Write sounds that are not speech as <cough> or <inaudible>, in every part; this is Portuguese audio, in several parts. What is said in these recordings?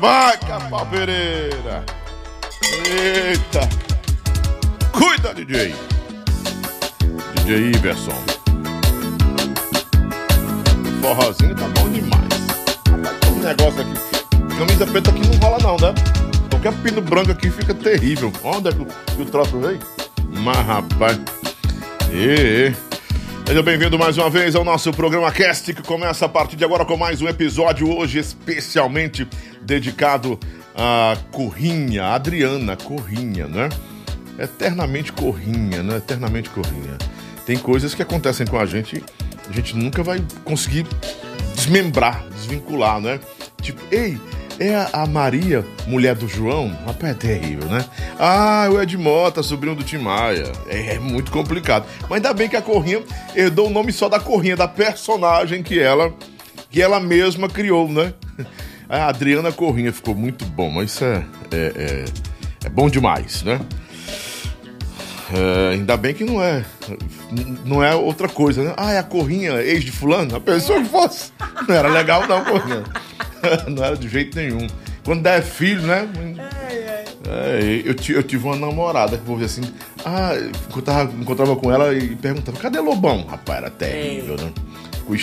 Abaca, pau Pereira! Eita! Cuida, DJ! DJ Iverson. Forrozinho tá bom demais. Tem um negócio aqui. Camisa preta aqui não rola não, né? Qualquer pino branco aqui fica terrível. Onde é que o, que o troço veio? Mas, rapaz... E, Seja bem-vindo mais uma vez ao nosso programa Cast, que começa a partir de agora com mais um episódio, hoje especialmente dedicado a Corrinha, Adriana Corrinha, né? Eternamente Corrinha, né? Eternamente Corrinha. Tem coisas que acontecem com a gente, a gente nunca vai conseguir desmembrar, desvincular, né? Tipo, ei, é a, a, Maria, mulher do João? Rapaz, é terrível, né? Ah, o Ed Mota, sobrinho do Tim Maia. É, é, muito complicado. Mas ainda bem que a Corrinha herdou o nome só da Corrinha, da personagem que ela, que ela mesma criou, né? A Adriana Corrinha ficou muito bom, mas isso é, é, é, é bom demais, né? É, ainda bem que não é não é outra coisa, né? Ah, é a Corrinha, ex de fulano? A pessoa que fosse. Não era legal não, Corrinha. <laughs> não era de jeito nenhum. Quando der filho, né? É, eu, eu, tive uma namorada que vou ver assim. Ah, encontrava, encontrava com ela e perguntava: cadê Lobão? Rapaz, era terrível, né? Ficou,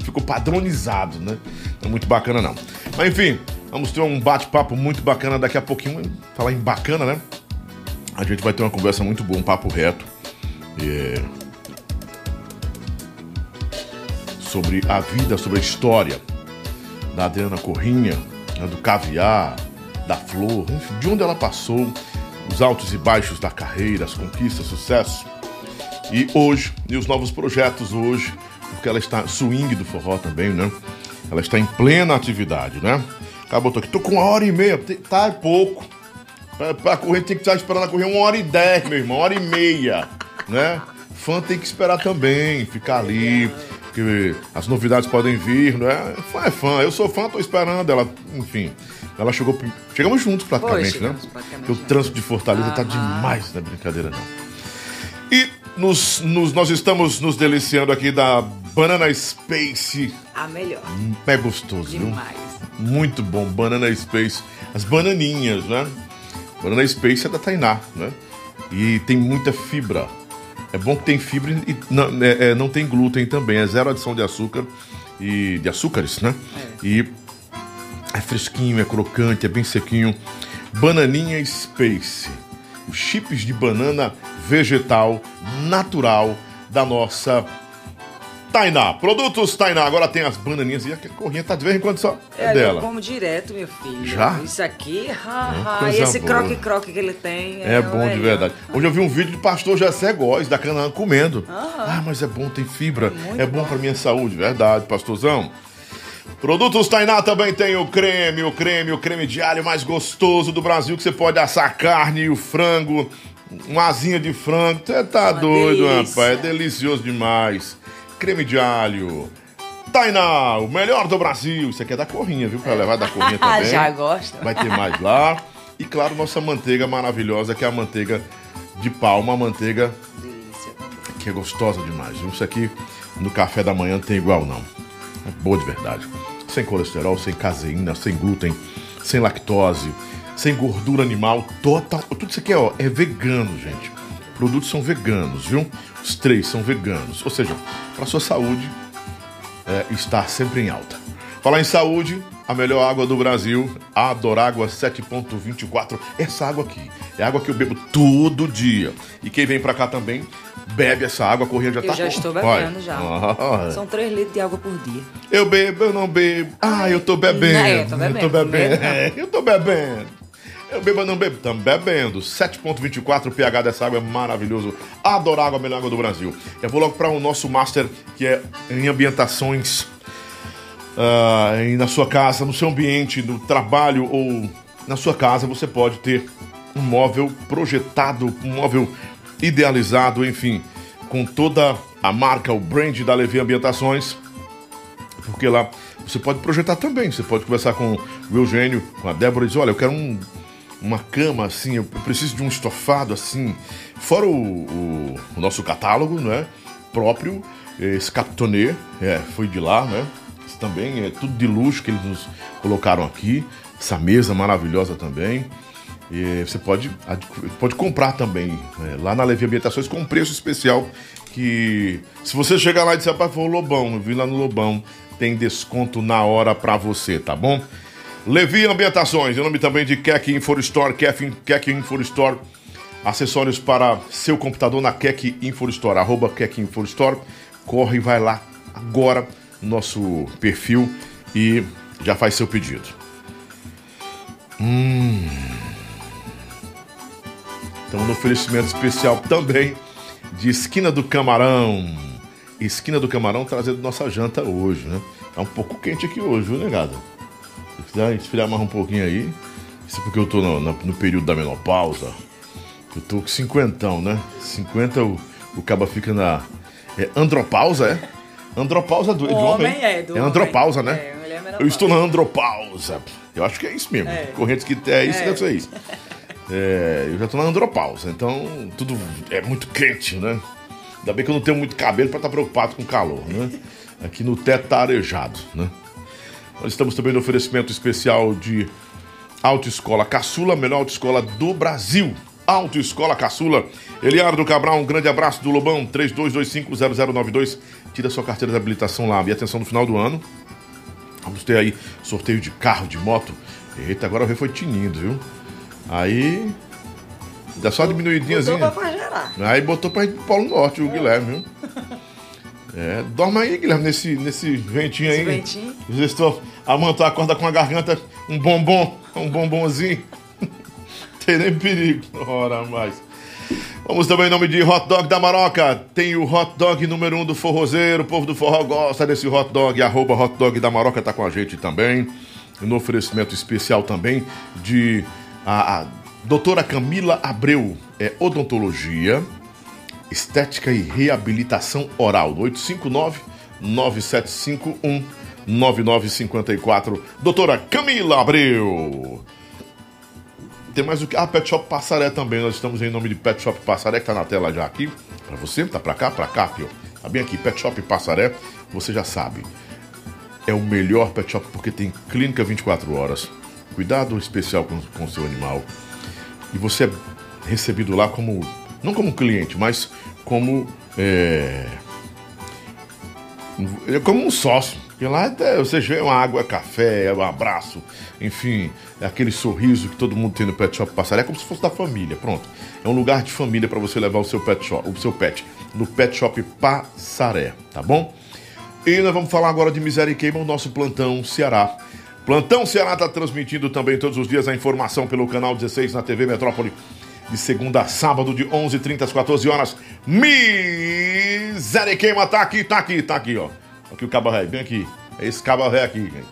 ficou padronizado, né? Não é muito bacana, não. Mas enfim, vamos ter um bate-papo muito bacana daqui a pouquinho. Falar em bacana, né? A gente vai ter uma conversa muito boa, um papo reto. É... Sobre a vida, sobre a história da Adriana Corrinha, né, do caviar, da flor, de onde ela passou, os altos e baixos da carreira, as conquistas, sucesso. E hoje, e os novos projetos hoje, porque ela está swing do forró também, né? Ela está em plena atividade, né? Acabou, tô aqui, tô com uma hora e meia, tá é pouco. Pra, pra correr tem que estar esperando a correr uma hora e dez, meu irmão, uma hora e meia, né? Fã tem que esperar também, ficar ali que as novidades podem vir, não é? Fã é fã, eu sou fã, tô esperando ela, enfim. Ela chegou, chegamos juntos praticamente, né? Praticamente Porque o trânsito de Fortaleza tá demais, não é brincadeira não. E nos, nos, nós estamos nos deliciando aqui da Banana Space. A melhor. É gostoso, Demais. viu? Muito bom, Banana Space. As bananinhas, né? Banana Space é da Tainá, né? E tem muita fibra. É bom que tem fibra e não, é, é, não tem glúten também. É zero adição de açúcar e de açúcares, né? É. E é fresquinho, é crocante, é bem sequinho. Bananinha Space. Os chips de banana vegetal natural da nossa Tainá. Produtos Tainá. Agora tem as bananinhas e a corrinha tá de vez em quando só é, dela. Eu como direto, meu filho. Já? Isso aqui, haha. e esse croque-croque que ele tem. É, é bom de verdade. Hoje eu vi um vídeo do pastor Jessé Góes, da Canaã, comendo. Ah, mas é bom, tem fibra. É bom, bom pra minha saúde, verdade, pastorzão. Produtos Tainá também tem o creme, o creme, o creme de alho mais gostoso do Brasil, que você pode assar a carne e o frango, uma asinha de frango. Você tá uma doido, delícia. rapaz. É delicioso demais creme de alho. Tainá, o melhor do Brasil. Isso aqui é da Corrinha, viu? Pra levar da Corrinha <laughs> também. Já gosto. Vai ter mais lá. E claro, nossa manteiga maravilhosa, que é a manteiga de palma, a manteiga Delícia. que é gostosa demais. Viu? Isso aqui no café da manhã não tem igual não. É boa de verdade. Sem colesterol, sem caseína, sem glúten, sem lactose, sem gordura animal, total. Tudo isso aqui ó, é vegano, gente. Produtos são veganos, viu? Os três são veganos. Ou seja, para sua saúde é, estar sempre em alta. Falar em saúde, a melhor água do Brasil, a Adorágua 7.24. Essa água aqui é água que eu bebo todo dia. E quem vem para cá também bebe essa água, a corrente já eu tá... Eu já estou bebendo já. Ah, São 3 litros de água por dia. Eu bebo, eu não bebo. Ah, eu tô bebendo. É, eu tô bebendo. Eu tô bebendo. É, eu tô bebendo. Eu bebo não bebo, estamos bebendo. 7,24 pH dessa água é maravilhoso. Adoro água, a melhor água do Brasil. Eu vou logo para o nosso Master, que é em ambientações. Uh, na sua casa, no seu ambiente, no trabalho ou na sua casa, você pode ter um móvel projetado, um móvel idealizado, enfim, com toda a marca, o brand da Levi Ambientações. Porque lá você pode projetar também. Você pode conversar com o Eugênio, com a Débora e dizer: Olha, eu quero um uma cama assim, eu preciso de um estofado assim, fora o, o, o nosso catálogo, né? Próprio, esse Capitonet, é, foi de lá, né? Também, é tudo de luxo que eles nos colocaram aqui. Essa mesa maravilhosa também. E você pode, pode comprar também é, lá na Levi Ambientações com preço especial. Que se você chegar lá e disser, pai, foi o Lobão, eu vim lá no Lobão, tem desconto na hora pra você, tá bom? Levi Ambientações, em nome também de Keck Info Store, Keck Info Store, acessórios para seu computador na Keck Info Store, arroba Keck Info Store. Corre e vai lá agora nosso perfil e já faz seu pedido. Hum. Então, no oferecimento especial também de Esquina do Camarão. Esquina do Camarão trazendo nossa janta hoje, né? Tá um pouco quente aqui hoje, viu, negado? Se quiser esfriar mais um pouquinho aí. Isso é porque eu tô no, no, período da menopausa. Eu tô com cinquentão, né? 50 o, o caba fica na. É andropausa, é? Andropausa do, o homem, homem. É, do é andropausa, homem. né? É, eu estou na andropausa. Eu acho que é isso mesmo. É. Correntes que é isso, é. deve ser isso. É, eu já estou na andropausa, então tudo é muito quente, né? Ainda bem que eu não tenho muito cabelo para estar tá preocupado com calor, né? Aqui no teto tá arejado, né? Nós estamos também no oferecimento especial de Autoescola Caçula, melhor autoescola do Brasil. Autoescola Caçula. Eliardo Cabral, um grande abraço do Lobão, 32250092. Tira sua carteira de habilitação lá. E atenção no final do ano. Vamos ter aí sorteio de carro, de moto. Eita, agora o rei foi tinindo, viu? Aí. Dá só diminuidinhazinha. Botou pra gerar. Aí botou pra ir pro Polo Norte, o é. Guilherme, viu? É, dorme aí, Guilherme, nesse, nesse ventinho aí. ventinho. Estou amantou a corda com a garganta, um bombom, um bombonzinho. <laughs> Tem nem perigo. Ora mais. Vamos também em nome de Hot Dog da Maroca. Tem o Hot Dog número 1 um do forrozeiro. O povo do forró gosta desse Hot Dog. Arroba Hot Dog da Maroca tá com a gente também. No oferecimento especial também de a, a doutora Camila Abreu. É odontologia, estética e reabilitação oral. 859 9751 9954. Doutora Camila Abreu. Tem mais o que? Ah, Pet Shop Passaré também. Nós estamos em nome de Pet Shop Passaré, que tá na tela já aqui. Pra você, tá pra cá, pra cá, aqui, ó. Tá bem aqui, Pet Shop Passaré. Você já sabe. É o melhor pet shop porque tem clínica 24 horas. Cuidado especial com o seu animal. E você é recebido lá como. Não como cliente, mas como. É, como um sócio. Porque lá você vê uma água, café, um abraço, enfim, é aquele sorriso que todo mundo tem no pet shop Passaré, é como se fosse da família. Pronto. É um lugar de família para você levar o seu pet shop, o seu pet no pet shop Passaré, tá bom? E nós vamos falar agora de Miséria e Queima, o nosso plantão Ceará. Plantão Ceará está transmitindo também todos os dias a informação pelo canal 16 na TV Metrópole de segunda a sábado, de 11h30 às 14 horas. Miséria e Queima tá aqui, tá aqui, tá aqui, ó. Aqui o cabo ré, bem aqui. É esse cabo ré aqui, gente.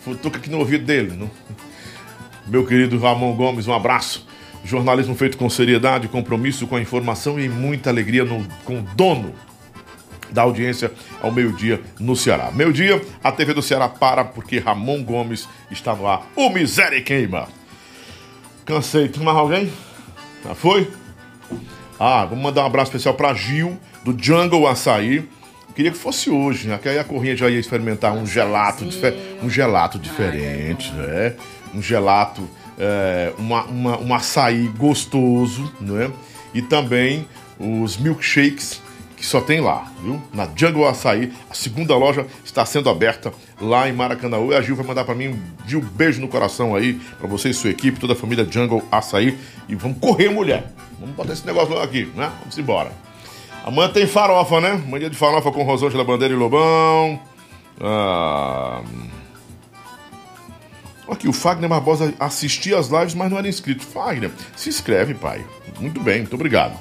Futuca aqui no ouvido dele. Meu querido Ramon Gomes, um abraço. Jornalismo feito com seriedade, compromisso com a informação e muita alegria no, com o dono da audiência ao meio-dia no Ceará. Meio-dia, a TV do Ceará para porque Ramon Gomes está no ar. O Miséria Queima. Cansei. Tem mais alguém? Já foi? Ah, vamos mandar um abraço especial para Gil, do Jungle Açaí. Queria que fosse hoje, né? Que aí a Corrinha já ia experimentar um gelato, um gelato diferente, Ai, né? Um gelato, é, uma, uma, um açaí gostoso, né? E também os milkshakes que só tem lá, viu? Na Jungle Açaí, a segunda loja está sendo aberta lá em Maracanã. E a Gil vai mandar para mim um beijo no coração aí, para você e sua equipe, toda a família Jungle Açaí. E vamos correr, mulher. Vamos botar esse negócio aqui, né? Vamos embora. Amanhã tem farofa, né? Manhã de farofa com Rosângela Bandeira e Lobão. Ah... Aqui, o Fagner Barbosa assistia as lives, mas não era inscrito. Fagner, se inscreve, pai. Muito bem, muito obrigado.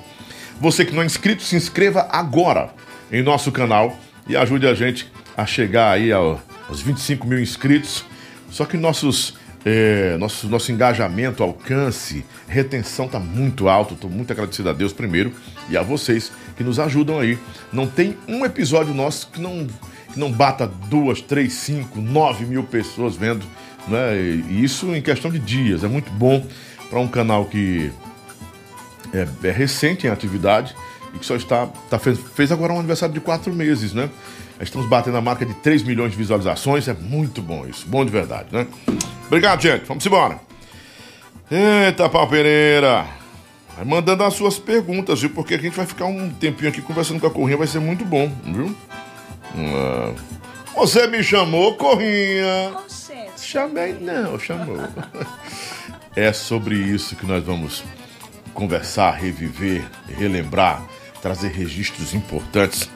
Você que não é inscrito, se inscreva agora em nosso canal e ajude a gente a chegar aí aos 25 mil inscritos. Só que nossos é, nosso, nosso engajamento, alcance, retenção está muito alto. Estou muito agradecido a Deus primeiro e a vocês que nos ajudam aí. Não tem um episódio nosso que não, que não bata duas, três, cinco, nove mil pessoas vendo. Né? E isso em questão de dias. É muito bom para um canal que é, é recente em atividade e que só está, tá fez, fez agora um aniversário de quatro meses, né? Estamos batendo a marca de 3 milhões de visualizações, é muito bom isso, bom de verdade, né? Obrigado, gente, vamos embora. Eita, Pau Pereira! Vai mandando as suas perguntas, viu? Porque a gente vai ficar um tempinho aqui conversando com a Corrinha, vai ser muito bom, viu? Você me chamou, Corrinha? Você. Chamei, não, chamou. <laughs> é sobre isso que nós vamos conversar, reviver, relembrar, trazer registros importantes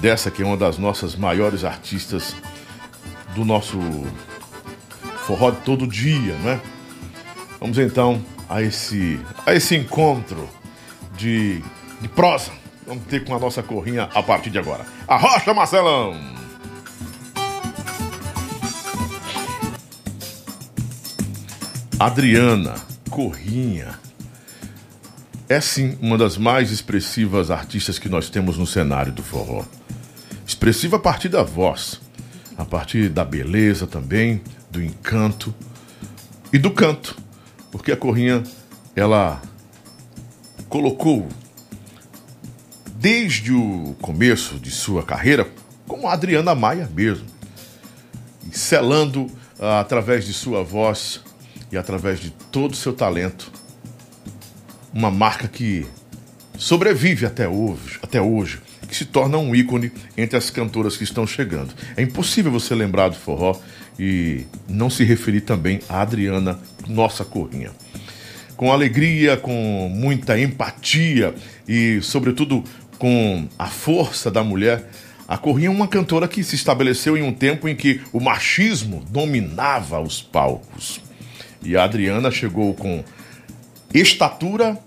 dessa que é uma das nossas maiores artistas do nosso forró de todo dia, né? Vamos então a esse, a esse encontro de, de prosa. Vamos ter com a nossa corrinha a partir de agora. Arrocha, Marcelão! Adriana Corrinha é sim uma das mais expressivas artistas que nós temos no cenário do forró. Expressiva a partir da voz, a partir da beleza também, do encanto e do canto, porque a Corrinha ela colocou desde o começo de sua carreira como a Adriana Maia mesmo, selando ah, através de sua voz e através de todo o seu talento uma marca que sobrevive até hoje, até hoje, que se torna um ícone entre as cantoras que estão chegando. É impossível você lembrar do forró e não se referir também a Adriana, nossa corrinha. Com alegria, com muita empatia e, sobretudo, com a força da mulher, a Corrinha é uma cantora que se estabeleceu em um tempo em que o machismo dominava os palcos. E a Adriana chegou com estatura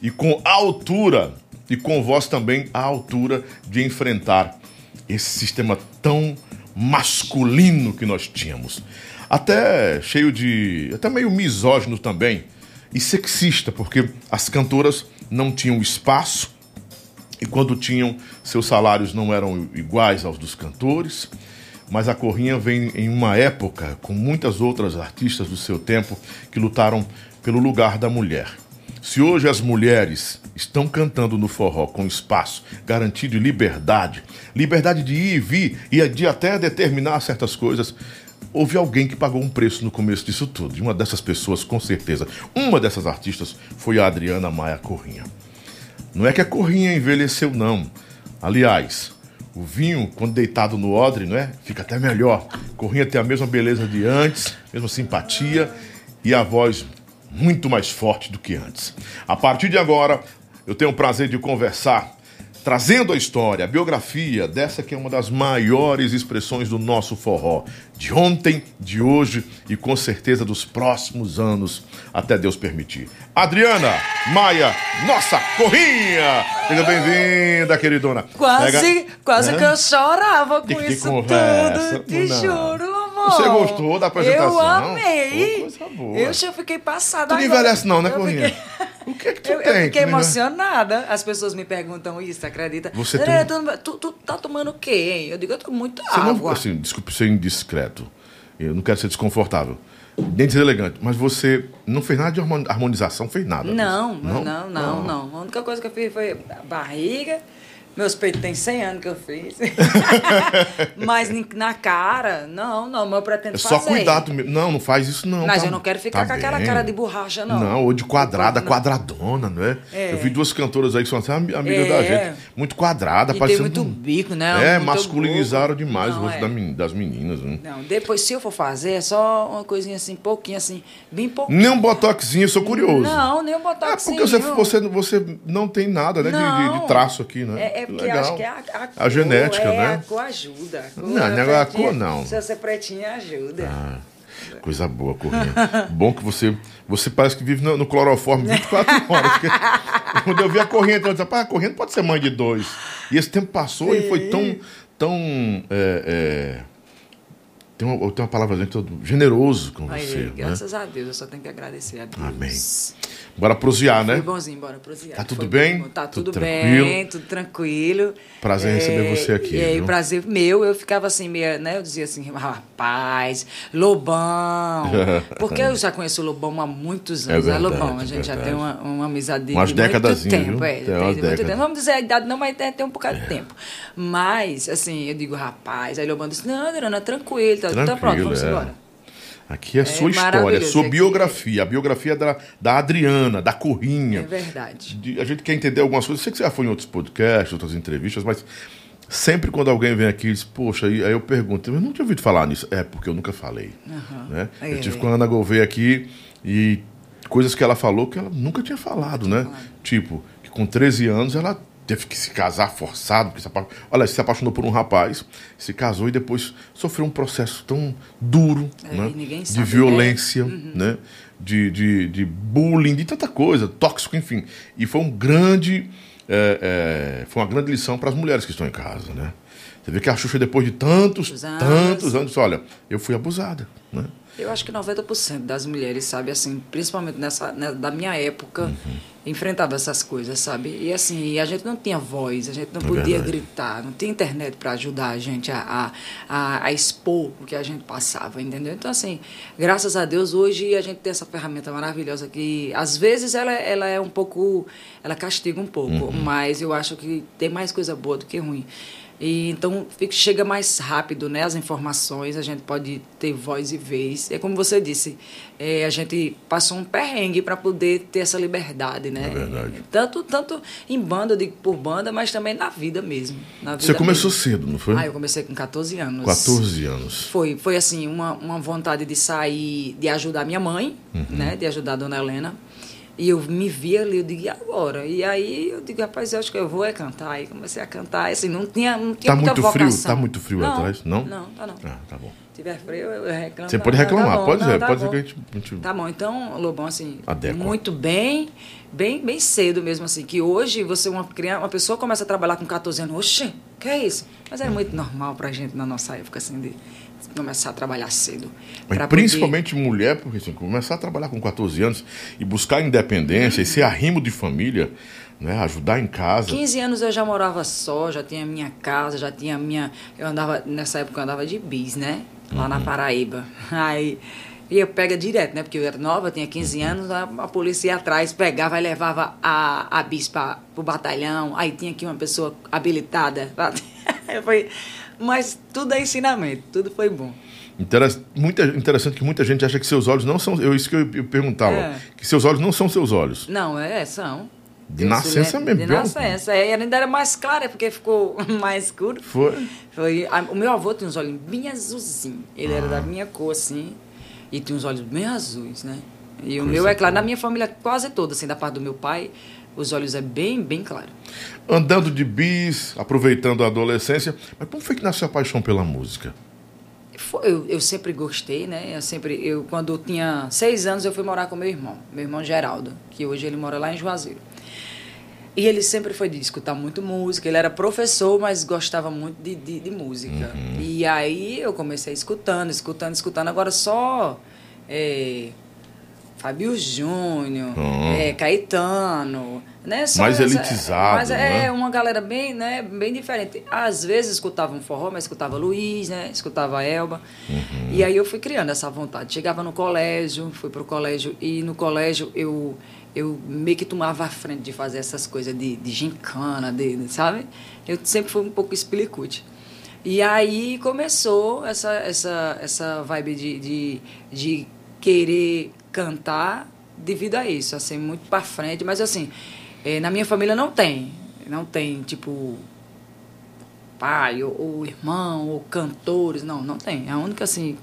e com altura, e com voz também à altura de enfrentar esse sistema tão masculino que nós tínhamos. Até cheio de. até meio misógino também. E sexista, porque as cantoras não tinham espaço e quando tinham, seus salários não eram iguais aos dos cantores. Mas a Corrinha vem em uma época com muitas outras artistas do seu tempo que lutaram pelo lugar da mulher. Se hoje as mulheres estão cantando no forró com espaço garantido e liberdade, liberdade de ir e vir e de até determinar certas coisas, houve alguém que pagou um preço no começo disso tudo. E uma dessas pessoas, com certeza, uma dessas artistas foi a Adriana Maia Corrinha. Não é que a Corrinha envelheceu, não. Aliás, o vinho, quando deitado no odre, não é? Fica até melhor. Corrinha tem a mesma beleza de antes, mesma simpatia e a voz muito mais forte do que antes. A partir de agora, eu tenho o prazer de conversar, trazendo a história, a biografia dessa que é uma das maiores expressões do nosso forró, de ontem, de hoje e com certeza dos próximos anos, até Deus permitir. Adriana Maia, nossa corrinha! Seja bem-vinda, queridona. Quase, Pega... quase que eu chorava com que isso conversa. tudo. Te Não. juro, amor. Você gostou da apresentação? Eu amei. Pô, coisa boa. Eu já fiquei passada. Tu não envelhece não, né, Corrinha? fiquei- O que é que tu <laughs> Eu, tem? eu fiquei que não- emocionada. As pessoas me perguntam isso, acredita? Você tem- tu, tu, tá tomando o quê? hein? Eu digo, eu tô muito Você não, água. assim, desculpe ser indiscreto. Eu não quero ser desconfortável. Nem deselegante. Mas você não fez nada de harmon- harmonização, fez nada. Não, Não? não, não, não, A única coisa que eu fiz foi barriga. Meus peitos tem 100 anos que eu fiz. <laughs> Mas na cara, não, não, mas eu pretendo É só fazer. cuidado mesmo. Não, não faz isso não. Mas tá- eu não quero ficar tá com aquela bem. cara de borracha, não. Não, ou de quadrada, quadradona, não é? É. Eu vi duas cantoras aí que são até ami- amigas É. da gente. Muito quadrada, E tem parecendo. muito bico, né? É, Muito masculinizaram bobo. demais o Não, rosto é. das meninas. Né? Não, depois se eu for fazer, é só uma coisinha assim, pouquinho assim, bem pouquinho. Nem um botoxinho, eu sou curioso. Não, nem um É botox. porque você, você, você não tem nada né, de- de, traço aqui, né? É, é Legal. acho que é a, a, A genética, cor, é, né? A cor ajuda. A cor Não, é negócio- a cor não. Se você pretinha, ajuda. Ah, coisa boa, Corrinha. Bom que você. Você parece que vive no, no cloroforme 24 <laughs> horas. porque quando eu vi a Corrinha, eu disse, rapaz, a Corrinha não pode ser mãe de dois. E esse tempo passou e foi tão. tão é, é, tem uma, eu tenho uma palavra tô generoso com Aí, você. Né? graças a Deus, eu só tenho que agradecer a Deus. Amém. Bora prosear, né? Foi bonzinho, bora prosear. Tá tudo Foi bem? bom. Tá Tudo tudo, tranquilo? bem, tudo tranquilo. Prazer em receber você aqui, E aí, viu? prazer meu, eu ficava assim, meio, né? Eu dizia assim, rapaz, Lobão. <laughs> Porque eu já conheço o Lobão há muitos É anos. É, verdade, Lobão, a é gente já verdade. tem uma, uma amizade Umas de décadas, muito tempo. viu? É, Tem umas décadas. tempo. Não vamos dizer a idade não, mas tem, tem um bocado de tempo. Mas, assim, eu digo, rapaz, aí Lobão disse, não, Adriana, tranquilo, tá, tá Tranquilo, pronto, vamos é. embora. Aqui é, sua história, é maravilhoso, sua aqui. biografia, a biografia da, da Adriana, da Corrinha. É verdade. De- a gente quer entender algumas coisas. Eu sei que você já foi em outros podcasts, outras entrevistas, mas sempre quando alguém vem aqui e diz, poxa, aí, aí eu pergunto, eu não tinha ouvido falar nisso. É, porque eu nunca falei. Né? É. Eu tive com a Ana Gouveia aqui e coisas que ela falou que ela nunca tinha falado, né? Tipo, que com 13 anos ela teve que se casar forçado, porque se apa- olha, se apaixonou por um rapaz, se casou e depois sofreu um processo tão duro, É, né? de sabe, violência, né? De, de, de bullying, de tanta coisa, tóxico, enfim. E foi um grande, é, foi uma grande lição para as mulheres que estão em casa, né? Você vê que a Xuxa, depois de tantos, Os anos. tantos anos, olha, eu fui abusada, né? Eu acho que 90% das mulheres, sabe, assim, principalmente nessa, né, da minha época, Uhum. enfrentava essas coisas, sabe? E assim, a gente não tinha voz, a gente não É podia verdade. gritar, não tinha internet para ajudar a gente a, a, a, expor o que a gente passava, entendeu? Então, assim, graças a Deus, hoje a gente tem essa ferramenta maravilhosa que, às vezes, ela, ela é um pouco. Ela castiga um pouco, Uhum. mas eu acho que tem mais coisa boa do que ruim. E, então fica- chega mais rápido né, as informações, a gente pode ter voz e vez. É como você disse, é, a gente passou um perrengue para poder ter essa liberdade, né? É verdade. Tanto, tanto em banda, eu digo por banda, mas também na vida mesmo. na Você vida começou mesmo. cedo, não foi? Ah, eu comecei com 14 anos. 14 anos. Foi, foi assim, uma, uma vontade de sair, de ajudar minha mãe, Uhum. né? De ajudar a dona Helena. E eu me vi ali, eu digo, e agora? E aí eu digo, rapaz, eu acho que eu vou é cantar. E comecei a cantar, assim, não tinha, não tinha Tá muito frio? vocação. Tá muito frio não, atrás? Não? Não, tá não. Ah, tá bom. Se tiver frio, eu reclamo. Você pode tá- reclamar, tá bom, pode não, tá pode dizer que a gente- a gente... Tá bom, então, Lobão, assim, Adequa. muito bem, bem, bem cedo mesmo, assim, que hoje você, uma criança, uma pessoa começa a trabalhar com 14 anos, oxe, que é isso? Mas era muito normal pra gente na nossa época, assim, de começar a trabalhar cedo. Pra poder- principalmente mulher, porque assim, começar a trabalhar com 14 anos e buscar independência e ser arrimo de família, né? Ajudar em casa. 15 anos eu já morava só, já tinha minha casa, já tinha minha. Eu andava, nessa época eu andava de bis, né? Lá na Paraíba. <laughs> Aí. E eu pega direto, né? Porque eu era nova, tinha 15 anos, a, a polícia ia atrás, pegava e levava a, a bis para o batalhão. Aí tinha aqui uma pessoa habilitada. <laughs> foi, mas tudo é ensinamento, tudo foi bom. Interes- muita, interessante que muita gente acha que seus olhos não são. Eu, isso que eu, eu perguntava. É. Que seus olhos não são seus olhos. Não, é, são. De Eu nascença sou- mesmo, De nascença. É, ainda era mais clara, porque ficou <laughs> mais escuro. Foi. Foi, a- o meu avô tinha uns olhos bem azulzinhos. Ele era da minha cor, assim. E tinha uns olhos bem azuis, né? E o Coisa meu é claro, boa. na minha família quase toda, assim, da parte do meu pai, os olhos é bem, bem claro. Andando de bis, aproveitando a adolescência. Mas como foi que nasceu a paixão pela música? Foi- eu, eu sempre gostei, né? Eu sempre, eu, quando eu tinha seis anos, eu fui morar com meu irmão, meu irmão Geraldo, que hoje ele mora lá em Juazeiro. E ele sempre foi de escutar muito música. Ele era professor, mas gostava muito de, de, de música. E aí eu comecei escutando, escutando, escutando. Agora só é, Fábio Júnior, Hum. é, Caetano, né? Só Mais essa- elitizado, Mas né? é uma galera bem, né, bem diferente. Às vezes escutava um forró, mas escutava Luiz, né? Escutava Elba. Uhum. E aí eu fui criando essa vontade. Chegava no colégio, fui pro colégio e no colégio eu eu meio que tomava a frente de fazer essas coisas de, de gincana, de, sabe? Eu sempre fui um pouco expelicute. E aí começou essa, essa, essa vibe de, de, de querer cantar devido a isso, assim, muito pra frente. Mas assim, eh, na minha família não tem. Não tem, tipo, pai ou, ou irmão ou cantores. Não, não tem. A única, assim,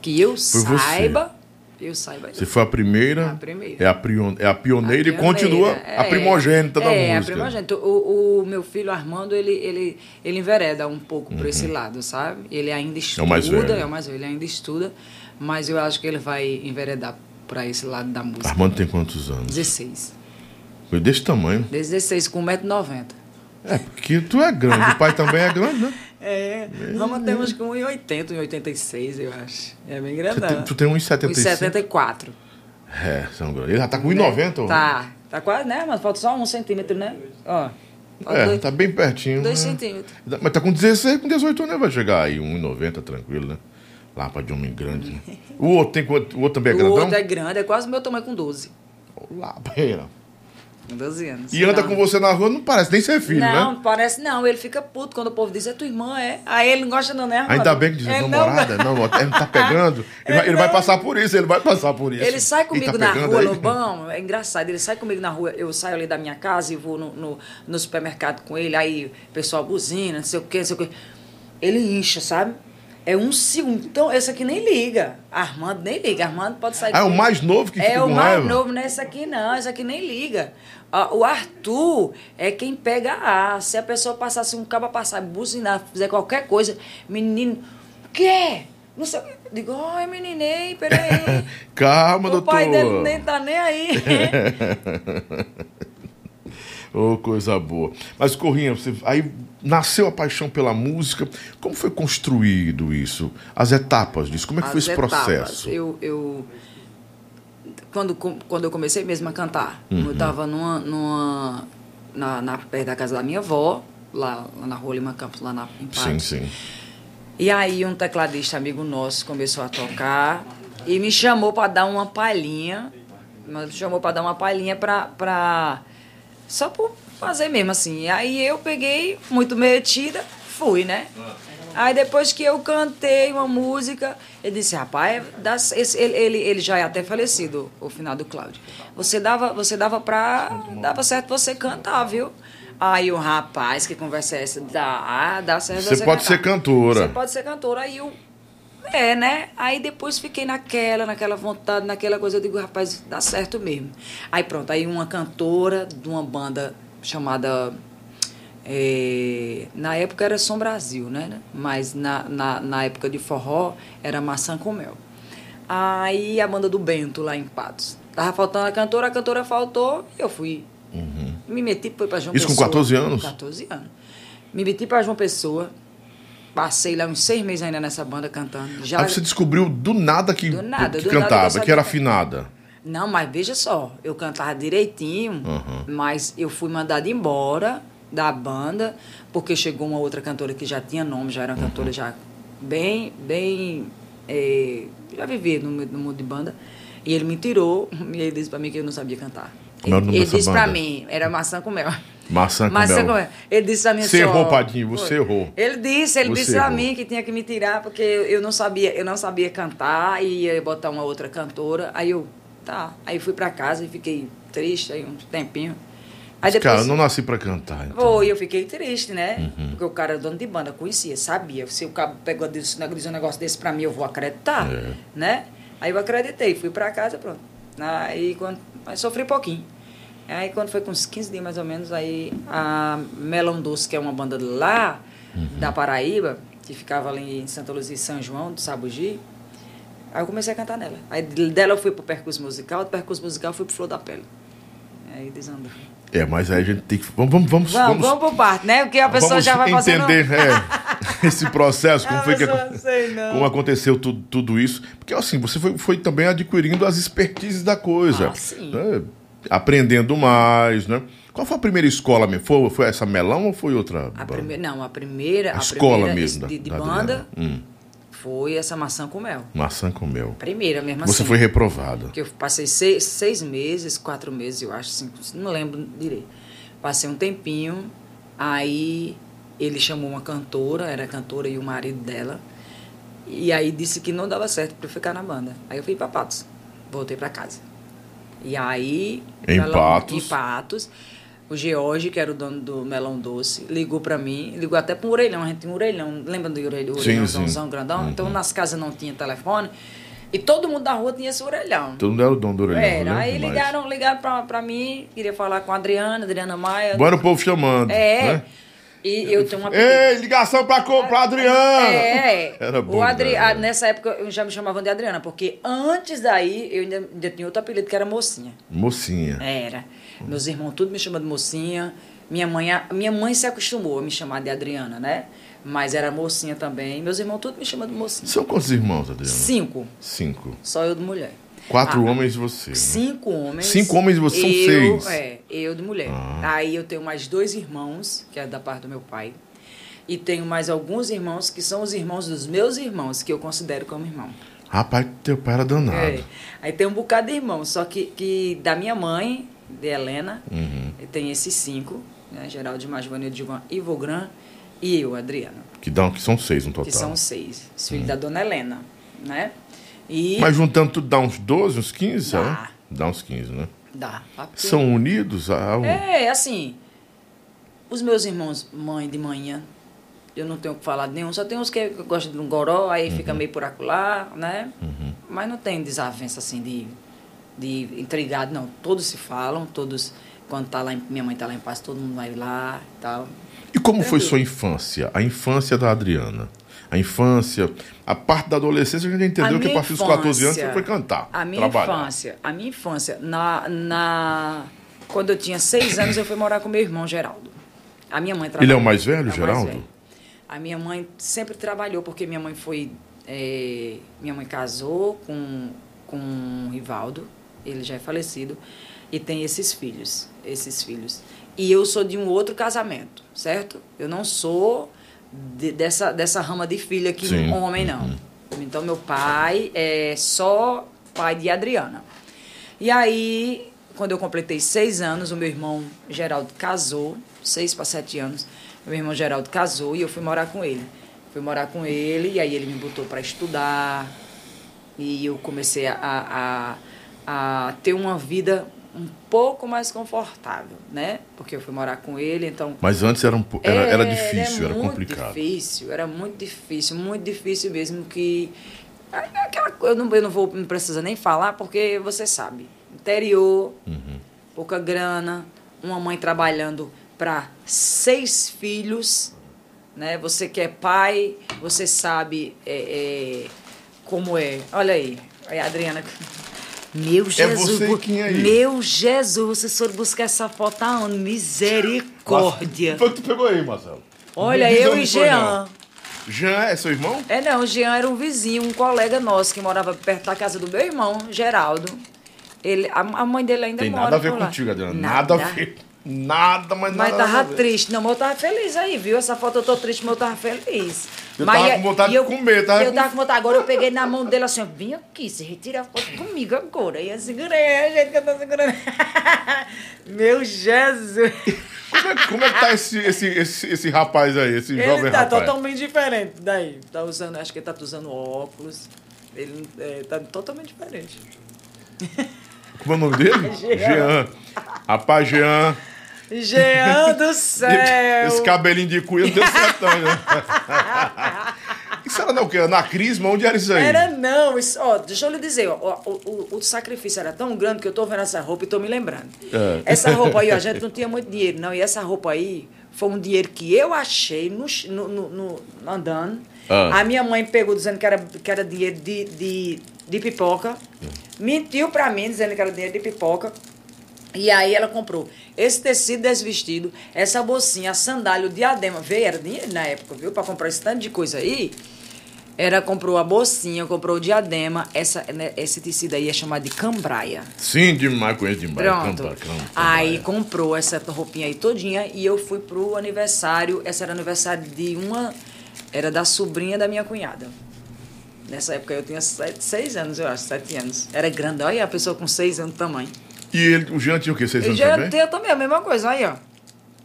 que eu você. saiba, eu saiba. Você foi a primeira, A primeira. É, a prion- é a pioneira A e continua pioneira, a primogênita da é, música. a primogênita. O, o meu filho Armando, ele, ele, ele envereda um pouco por esse lado, sabe? Ele ainda estuda. Uhum. mais velho. É o mais velho, ele ainda estuda, mas eu acho que ele vai enveredar para esse lado da música. Armando tem quantos anos? 16. Foi desse tamanho. 16, com 1,90m. É, porque tu é grande, o pai também é grande, né? <laughs> É, Roma temos com 1,80, 1,86, eu acho. É bem grandão. tem, tu tem 1,75. 1,74. É, são grandes. Ele já tá com 1,90. ó. Tá, tá quase, né? Mas falta só um centímetro, né? Ó. É, dois, tá bem pertinho. dois né? centímetros. Mas tá com 16, com 18 anos vai chegar aí, 1,90 tranquilo, né? Lá pra de homem grande. Né? O outro, tem, o outro também é o grandão? outro é grande, é quase o meu tamanho com 12. Lá, beira. Com 12 anos. E anda Não. com você na rua, não parece nem ser filho, não, né? parece não. Ele fica puto quando o povo diz, é tua irmã, é. Aí ele não gosta não, né, Armando? Ainda bem que diz, Ele não- namorada, não, ele não tá pegando. <laughs> Ele, vai, ele vai passar por isso, ele vai passar por isso. Ele sai comigo tá na rua, aí? Lobão, é engraçado, ele sai comigo na rua, eu saio ali da minha casa e vou no, no, no supermercado com ele, aí o pessoal buzina, não sei o quê, não sei o quê. Ele incha, sabe? É um segundo. Então, esse aqui nem liga. Armando nem liga. Armando pode sair. Ah, é o comigo. mais novo que É fica o mais raiva? novo, não é esse aqui não, esse aqui nem liga. O Arthur é quem pega a ar. Se a pessoa passar, se um cabo passar, buzinar, fizer qualquer coisa, menino, o quê? Não sei. o. Digo, oi, meninei, peraí. <laughs> Calma, o doutor. pai dele nem tá nem aí. <laughs> Ô, coisa boa. Mas, Corrinha, você, aí nasceu a paixão pela música. Como foi construído isso? As etapas disso? Como é que foi As esse etapas. processo? Eu, eu quando, quando eu comecei mesmo a cantar, Uhum. eu estava numa, numa na, na, perto da casa da minha avó, lá, lá na Rua Lima Campos, lá na, em Sim, sim. E aí um tecladista amigo nosso começou a tocar e me chamou para dar uma palhinha, me chamou para dar uma palhinha para pra só por fazer mesmo assim. Aí eu peguei muito metida, fui, né? Aí depois que eu cantei uma música, ele disse, rapaz, ele, ele, ele já é até falecido, o final do Cláudio. Você dava, você dava pra. Dava certo você cantar, viu? Aí o rapaz, que conversa é essa? Dá, dá certo Você pode cantar. ser cantora. Você pode ser cantora. Aí eu. É, né? Aí depois fiquei naquela, naquela vontade, naquela coisa. Eu digo, rapaz, dá certo mesmo. Aí pronto, aí uma cantora de uma banda chamada. é, na época era Som Brasil, né? Mas na, na, na época de forró era Maçã com Mel. Aí a banda do Bento lá em Patos. Tava faltando a cantora, a cantora faltou, eu fui. Me meti foi pra João Uhum. Isso com Pessoa. 14 anos? 14 anos. Me meti pra João Pessoa. Passei lá uns seis meses ainda nessa banda cantando. Já... Aí você descobriu do nada que, Do nada, que do nada cantava, sabia que era afinada. Não, mas veja só, eu cantava direitinho, Uhum. mas eu fui mandada embora da banda, porque chegou uma outra cantora que já tinha nome, já era uma cantora já bem, bem. eh, já vivia no, no mundo de banda. E ele me tirou <laughs> e ele disse pra mim que eu não sabia cantar. Como é o nome ele dessa disse pra banda? mim, era maçã com mel. Maçã com Maçã mel. Ele disse pra mim Você assim, errou, Padinho, você errou. Ele disse, ele Você disse errou. mim que tinha que me tirar porque eu não sabia, eu não sabia cantar e ia botar uma outra cantora. Aí eu, tá. Aí fui pra casa e fiquei triste aí um tempinho. Aí depois Cara, eu não nasci pra cantar. Então. foi, eu fiquei triste, né? Uhum. Porque o cara era dono de banda, conhecia, sabia. Se o cabo pegou disse, diz um negócio desse pra mim, eu vou acreditar, É. né? Aí eu acreditei, fui pra casa, pronto. Aí quando, aí sofri um pouquinho. Aí quando foi com uns 15 dias mais ou menos, aí a Melão Doce, que é uma banda lá Uhum. da Paraíba, que ficava ali em Santa Luzia e São João, do Sabugi, aí eu comecei a cantar nela. Aí dela eu fui pro percurso musical, do percurso musical eu fui pro Flor da Pele. Aí desandou. É, mas aí a gente tem que. Vamos, vamos, vamos. Vamos, vamos por parte, né? Porque a pessoa já vai fazendo... entender é, <laughs> esse processo, como foi que sei, não. como aconteceu tudo, tudo isso. Porque assim, você foi, foi também adquirindo as expertises da coisa. Ah, sim. né? Aprendendo mais, né? Qual foi a primeira escola mesmo? Foi, foi essa melão ou foi outra? A primeira, não, a primeira, A a escola primeira mesmo de, de da banda. Hum, foi essa maçã com mel. maçã com mel. Primeira mesmo Você assim. foi reprovada. Porque eu passei seis, seis meses, quatro meses, eu acho, cinco, não lembro direito. Passei um tempinho, aí ele chamou uma cantora, era a cantora e o marido dela, e aí disse que não dava certo para eu ficar na banda. Aí eu fui para Patos, voltei para casa. E aí... Em Melão- Patos. Em Patos. O George, que era o dono do Melão Doce, ligou para mim, ligou até para um orelhão, a gente tinha um orelhão, lembra do orelhão, orelhãozão grandão? Uhum. Então nas casas não tinha telefone, e todo mundo da rua tinha esse orelhão. Todo mundo era o dono do orelhão. Era, eu aí ligaram, ligaram pra, pra mim, queria falar com a Adriana, Adriana Maia. Bora o povo chamando. É. né? E eu tenho uma Ei, ligação pra, co- pra Adriana! É. <laughs> Era bom. o Adri... né? nessa época eu já me chamavam de Adriana, porque antes daí eu ainda, ainda tinha outro apelido que era Mocinha. Mocinha. Era. Meus irmãos tudo me chamam de Mocinha. Minha mãe, a- minha mãe se acostumou a me chamar de Adriana, né? Mas era mocinha também. Meus irmãos todos me chamam de mocinha. São quantos irmãos, Adriana? Cinco. Cinco. Só eu de mulher. Quatro Ah, homens e você. né? Cinco homens. Cinco homens e você são eu, seis. É, eu de mulher. Ah. Aí eu tenho mais dois irmãos, que é da parte do meu pai. E tenho mais alguns irmãos que são os irmãos dos meus irmãos, que eu considero como irmão. Rapaz, teu pai era danado. É. Aí tem um bocado de irmãos, só que, que da minha mãe, de Helena, Uhum. tem esses cinco, né? Geraldo, Masvanil, Divan, Ivogran e eu, Adriana, Que, dão, que são seis no total. que são seis. Os filhos da dona Helena, né? E Mas juntando tudo dá uns 12, uns 15, Dá. Dá uns 15, né? dá. tá? Porque- São unidos? Um- É, assim, os meus irmãos, mãe de manhã, eu não tenho o que falar de nenhum, só tem uns que gostam de um goró, aí Uhum. fica meio por acolá, né? Mas não tem desavença assim de, de intrigado, não. Todos se falam, todos, quando tá lá, minha mãe tá lá em paz, todo mundo vai lá e tal. E como foi sua infância? A infância da Adriana? A infância, a parte da adolescência, a gente entendeu A que a partir dos 14 anos infância- você foi cantar. A minha trabalhar. infância, a minha infância, na, na, quando eu tinha seis anos, eu fui morar com meu irmão Geraldo. A minha mãe Ele é o mais velho, é o mais Geraldo? velho. A minha mãe sempre trabalhou, porque minha mãe foi. eh, minha mãe casou com, com o Rivaldo, ele já é falecido, e tem esses filhos. Esses filhos. E eu sou de um outro casamento, certo? Eu não sou de- dessa, dessa rama de filha que Sim. homem, não. Então, meu pai é só pai de Adriana. E aí, quando eu completei seis anos, o meu irmão Geraldo casou, seis para sete anos. Meu irmão Geraldo casou e eu fui morar com ele. Fui morar com ele e aí ele me botou para estudar. E eu comecei a, a, a ter uma vida um pouco mais confortável, né? Porque eu fui morar com ele, então Mas antes era, um, po- era, era difícil, era, muito complicado. difícil, era muito difícil, muito difícil mesmo que aí é aquela eu não, eu não vou não precisa nem falar porque você sabe. Interior, Uhum. pouca grana, uma mãe trabalhando para seis filhos, né? Você que é pai, você sabe é, é, como é. Olha aí, aí a Adriana. Meu Jesus, você e quem aí? meu Jesus, vocês foram buscar essa foto aonde? Misericórdia. Foi que tu pegou aí, Marcelo? Olha, diz eu e Jean. Jean é seu irmão? É, não, o Jean era um vizinho, um colega nosso que morava perto da casa do meu irmão, Geraldo. Ele, a, a mãe dele ainda Tem mora nada a ver contigo, Adriana. Nada, a ver. Nada, mas Mas nada. tava a ver. triste. Não, mas eu tava feliz aí, viu? Essa foto eu tô triste, mas eu tava feliz. Eu mas, tava com vontade eu, de comer, tava Eu com- tava com vontade. Agora eu <laughs> peguei na mão dele assim, ó, vem aqui, você retira a foto comigo agora. E eu segurei, é o jeito que eu tô segurando. <laughs> Meu Jesus! Como é, como é que tá esse, esse, esse, esse rapaz aí, esse jovem Ele tá rapaz? totalmente diferente daí. Tá usando, acho que ele tá usando óculos. Ele é, tá totalmente diferente. Como é o nome dele? <laughs> Jean. Jean. Rapaz, Jean. Jean do <laughs> céu! Esse cabelinho de cuia deu certo, né? <laughs> Isso era não, o quê? Na Crisma? Onde era isso aí? Era não, isso, ó, deixa eu lhe dizer, ó, o, o, o sacrifício era tão grande que eu tô vendo essa roupa e tô me lembrando. É. Essa roupa aí, ó, a <laughs> gente não tinha muito dinheiro, não. E essa roupa aí foi um dinheiro que eu achei no, no, no- no- andando. Ah. A minha mãe pegou dizendo que era, que era dinheiro de, de, de pipoca. Mentiu pra mim dizendo que era dinheiro de pipoca. E aí ela comprou esse tecido desse vestido, essa bolsinha, a sandália, o diadema. Veio, era dinheiro na época, viu? Pra comprar esse tanto de coisa aí. Era, comprou a bolsinha, comprou o diadema. Essa, né, esse tecido aí é chamado de cambraia. Sim, demais, conheço demais. Pronto. Campa- campa- Aí comprou essa roupinha aí todinha e eu fui pro aniversário. Essa era aniversário de uma. Era da sobrinha da minha cunhada. Nessa época eu tinha sete, seis anos, eu acho, sete anos. Era grande, olha a pessoa com seis anos de tamanho. E ele, o Jean tinha o quê? Seis Eu anos já também? tenho também a mesma coisa, aí, ó.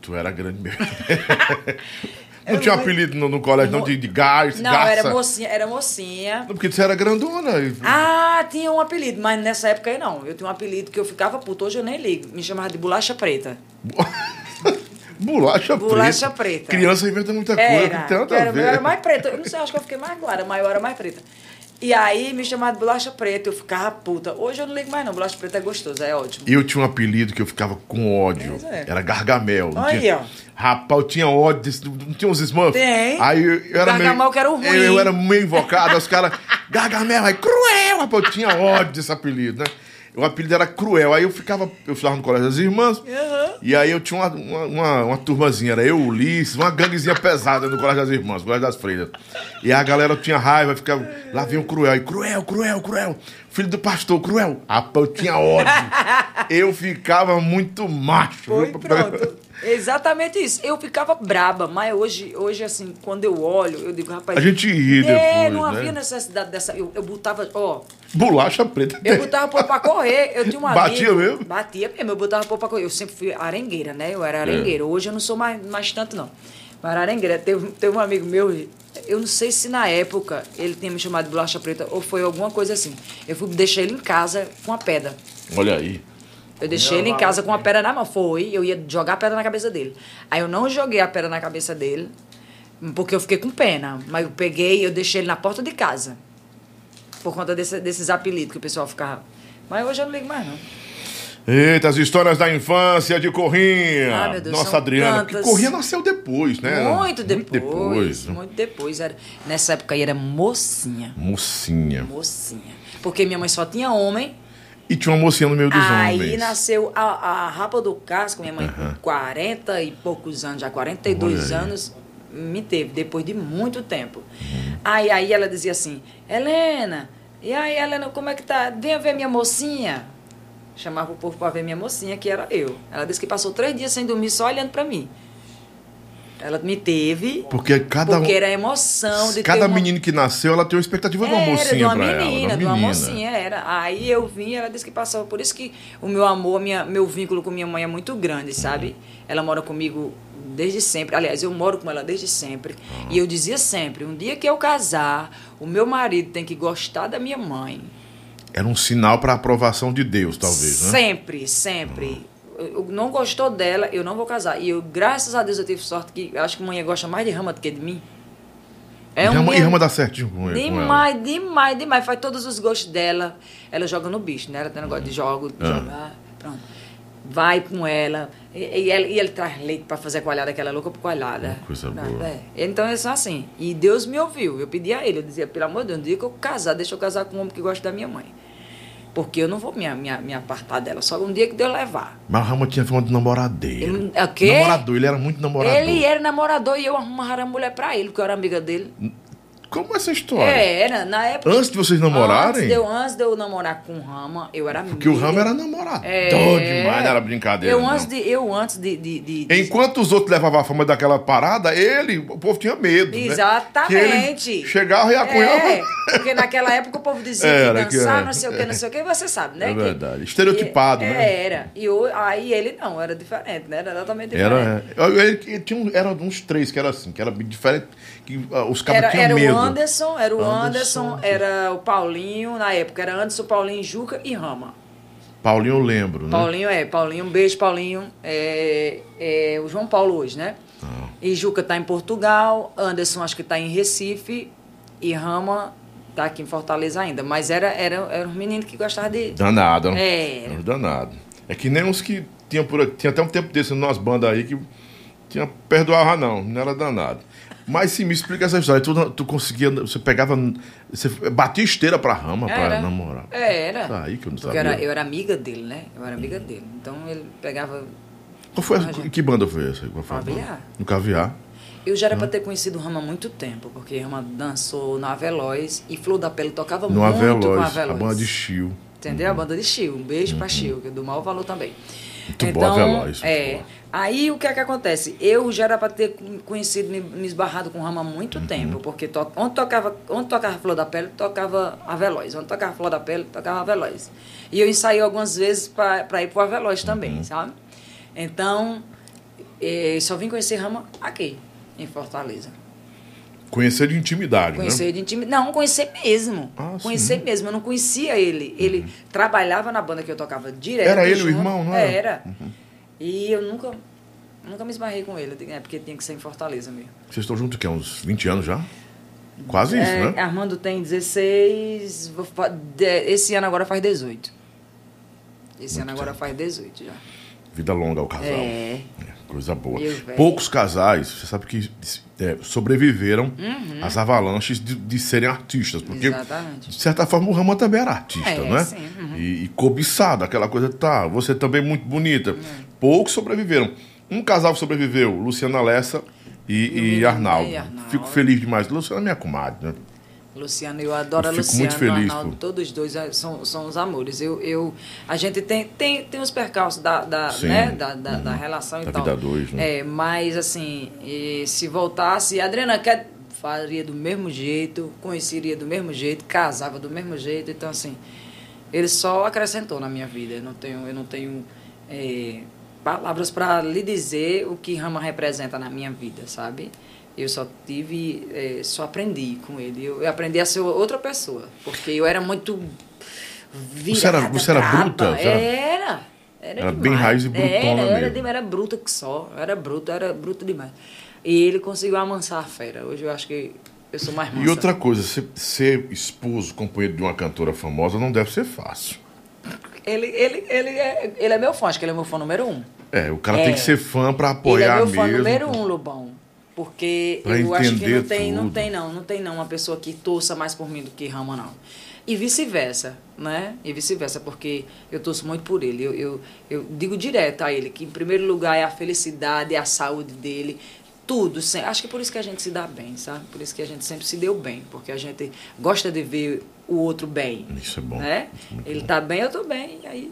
Tu era grande mesmo. <laughs> não Eu tinha não- apelido no, no colégio, não, de, de gás, Não, garça. era mocinha, era mocinha. Não, Porque você era grandona. e- Ah, tinha um apelido, mas nessa época aí não. Eu tinha um apelido que eu ficava puto, hoje eu nem ligo. Me chamava de bolacha preta. <laughs> Bolacha, Bolacha preta. preta. Criança inventa muita coisa, Era, tem nada era, a ver. eu era mais preta. Eu não sei, acho que eu fiquei mais clara, mas eu era mais preta. E aí me chamavam de bolacha preta, eu ficava puta. Hoje eu não ligo mais não, bolacha preta é gostoso, é ótimo. Eu tinha um apelido que eu ficava com ódio. É. Era Gargamel. Aí, tinha... ó. Rapaz, eu tinha ódio desse... Não tinha uns Smurfs? Tem. Aí eu, eu era Gargamel meio... que era o ruim. Eu, eu era meio invocado. aí os caras... Gargamel, aí cruel. Rapaz, eu tinha ódio desse apelido, né? O apelido era Cruel. Aí eu ficava, eu estudava no colégio das irmãs, Aham. e aí eu tinha uma, uma, uma, uma turmazinha, era eu, Ulisses, uma ganguezinha pesada no colégio das irmãs, no colégio das freiras. E a galera tinha raiva, ficava, lá vinha o Cruel, e Cruel, Cruel, Cruel, filho do pastor, Cruel. Ah, eu tinha ódio. <laughs> eu ficava muito macho. Foi pronto. Exatamente isso. Eu ficava braba, mas hoje, hoje assim, quando eu olho, eu digo, rapaz. A gente ri É, depois, não né? havia necessidade dessa. Eu, eu botava, ó, Bolacha preta. eu botava pô pra correr. Eu tinha um <laughs> amigo. Batia mesmo? Batia mesmo, eu botava pô pra correr. Eu sempre fui arengueira, né? Eu É. era arengueira. Hoje eu não sou mais, mais tanto, não. Mas era arengueira. Teve, teve um amigo meu, eu não sei se na época ele tinha me chamado de bolacha preta ou foi alguma coisa assim. Eu fui deixar ele em casa com a pedra. Olha aí. Eu deixei ele em casa com a pedra na mão. Foi, eu ia jogar a pedra na cabeça dele. Aí eu não joguei a pedra na cabeça dele, porque eu fiquei com pena. Mas eu peguei e eu deixei ele na porta de casa. Por conta desse- desses apelidos que o pessoal ficava. Mas hoje eu não ligo mais, não. Eita, as histórias da infância de Corrinha. Ah, meu Deus, Nossa, Adriana. Porque tantas. Corrinha nasceu depois, né? Muito depois. depois. Muito depois. Era, nessa época aí era mocinha. Mocinha. Mocinha. Porque minha mãe só tinha homem. E tinha uma mocinha no meio dos Aí homens. nasceu a, a Rapa do Casco, minha mãe, com 40 e poucos anos, já 42 Olha aí. anos, me teve, depois de muito tempo. Uhum. Aí, aí ela dizia assim, Helena, e aí, Helena, como é que tá? Venha ver minha mocinha. Chamava o povo para ver minha mocinha, que era eu. Ela disse que passou três dias sem dormir, só olhando para mim. Ela me teve, Porque cada porque era a emoção de Cada ter uma... menino que nasceu, ela tem uma expectativa de uma mocinha de uma pra menina, ela. de uma mocinha, era. Aí eu vim, ela disse que passava. Por isso que o meu amor, minha, meu vínculo com minha mãe é muito grande, sabe? Ela mora comigo desde sempre. Aliás, eu moro com ela desde sempre. E eu dizia sempre: um dia que eu casar, o meu marido tem que gostar da minha mãe. Era um sinal pra aprovação de Deus, talvez, né? Sempre, sempre. Eu eu não gostou dela, eu não vou casar. E eu, graças a Deus, eu tive sorte que acho que a mãe gosta mais de Rama do que de mim. um Rama, e Rama dá certinho com, ela. Demais, demais, demais. Faz todos os gostos dela. Ela joga no bicho, né? Ela tem negócio de jogo, de Ah. jogar. Pronto. Vai com ela. E, e, ela- e ele traz leite pra fazer coalhada, aquela louca por coalhada. Coisa boa. é. Então é só assim. E Deus me ouviu. Eu pedi a ele, eu dizia, pelo amor de Deus, um dia que eu casar, deixa eu casar com um homem que gosta da minha mãe. Porque eu não vou me, me, me apartar dela, só um dia que Deus levar. Mas o Rama tinha fama de namoradeiro. Ele- é o quê? Namorador, ele era muito namorador. Ele era namorador e eu arrumava a mulher pra ele, porque eu era amiga dele. Como é essa história? É, era. Na época. Antes de vocês namorarem? Antes de, eu, antes de eu namorar com o Rama, eu era amiga. Porque o Rama era namorador É. demais, não era brincadeira. Eu não. antes de. Eu antes de. de, de- Enquanto os outros levavam a fama daquela parada, ele, o povo tinha medo. né? Exatamente. Que ele chegava e apunhava. É, porque naquela época o povo dizia Era, que que dançar, era. não sei o que, não sei o que, você sabe, né? É que- verdade. Estereotipado, e- né? Era. E o- aí ele não, era diferente, né? Era totalmente diferente. Era, é. Eu- ele- tinha era uns três que era assim, que era diferente, que ah, os Era, tinham era medo. Anderson, era o Anderson, Anderson, era o Paulinho, na época era Anderson, Paulinho, Juca e Rama. Paulinho eu lembro, né? Paulinho é, Paulinho, um beijo, Paulinho. É, é o João Paulo hoje, né? Ah. E Juca tá em Portugal, Anderson acho que tá em Recife e Rama tá aqui em Fortaleza ainda. Mas era, era, era um menino que gostava de. Danado. É. Era danado. É que nem uns que tinha por aqui, tinha até um tempo desse nas bandas aí que tinha perdoava não, não era danado. Mas sim, me explica essa história. Tu, tu conseguia, você pegava, você batia esteira pra rama pra Era. namorar. É, era. Tá aí que eu não Porque sabia. era, eu era amiga dele, né? Eu era amiga dele. Então ele pegava. Qual foi essa, Ah, que banda foi essa? Qual foi? Caviar. No Caviar. Eu já era pra ter conhecido o Rama há muito tempo, porque Rama dançou na Veloz e Flor da Pele tocava No muito com a Aveloz, Veloz. a banda de Chio. Entendeu? A banda de Chio. Um beijo pra Chio, que é do mau valor também. Muito boa a Veloz, É. boa. Aí o que é que acontece? Eu já era pra ter conhecido, me, me esbarrado com o Rama há muito Uhum. tempo, porque to, onde, tocava, onde tocava Flor da Pele, tocava a Veloz. Onde tocava Flor da Pele, tocava a Veloz. E eu ensaiei algumas vezes pra ir pro Aveloz também, Uhum. sabe? Então, eh, só vim conhecer Rama aqui, em Fortaleza. Conhecer de intimidade, Conhecer né? de intimidade. Não, conhecer mesmo. Ah, conhecer sim. mesmo. Eu não conhecia ele. Ele trabalhava na banda que eu tocava direto. Era ele o junto. irmão, não era? Era. E eu nunca, nunca me esbarrei com ele. É porque tinha que ser em Fortaleza mesmo. Vocês estão juntos que uns 20 anos já? Quase isso, É, né? Armando tem 16. vou fa- de- Esse ano agora faz 18. Esse Muito ano agora tempo. faz 18 já. Vida longa ao casal. É. É. Coisa boa. Poucos casais, você sabe que é, sobreviveram Uhum. às avalanches de, de serem artistas. Porque, Exatamente. de certa forma, o Rama também era artista, É, né? sim, uhum. E, e cobiçado, aquela coisa, tá, você também muito bonita. Uhum. Poucos sobreviveram. Um casal sobreviveu, Luciana Lessa e, E e Arnaldo. né, Arnaldo. Fico feliz demais. Luciana é minha comadre, né? Luciano, eu adoro Eu a fico Luciana muito feliz, Arnaldo, pô. todos os dois é, são, são os amores. Eu, eu, a gente tem, tem, tem os percalços da, da, Sim. né, da, da, da relação Da e tal. vida dois, né? É, mas assim, e se voltasse, a Adriana quer faria do mesmo jeito, conheceria do mesmo jeito, casava do mesmo jeito, então assim, ele só acrescentou na minha vida. Eu não tenho, eu não tenho é, palavras para lhe dizer o que Rama representa na minha vida, sabe? Eu só tive, é, só aprendi com ele. Eu, eu aprendi a ser outra pessoa, porque eu era muito virada, Você era- você era bruta? Você era- Era. Era, Era bem raiz e brutona era, era, mesmo. era bruta que só. Era bruta, era bruta demais. E ele conseguiu amansar a fera. Hoje eu acho que eu sou mais mansa. E outra coisa, ser, ser esposo, companheiro de uma cantora famosa não deve ser fácil. Ele, ele, ele, é, ele é meu fã, acho que ele é meu fã número um. É, o cara É. tem que ser fã pra Ele é apoiar meu fã mesmo. número um, Lobão. Porque Pra eu acho que não tem, não tudo. tem, não, não tem não uma pessoa que torça mais por mim do que Rama, não. E vice-versa, né? E vice-versa, porque eu torço muito por ele. Eu, eu, eu digo direto a ele que, em primeiro lugar, é a felicidade, é a saúde dele, tudo. Acho que é por isso que a gente se dá bem, sabe? Por isso que a gente sempre se deu bem, porque a gente gosta de ver o outro bem. Isso é bom. Né? Muito Ele bom. tá bem, eu tô bem. Aí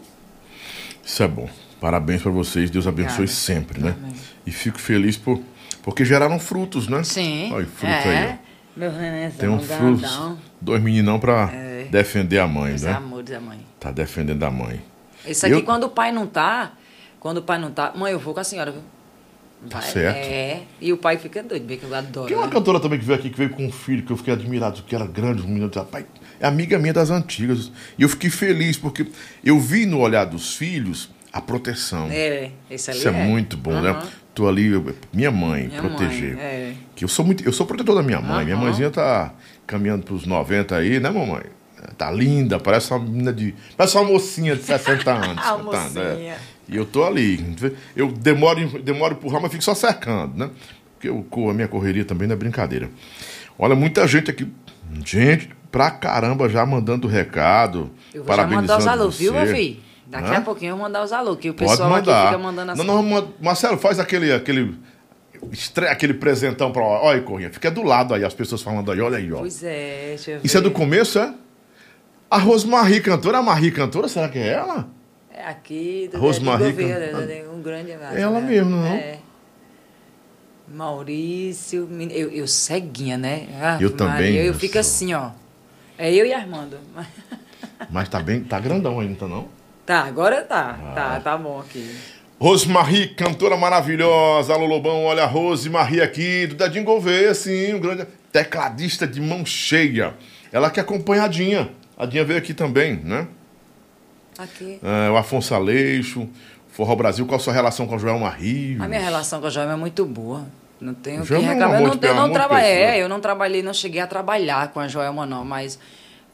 Isso é bom. Parabéns pra vocês, Deus abençoe Obrigada. sempre, né? Amém. E fico feliz por porque geraram frutos, né? Sim. Olha, fruto é. aí, ó. Meu renezão, Tem um grandão. dois meninão pra É. defender a mãe, Os né? amores da mãe. Tá defendendo a mãe. Isso aqui, Eu- quando o pai não tá, quando o pai não tá, mãe, eu vou com a senhora, viu? Tá Vai, certo. É. E o pai fica doido, bem que eu adoro. Tem uma né? cantora também que veio aqui, que veio com um filho, que eu fiquei admirado, que era grande, um menino, rapaz, é amiga minha das antigas. E eu fiquei feliz, porque eu vi no olhar dos filhos a proteção. É, ali Isso é, muito bom, né? Tô ali, minha mãe, Minha proteger. mãe, é. Que eu sou muito, eu sou protetor da minha mãe. Minha Aham. mãezinha tá caminhando pros 90 aí, né, mamãe? Tá linda, parece uma menina de. Parece uma mocinha de 60 <laughs> anos. A 60 anos, né? E eu tô ali. Eu demoro, em- demoro empurrar, mas fico só cercando, né? Porque eu, a minha correria também não é brincadeira. Olha, muita gente aqui. Gente pra caramba já mandando recado. Eu vou já mandar os parabenizando alô, viu, meu filho? Daqui Hã? a pouquinho eu vou mandar os alô, que o pessoal aqui fica mandando assim. Não, não, ma- Marcelo, faz aquele, aquele, estre... aquele presentão pra. Olha, Corrinha, fica do lado aí, as pessoas falando aí, olha aí, ó. Pois é, deixa eu ver. Isso é do começo, é? A Rosmarie cantora, a Marie cantora, será que é ela? É aqui, do Rosmarie do governo, Can- é um grande abraço. Ela né? mesmo, não? É. Maurício, eu, eu ceguinha, né? Ah, Eu também, Maria, eu eu fico assim, ó. É eu e Armando. <laughs> Mas tá bem, tá grandão ainda, tá não? Tá, agora tá. Ah. Tá, tá bom aqui. Rosmarie, cantora maravilhosa. Alô, Lobão, olha a Rosemarie aqui, do Dadinho Gouveia, sim, um grande tecladista de mão cheia. Ela que é acompanhadinha. A Dinha veio aqui também, né? Aqui. É, o Afonso Aleixo, Forró Brasil, qual a sua relação com o Joel Marie? A minha relação com a Joelma é muito boa. Não tenho o que Joelma é um reclamar. amor Eu não, eu é não trabalhei, é, eu não trabalhei, não cheguei a trabalhar com a Joelma, não, mas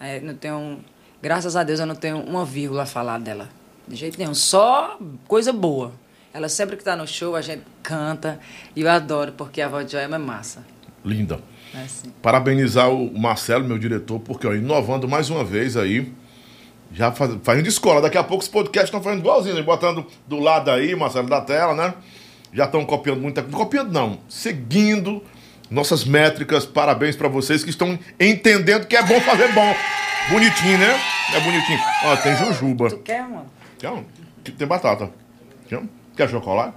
é, não tenho. Graças a Deus eu não tenho uma vírgula a falar dela. De jeito nenhum. Só coisa boa. Ela sempre que tá no show, a gente canta. E eu adoro, porque a voz de Joelma é massa. Linda. É assim. Parabenizar o Marcelo, meu diretor, porque ó, inovando mais uma vez aí. Já faz, fazendo escola. Daqui a pouco os podcasts estão fazendo igualzinho, né? botando do lado aí, Marcelo, da tela, né? Já estão copiando muita coisa. Copiando não, seguindo nossas métricas. Parabéns pra vocês que estão entendendo que é bom fazer bom. Bonitinho, né? É bonitinho. Ó, tem jujuba. Tu quer, mano? Quer um? Tem batata. Quer? Quer chocolate?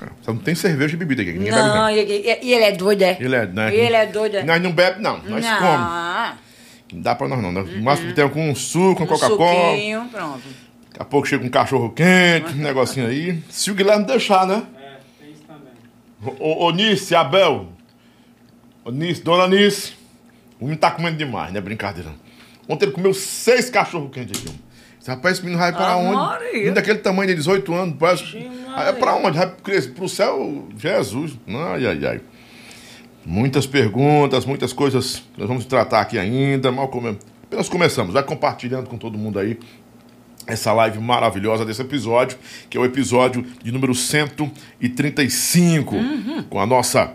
É, Só não tem cerveja e bebida aqui. Ninguém bebe, Não, e, e- ele é doido, é? Ele é, né? Ele é doido, é? Nós não bebe, não. Nós não. comemos. Não dá pra nós não. né? O máximo que tem é com um suco, com Um Coca-Cola. suquinho, pronto. Daqui a pouco chega um cachorro quente, um negocinho aí. Se o Guilherme deixar, né? É, tem isso também. Ô, Nice, Abel. Ô Nice, dona Nice. O menino tá comendo demais, não é brincadeira. Ontem ele comeu seis cachorros quentes aqui. Esse rapaz, esse menino vai pra Ah, onde? Maria. Daquele tamanho de 18 anos. Parece... Ixi, É pra onde? Vai pro céu, Jesus. Ai, ai, ai. Muitas perguntas, muitas coisas que nós vamos tratar aqui ainda. Mal come... Apenas começamos. Vai compartilhando com todo mundo aí essa live maravilhosa desse episódio, que é o episódio de número 135, uhum. com a nossa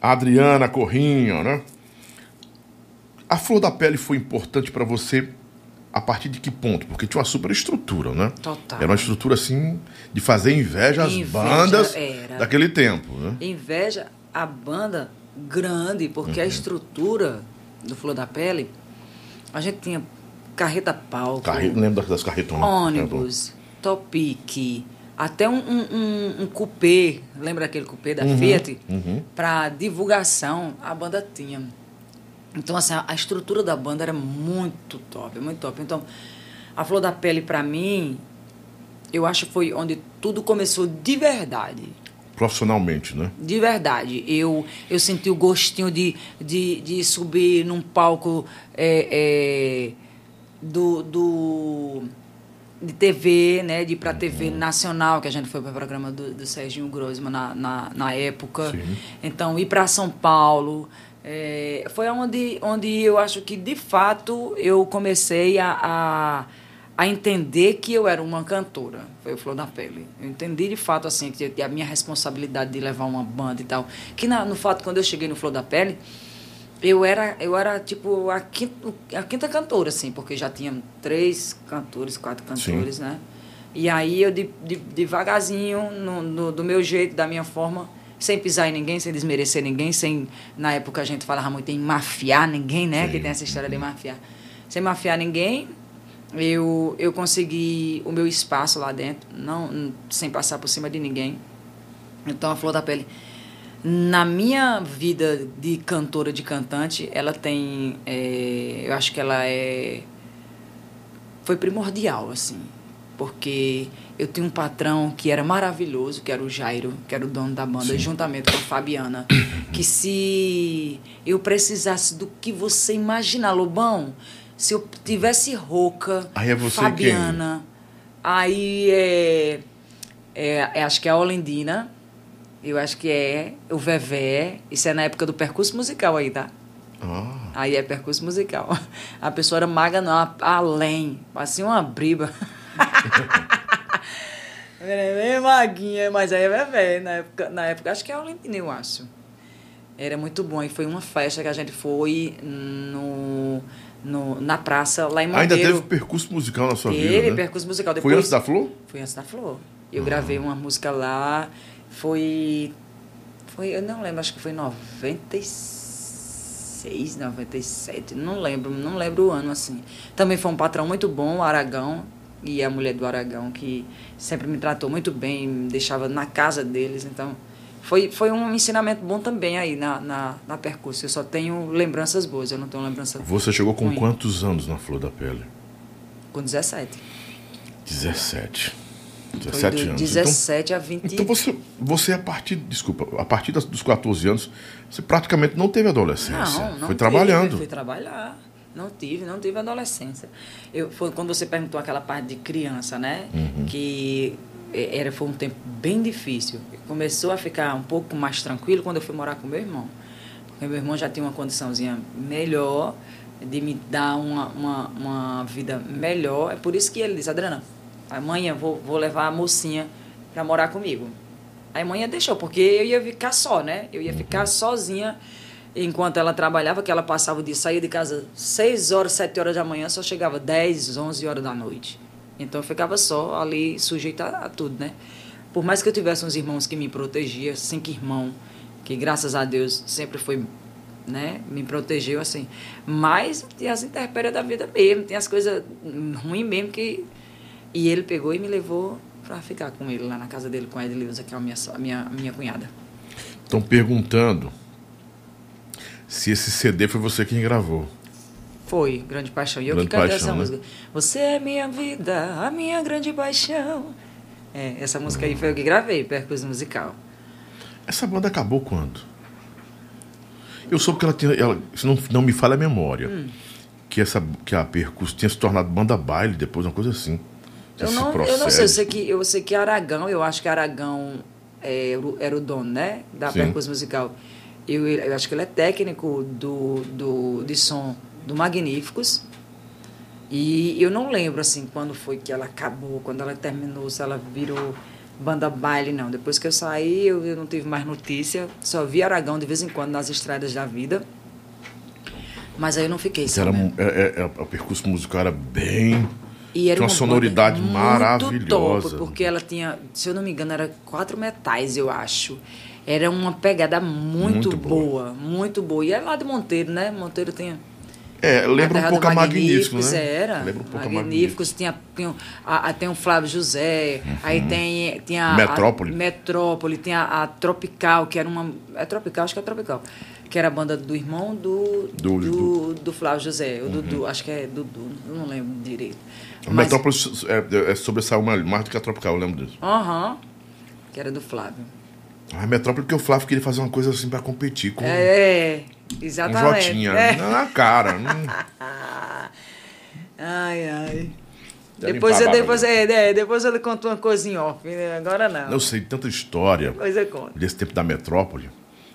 Adriana Corrinha, né? A flor da pele foi importante para você a partir de que ponto? Porque tinha uma super estrutura, né? Total. Era uma estrutura assim de fazer inveja às inveja bandas era. daquele tempo, né? Inveja a banda grande, porque uhum. a estrutura do Flor da Pele, a gente tinha carreta palco. Carre... Lembro das carretonas. Ônibus, topique, até um, um, um, um cupê, lembra aquele cupê da uhum, Fiat? Uhum. Para divulgação, a banda tinha. Então, assim, a estrutura da banda era muito top, muito top. Então, a Flor da Pele, para mim, eu acho que foi onde tudo começou de verdade. Profissionalmente, né? De verdade. Eu, eu senti o gostinho de, de, de subir num palco é, é, do, do, de TV, né? De ir pra TV uhum. nacional, que a gente foi para o programa do, do Serginho Grossman na, na, na época. Sim. Então, ir para São Paulo é, foi onde, onde eu acho que, de fato, eu comecei a, a, a, entender que eu era uma cantora. Foi o Flor da Pele. Eu entendi, de fato, assim, que a minha responsabilidade de levar uma banda e tal. Que, na, no fato, quando eu cheguei no Flor da Pele, eu era, eu era tipo, a quinta, a quinta cantora, assim, porque já tinha três cantores, quatro cantores, Sim. né? E aí eu, de, de, devagarzinho, no, no, do meu jeito, da minha forma sem pisar em ninguém, sem desmerecer ninguém, sem. Na época a gente falava muito em mafiar ninguém, né? Sim. Que tem essa história de mafiar. Sem mafiar ninguém, eu, eu consegui o meu espaço lá dentro, não sem passar por cima de ninguém. Então a Flor da Pele. Na minha vida de cantora, de cantante, ela tem. É, eu acho que ela é. Foi primordial, assim. Porque eu tinha um patrão que era maravilhoso, que era o Jairo, que era o dono da banda, Sim. juntamente com a Fabiana. <coughs> Que se eu precisasse do que você imaginar, Lobão, se eu tivesse rouca, aí é Fabiana, quem? aí é, é, é, acho que é a Olendina, eu acho que é o Vevé, isso é na época do percurso musical aí, tá? Ah. Aí é percurso musical. A pessoa era maga, não, além, assim uma briba. <laughs> Bem maguinha, mas aí é bebê. Na época, na época, acho que é Olentina, eu acho. Era muito bom. E foi uma festa que a gente foi no, no, na praça, lá em Monteiro. Ainda teve percurso musical na sua teve vida, Teve né? percurso musical. Depois, foi antes da Flor? Foi antes da Flor. Eu ah. gravei uma música lá. Foi... Foi, eu não lembro, acho que foi em 96, 97. Não lembro, não lembro o ano, assim. Também foi um patrão muito bom, o Aragão e a mulher do Aragão, que sempre me tratou muito bem, me deixava na casa deles. Então, foi, foi um ensinamento bom também aí na, na, na percurso. Eu só tenho lembranças boas, eu não tenho lembrança Você chegou com ruim. quantos anos na Flor da Pele? Com 17. 17. 17 anos. 17 então, a 20. Então você, você a partir, desculpa, a partir dos 14 anos, você praticamente não teve adolescência. Não, não foi trabalhando. Foi trabalhar. Não tive, não tive adolescência. Eu, foi quando você perguntou aquela parte de criança, né? Uhum. Que era, foi um tempo bem difícil. Começou a ficar um pouco mais tranquilo quando eu fui morar com meu irmão. Porque meu irmão já tinha uma condiçãozinha melhor, de me dar uma, uma, uma vida melhor. É por isso que ele disse, Adriana, amanhã vou, vou levar a mocinha para morar comigo. Aí mãe deixou, porque eu ia ficar só, né? Eu ia ficar sozinha enquanto ela trabalhava, que ela passava o dia, saía de casa 6 horas, 7 horas da manhã, só chegava 10, 11 horas da noite. Então eu ficava só ali, sujeita a, tudo, né? Por mais que eu tivesse uns irmãos que me protegiam, cinco irmãos, que graças a Deus sempre foi, né, me protegeu assim. Mas tinha as intempéries da vida mesmo, tem as coisas ruins mesmo que. E ele pegou e me levou para ficar com ele lá na casa dele, com a Edileuza, que é a minha, a minha, a minha cunhada. Estão perguntando se esse CD foi você quem gravou. Foi, Grande Paixão. E eu grande que cantei essa né? música. Você é minha vida, a minha grande paixão. É, essa música aí foi eu que gravei, percurso musical. Essa banda acabou quando? Eu soube que ela tinha. Ela, se não, não me falha a memória, hum. que, essa, que a percurso tinha se tornado banda baile depois, uma coisa assim. Eu não, eu não sei, eu sei que, eu sei que Aragão, eu acho que Aragão é, era o dono, né? Da Sim. percurso musical. Eu, eu acho que ele é técnico do, do, de som do Magníficos. E eu não lembro, assim, quando foi que ela acabou, quando ela terminou, se ela virou banda baile, não. Depois que eu saí, eu, eu não tive mais notícia. Só vi Aragão de vez em quando nas estradas da vida. Mas aí eu não fiquei Era, sabendo. é, é, é, o percurso musical era bem. E era tinha uma sonoridade banda maravilhosa. Top, porque ela tinha, se eu não me engano, era quatro metais, eu acho. Era uma pegada muito, Muito boa. boa, muito boa. E é lá de Monteiro, né? Monteiro tinha. É, lembra um pouco a Magníficos, né? Era. Lembra um pouco a Magníficos. Tinha, tinha, a, a- tem o Flávio José, aí tem, tem a. Uhum. Metrópole. A, Metrópole, tem a, a Tropical, que era uma. É Tropical, acho que é Tropical. Que era a banda do irmão do. Do- Do, do- Flávio José. O Dudu, acho que é Dudu, não lembro direito. A Mas- Metrópolis é, é sobressaiu mais do que a Tropical, eu lembro disso. Aham. Que era do Flávio. A Metrópole, porque o Flávio queria fazer uma coisa assim pra competir com É, um exatamente. Jotinha. É. Na cara. <laughs> hum. Ai, ai. Já Depois eu, depois, é, é, depois eu conto uma coisinha off. né? Agora não. Eu sei tanta história desse tempo da Metrópole.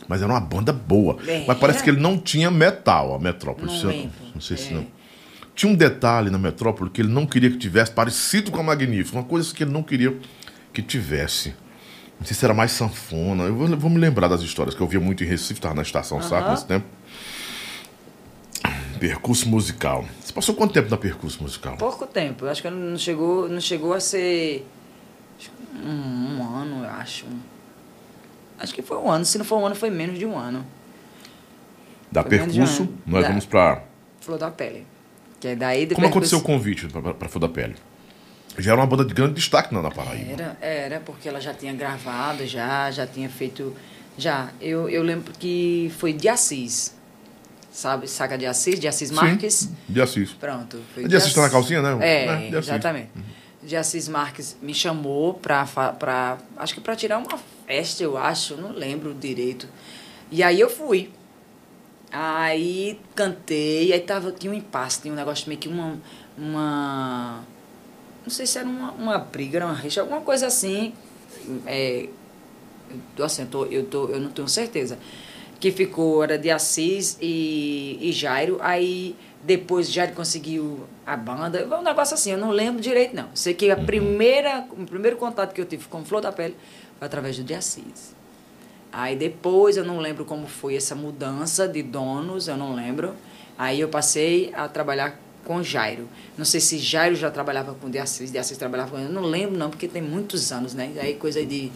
Mas era uma banda boa. É. Mas parece que ele não tinha metal, a Metrópole. Não eu não sei se É. não. Tinha um detalhe na Metrópole que ele não queria que tivesse, parecido com a Magnífica. Uma coisa que ele não queria que tivesse. Não sei se era mais sanfona. Eu vou, vou me lembrar das histórias que eu via muito em Recife, estava na estação, sabe, Aham. nesse tempo. Percurso musical. Você passou quanto tempo na percurso musical? Pouco tempo. Eu acho que não chegou, não chegou a ser um, um ano, eu acho. Acho que foi um ano. Se não for um ano, foi menos de um ano. Da Foi um percurso, ano. nós Da- vamos para Flor da Pele. Que é daí de Como aconteceu o convite para Flor da Pele? Já era uma banda de grande destaque na, na Paraíba. Era, era, porque ela já tinha gravado, já, já tinha feito. Já. Eu, eu lembro que foi de Assis. Sabe? Saga de Assis, de Assis Marques. Sim, de Assis. Pronto. Foi É de Assis tá na Assis. calcinha, né? É, É, de Assis. exatamente. De Assis Marques me chamou pra, pra. Acho que pra tirar uma festa, eu acho, não lembro direito. E aí eu fui. Aí cantei, aí tava, tinha um impasse, tinha um negócio meio que uma. uma não sei se era uma, uma briga, era uma rixa, alguma coisa assim. É, assim, eu, tô, eu, tô, eu não tenho certeza. Que ficou, era de Assis e, e Jairo. Aí depois Jairo conseguiu a banda. Um negócio assim, eu não lembro direito, não. Sei que a primeira, o primeiro contato que eu tive com Flor da Pele foi através do de Assis. Aí depois eu não lembro como foi essa mudança de donos, eu não lembro. Aí eu passei a trabalhar com Jairo. Não sei se Jairo já trabalhava com de Assis, de Assis trabalhava com ele. Eu não lembro não, porque tem muitos anos, né? Aí coisa de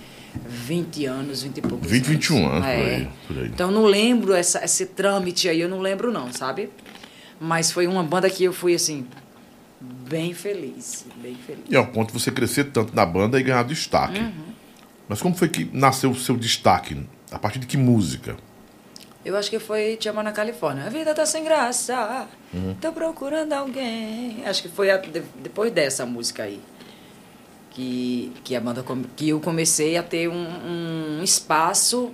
20 anos, 20 e poucos 20, 21 anos, É. por aí, por aí. Então eu não lembro essa, esse trâmite aí, eu não lembro não, sabe? Mas foi uma banda que eu fui assim, bem feliz, bem feliz. E ao ponto de você crescer tanto na banda e ganhar destaque. Uhum. Mas como foi que nasceu o seu destaque? A partir de que música? Eu acho que foi Te Amo na Califórnia. A vida tá sem graça, Uhum. tô procurando alguém. Acho que foi a- de- depois dessa música aí. Que, que a banda que eu comecei a ter um, um espaço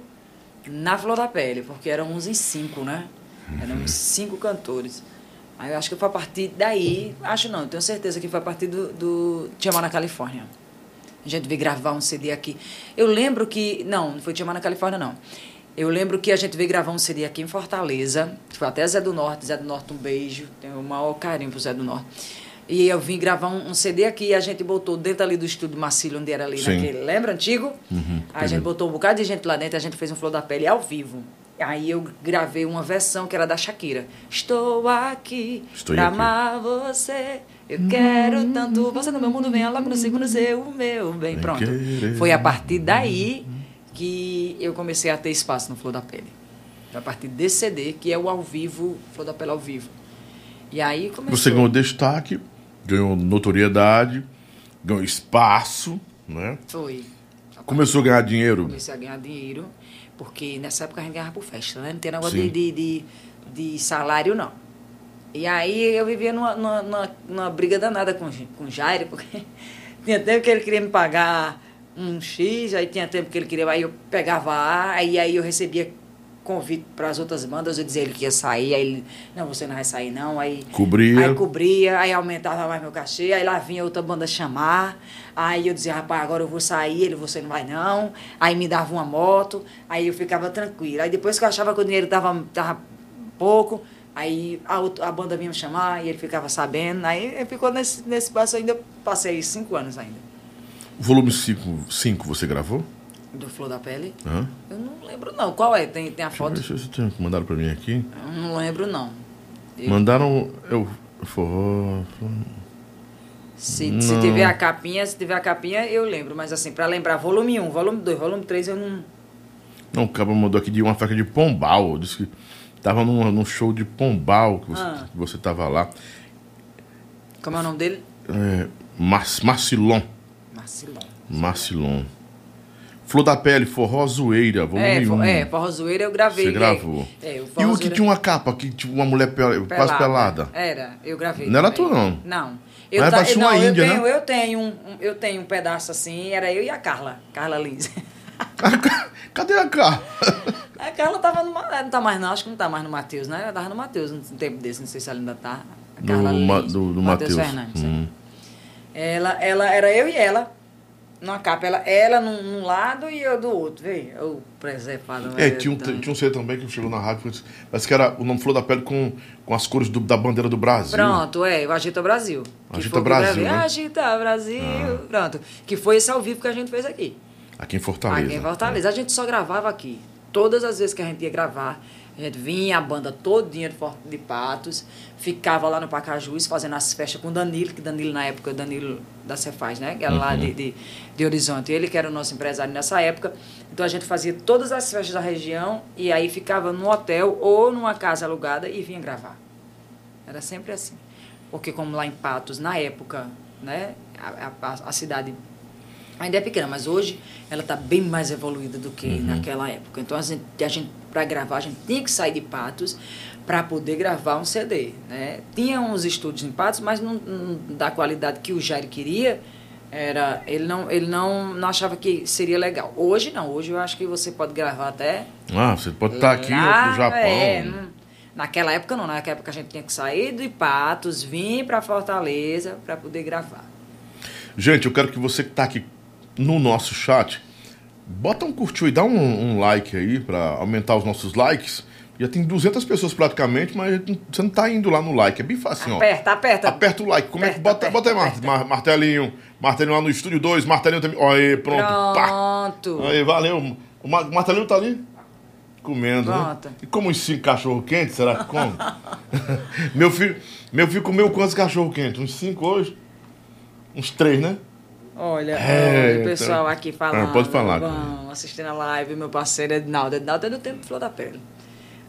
na Flor da Pele, porque eram uns em cinco, né? Éramos cinco cantores. Aí eu acho que foi a partir daí, acho não, tenho certeza que foi a partir do, do Te Amar na Califórnia. A gente veio gravar um CD aqui. Eu lembro que. Não, não foi Te Amar na Califórnia, não. Eu lembro que a gente veio gravar um CD aqui em Fortaleza. Foi até Zé do Norte. Zé do Norte, um beijo. Tenho o maior carinho pro Zé do Norte. E eu vim gravar um, um CD aqui e a gente botou dentro ali do estúdio Marcílio, onde era ali Sim. naquele. Lembra antigo? a gente botou um bocado de gente lá dentro a gente fez um Flor da Pele ao vivo. Aí eu gravei uma versão que era da Shakira. Estou aqui Estou pra aqui. amar você. Eu quero tanto. Você no meu mundo, venha logo no segundo seu, o meu bem. Vem Pronto. Foi a partir daí que eu comecei a ter espaço no Flor da Pele. Foi a partir desse CD, que é o ao vivo, Flor da Pele ao vivo. E aí começou. Você ganhou destaque, ganhou notoriedade, ganhou espaço, né? Foi. Começou a ganhar dinheiro. Comecei a ganhar dinheiro, porque nessa época a gente ganhava por festa, né? Não tinha negócio de, de, de, de salário, não. E aí eu vivia numa, numa, numa, briga danada com, com o Jairo, porque <laughs> tinha tempo que ele queria me pagar um X, aí tinha tempo que ele queria, aí eu pegava A, aí, aí eu recebia convite para as outras bandas, eu dizia ele que ia sair, aí ele, não, você não vai sair não, aí... Cobria. Aí cobria, aí aumentava mais meu cachê, aí lá vinha outra banda chamar, aí eu dizia, rapaz, agora eu vou sair, ele, você não vai não, aí me dava uma moto, aí eu ficava tranquila. Aí depois que eu achava que o dinheiro tava, tava pouco, Aí a, a banda vinha me chamar e ele ficava sabendo. Aí ficou nesse, nesse passo ainda, passei cinco anos ainda. Volume 5 você gravou? Do Flor da Pele. Hã? Eu não lembro não. Qual é? Tem, tem a Deixa eu foto? ver se tem- mandaram pra mim aqui. Eu não lembro não. Eu- Mandaram. Eu. Forró. Se, se tiver a capinha, se tiver a capinha, eu lembro. Mas assim, pra lembrar, volume 1, volume 2, volume 3, eu não. Não, o cara mandou aqui de uma festa de Pombal. Disse que tava num, num show de Pombal que você, Ah. que você tava lá. Como é o nome dele? É, Mar Marcilon. Marcilon. Marcilon. Flor da Pele, Forró Zoeira, volume É, 1. fo- é, Forró Zoeira eu gravei. Você gravou. É, é, o E o que tinha uma capa, que tinha uma mulher pel- quase pelada. Era, eu gravei. Não era tu, não? Não. Mas ta- parecia não, uma eu índia, tenho, né? eu tenho um, um- eu tenho um pedaço assim, era eu e a Carla, Carla Lins. <laughs> Cadê a cara? a Carla tava no, Ma- não tá mais não, acho que não tá mais no Matheus, né? Ela tava no Matheus um tempo desse, não sei se ela ainda tá. A Carla Do, Lins, do, do Matheus. Fernandes. é. Hum. Ela, ela era eu e ela numa capa, ela, ela num, num lado e eu do outro, vê? Eu preservado. É, tinha um, tinha um ser também que chegou na rádio, parece que era o nome Flor da Pele com, com as cores do- da bandeira do Brasil. Pronto, é, o Agita Brasil. Agita o Brasil, né? Agita Brasil, pronto. Que foi esse ao vivo que a gente fez aqui. Aqui em Fortaleza. Aqui em Fortaleza. A gente só gravava aqui. Todas as vezes que a gente ia gravar, a gente vinha, a banda todinha de, Patos, ficava lá no Pacajus fazendo as festas com o Danilo, que Danilo na época, Danilo da Cefaz, né? Que era lá de, de, de Horizonte. Ele que era o nosso empresário nessa época. Então a gente fazia todas as festas da região e aí ficava num hotel ou numa casa alugada e vinha gravar. Era sempre assim. Porque como lá em Patos, na época, né, a, a, a cidade ainda é pequena, mas hoje ela está bem mais evoluída do que naquela época. Então a gente, gente para gravar, a gente tinha que sair de Patos para poder gravar um CD, né? Tinha uns estúdios em Patos, mas não, não da qualidade que o Jair queria, era ele não ele não, não achava que seria legal. Hoje não, hoje eu acho que você pode gravar até Ah, você pode estar aqui Lá, no Japão. é, naquela época não, naquela época a gente tinha que sair de Patos, vir para Fortaleza para poder gravar. Gente, eu quero que você que está aqui no nosso chat, bota um curtiu e dá um, um like aí para aumentar os nossos likes. Já tem 200 pessoas praticamente, mas você não tá indo lá no like. É bem fácil, ó. Aperta, aperta. Aperta o like. Como é que Aperta, bota, bota aí, aperta, mar- mar- martelinho. Martelinho lá no estúdio 2, martelinho também. Ó, aí, pronto. Pá. Pronto. Aí, valeu. O ma- o martelinho tá ali comendo. né? Pronto. E como uns cinco cachorro quente, será que come? <laughs> meu filho, meu filho comeu quantos cachorro quente? Uns cinco hoje? Uns três, né? Olha, É, olha, o pessoal aqui falando. Ah, pode falar, Bom, assistindo a live, meu parceiro Edinaldo. Edinaldo é do tempo Flor da Pele.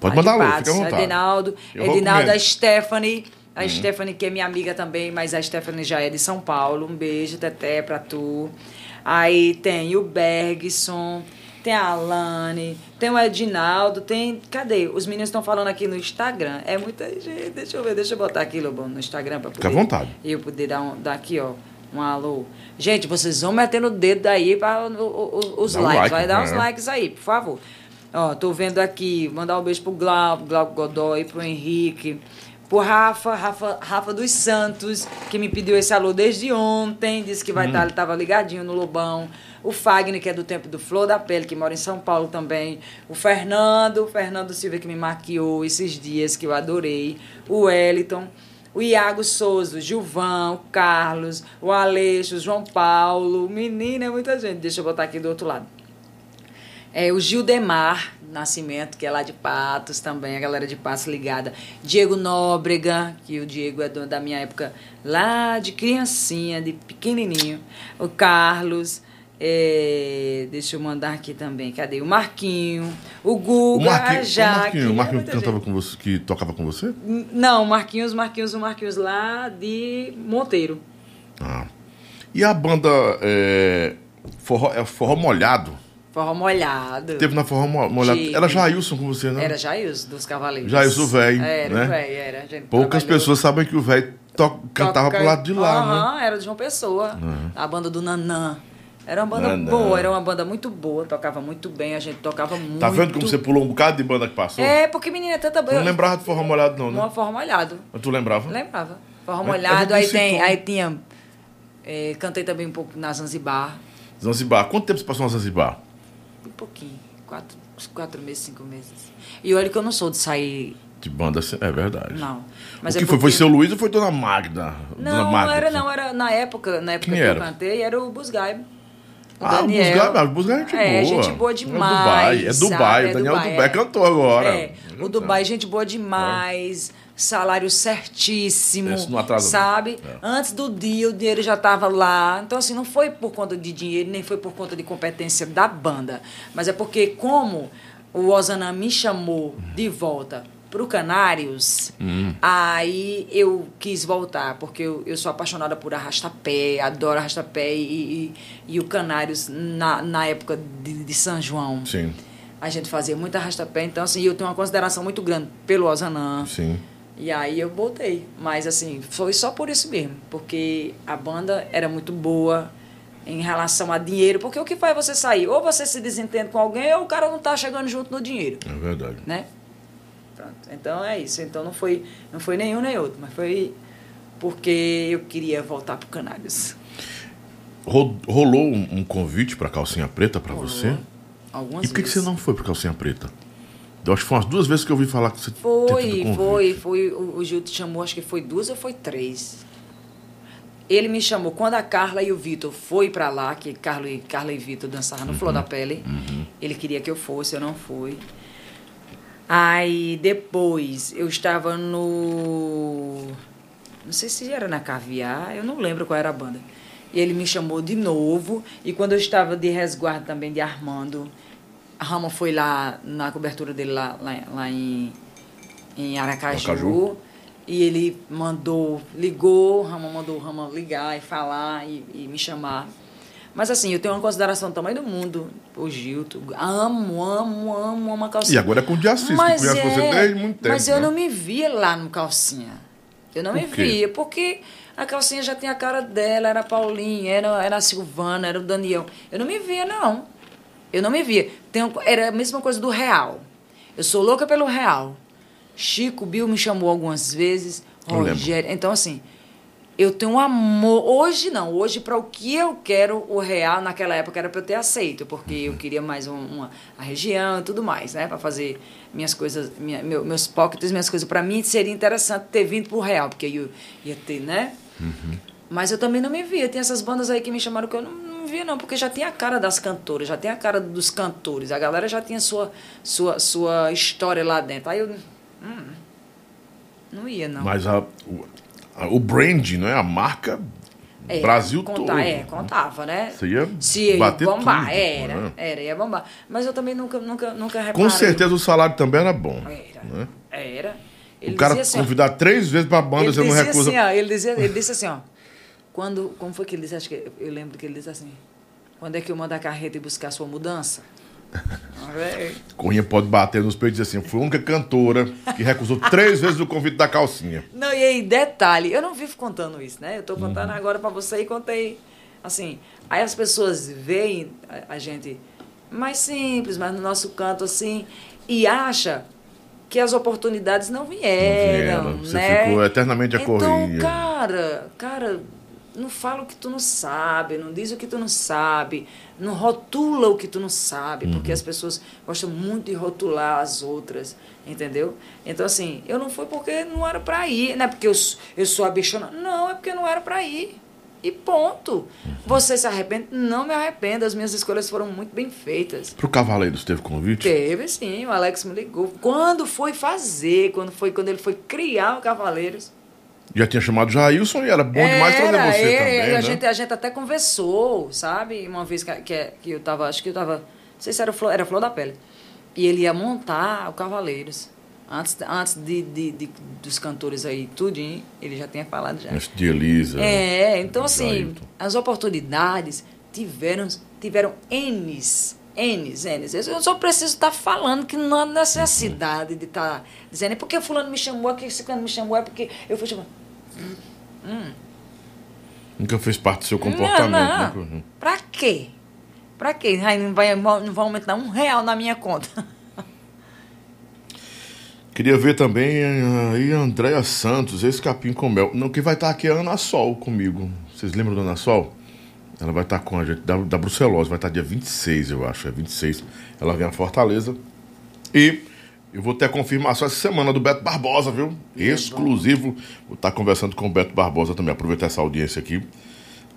Pode mandar alô, Patos, fica à vontade. Edinaldo, Eu Edinaldo, a Stephanie. A Stephanie, que é minha amiga também, mas a Stephanie já é de São Paulo. Um beijo, Teté, pra tu. Aí tem o Bergson, tem a Alane, tem o Edinaldo, tem. Cadê? Os meninos estão falando aqui no Instagram. É muita gente. Deixa eu ver, deixa eu botar aqui, Lobão, no Instagram pra poder. Fica à vontade. E eu poder dar, um, dar aqui, ó, um alô. Gente, vocês vão metendo o dedo aí para os Dá um likes. like, Vai dar uns é. likes aí, por favor. Ó, tô vendo aqui, mandar um beijo pro Glauco, Glauco Godoy, pro Henrique, pro Rafa, Rafa, Rafa dos Santos, que me pediu esse alô desde ontem, disse que vai estar, ele tava ligadinho no Lobão. O Fagner, que é do tempo do Flor da Pele, que mora em São Paulo também. O Fernando, o Fernando Silva, que me maquiou esses dias, que eu adorei. O Wellington. O Iago Souza, o Gilvão, o Carlos, o Aleixo, o João Paulo. Menina, é muita gente. Deixa eu botar aqui do outro lado. É, o Gildemar Nascimento, que é lá de Patos também, a galera de Patos ligada. Diego Nóbrega, que o Diego é do- da minha época lá de criancinha, de pequenininho. O Carlos, é, deixa eu mandar aqui também, cadê? O Marquinho, o O Guga, a Marquinhos, o Jaque. O é Marquinhos muita que cantava gente. com você, que tocava com você? Não, Marquinhos, Marquinhos, o Marquinhos lá de Monteiro. Ah. E a banda é, forró, é Forró Molhado? Forró molhado. Teve na Forró Mo- Molhado. Tive. Era Jailson com você, né? Era Jailson dos Cavaleiros. Jailson, o velho, Era, né? o velho, era. A Poucas trabalhou- pessoas sabem que o velho cantava Toca- pro lado de lá, né? Aham, era de João Pessoa. A banda do Nanã. Era uma banda Nanã. boa, era uma banda muito boa, tocava muito bem, a gente tocava muito. Tá vendo como você pulou um bocado de banda que passou? É, porque menina é tanta boa. não lembrava de Forró Molhado, não, né? Uma forró molhado. Mas Tu lembrava? Lembrava. Forró Mas a molhado, aí citou. tem, aí tinha. é, cantei também um pouco na Zanzibar. Zanzibar. Quanto tempo você passou na Zanzibar? Um pouquinho. Quatro, quatro meses, cinco meses. E olha que eu não sou de sair De banda, é verdade. Não. o Mas que é foi? porque... Foi seu Luiz ou foi Dona Magda? Dona Não, Magda, era assim? não, era na época, na época Quem que era? eu cantei, era o Busgai. O Ah, Busgai, mas o Busgai é gente é, boa. gente boa É demais. Dubai, é? Dubai. O Daniel Dubai, Dubai é. cantou agora. É, o Dubai, gente boa demais, salário certíssimo, Esse não atrasa, sabe? É. Antes do dia, o dinheiro já estava lá. Então, assim, não foi por conta de dinheiro, nem foi por conta de competência da banda. Mas é porque, como o Ozanam me chamou de volta pro Canários, Hum. aí eu quis voltar, porque eu, eu sou apaixonada por arrastapé, adoro arrastapé e, e, e o Canários na, na época de, de São João. Sim, A gente fazia muito arrastapé, então assim, eu tenho uma consideração muito grande pelo Ozanam. sim. E aí eu voltei. Mas assim, foi só por isso mesmo. Porque a banda era muito boa em relação a dinheiro. Porque o que faz você sair? Ou você se desentende com alguém, ou o cara não tá chegando junto no dinheiro, É verdade. né? Pronto. Então é isso. Então não foi, não foi nenhum nem outro, mas foi porque eu queria voltar pro Canários. Ro- Rolou um, convite pra calcinha preta pra você? Algumas E por que, que você não foi pra calcinha preta? Eu acho que foi umas duas vezes que eu ouvi falar que você Foi, foi, foi. O, o Gil te chamou, acho que foi duas ou foi três. Ele me chamou quando a Carla e o Vitor foi pra lá, que Carla e, Carla e Vitor dançavam no Flor da Pele. Ele queria que eu fosse, eu não fui. Aí depois eu estava no. Não sei se era na Caviar, eu não lembro qual era a banda. E ele me chamou de novo. E quando eu estava de resguardo também de Armando, a Rama foi lá na cobertura dele lá, lá, lá em, em Aracaju, Aracaju. E ele mandou, ligou, Rama mandou o Rama ligar e falar e, e me chamar. Mas assim, eu tenho uma consideração do tamanho do mundo, o Gilto. Amo, amo, amo, amo a calcinha. E agora é com o Diassis, que Mas conhece você é, desde muito tempo. Mas eu né? não me via lá no calcinha. Eu não Por me quê? via, porque a calcinha já tinha a cara dela, era a Paulinha, era, era a Silvana, era o Daniel. Eu não me via, não. Eu não me via. Um- era a mesma coisa do Real. Eu sou louca pelo Real. Chico Bill me chamou algumas vezes. Rogério. Então, assim, eu tenho um amor. Hoje não, hoje para o que eu quero, o real naquela época era para eu ter aceito, porque eu queria mais um- uma, a região e tudo mais, né? Para fazer minhas coisas, minha, meu- meus pockets, minhas coisas. Para mim seria interessante ter vindo pro real, porque eu ia ter, né? Mas eu também não me via. Tem essas bandas aí que me chamaram que eu não, não via, não, porque já tinha a cara das cantoras, já tinha a cara dos cantores. A galera já tinha sua, sua, sua história lá dentro. Aí eu. hum, não ia, não. Mas a, o, brand, não é? A marca É, Brasil conta- todo. É, contava, né? Você ia Se ia bater bombar, tudo, era, né? era, ia bombar. Mas eu também nunca, nunca, nunca reparei. Com certeza o salário também era bom. Era, né? era. O cara assim, convidar três vezes pra banda, ele você não recusa. assim, ó, ele, dizia, ele disse assim, ó, quando, como foi que ele disse? Acho que eu lembro que ele disse assim, quando é que eu mando a carreta e buscar a sua mudança? Corrinha pode bater nos peitos e dizer assim: foi a única cantora que recusou três vezes o convite da calcinha. Não, e aí, detalhe, eu não vivo contando isso, né? Eu tô contando Uhum. agora pra você e contei, assim, aí as pessoas veem a, a gente mais simples, mas no nosso canto, assim, e acha que as oportunidades não vieram, Não vieram, você né? ficou eternamente a Então, correr. cara, cara, não fala o que tu não sabe, não diz o que tu não sabe, não rotula o que tu não sabe, porque Uhum. as pessoas gostam muito de rotular as outras, entendeu? Então, assim, eu não fui porque não era pra ir, não é porque eu, eu sou a bichona, não, é porque não era pra ir. E ponto. Uhum. Você se arrepende? Não me arrependo, as minhas escolhas foram muito bem feitas. Pro Cavaleiros teve convite? Teve sim, o Alex me ligou. Quando foi fazer, quando foi quando ele foi criar o Cavaleiros, Já tinha chamado Jailson e era bom demais trazer era, você é, também, né? a, gente, a gente até conversou, sabe? Uma vez que, que, que eu tava, acho que eu tava, não sei se era Flor, era Flor da Pele. E ele ia montar o Cavaleiros. Antes, antes de, de, de- dos cantores aí, tudinho, ele já tinha falado já. Antes de Elisa. É, então assim, Jailton. as oportunidades tiveram, tiveram N's, N's, N's. Eu só preciso estar falando que não há necessidade de estar dizendo, é porque fulano me chamou, aqui, esse fulano me chamou, é porque eu fui chamar. Nunca fez parte do seu comportamento. Não, não. né? Pra quê? Pra quê? Aí não vai, não vai aumentar um real na minha conta. <laughs> Queria ver também eh, aí a Andréia Santos, esse capim com mel. Não, que vai estar aqui é a Ana Sol comigo. Vocês lembram da Ana Sol? Ela vai estar com a gente, da, da Brucelose, vai estar dia 26, eu acho, é 26. Ela vem a Fortaleza. E Eu vou ter a confirmação essa semana do Beto Barbosa, viu? Exclusivo. Vou estar conversando com o Beto Barbosa também. Aproveitar essa audiência aqui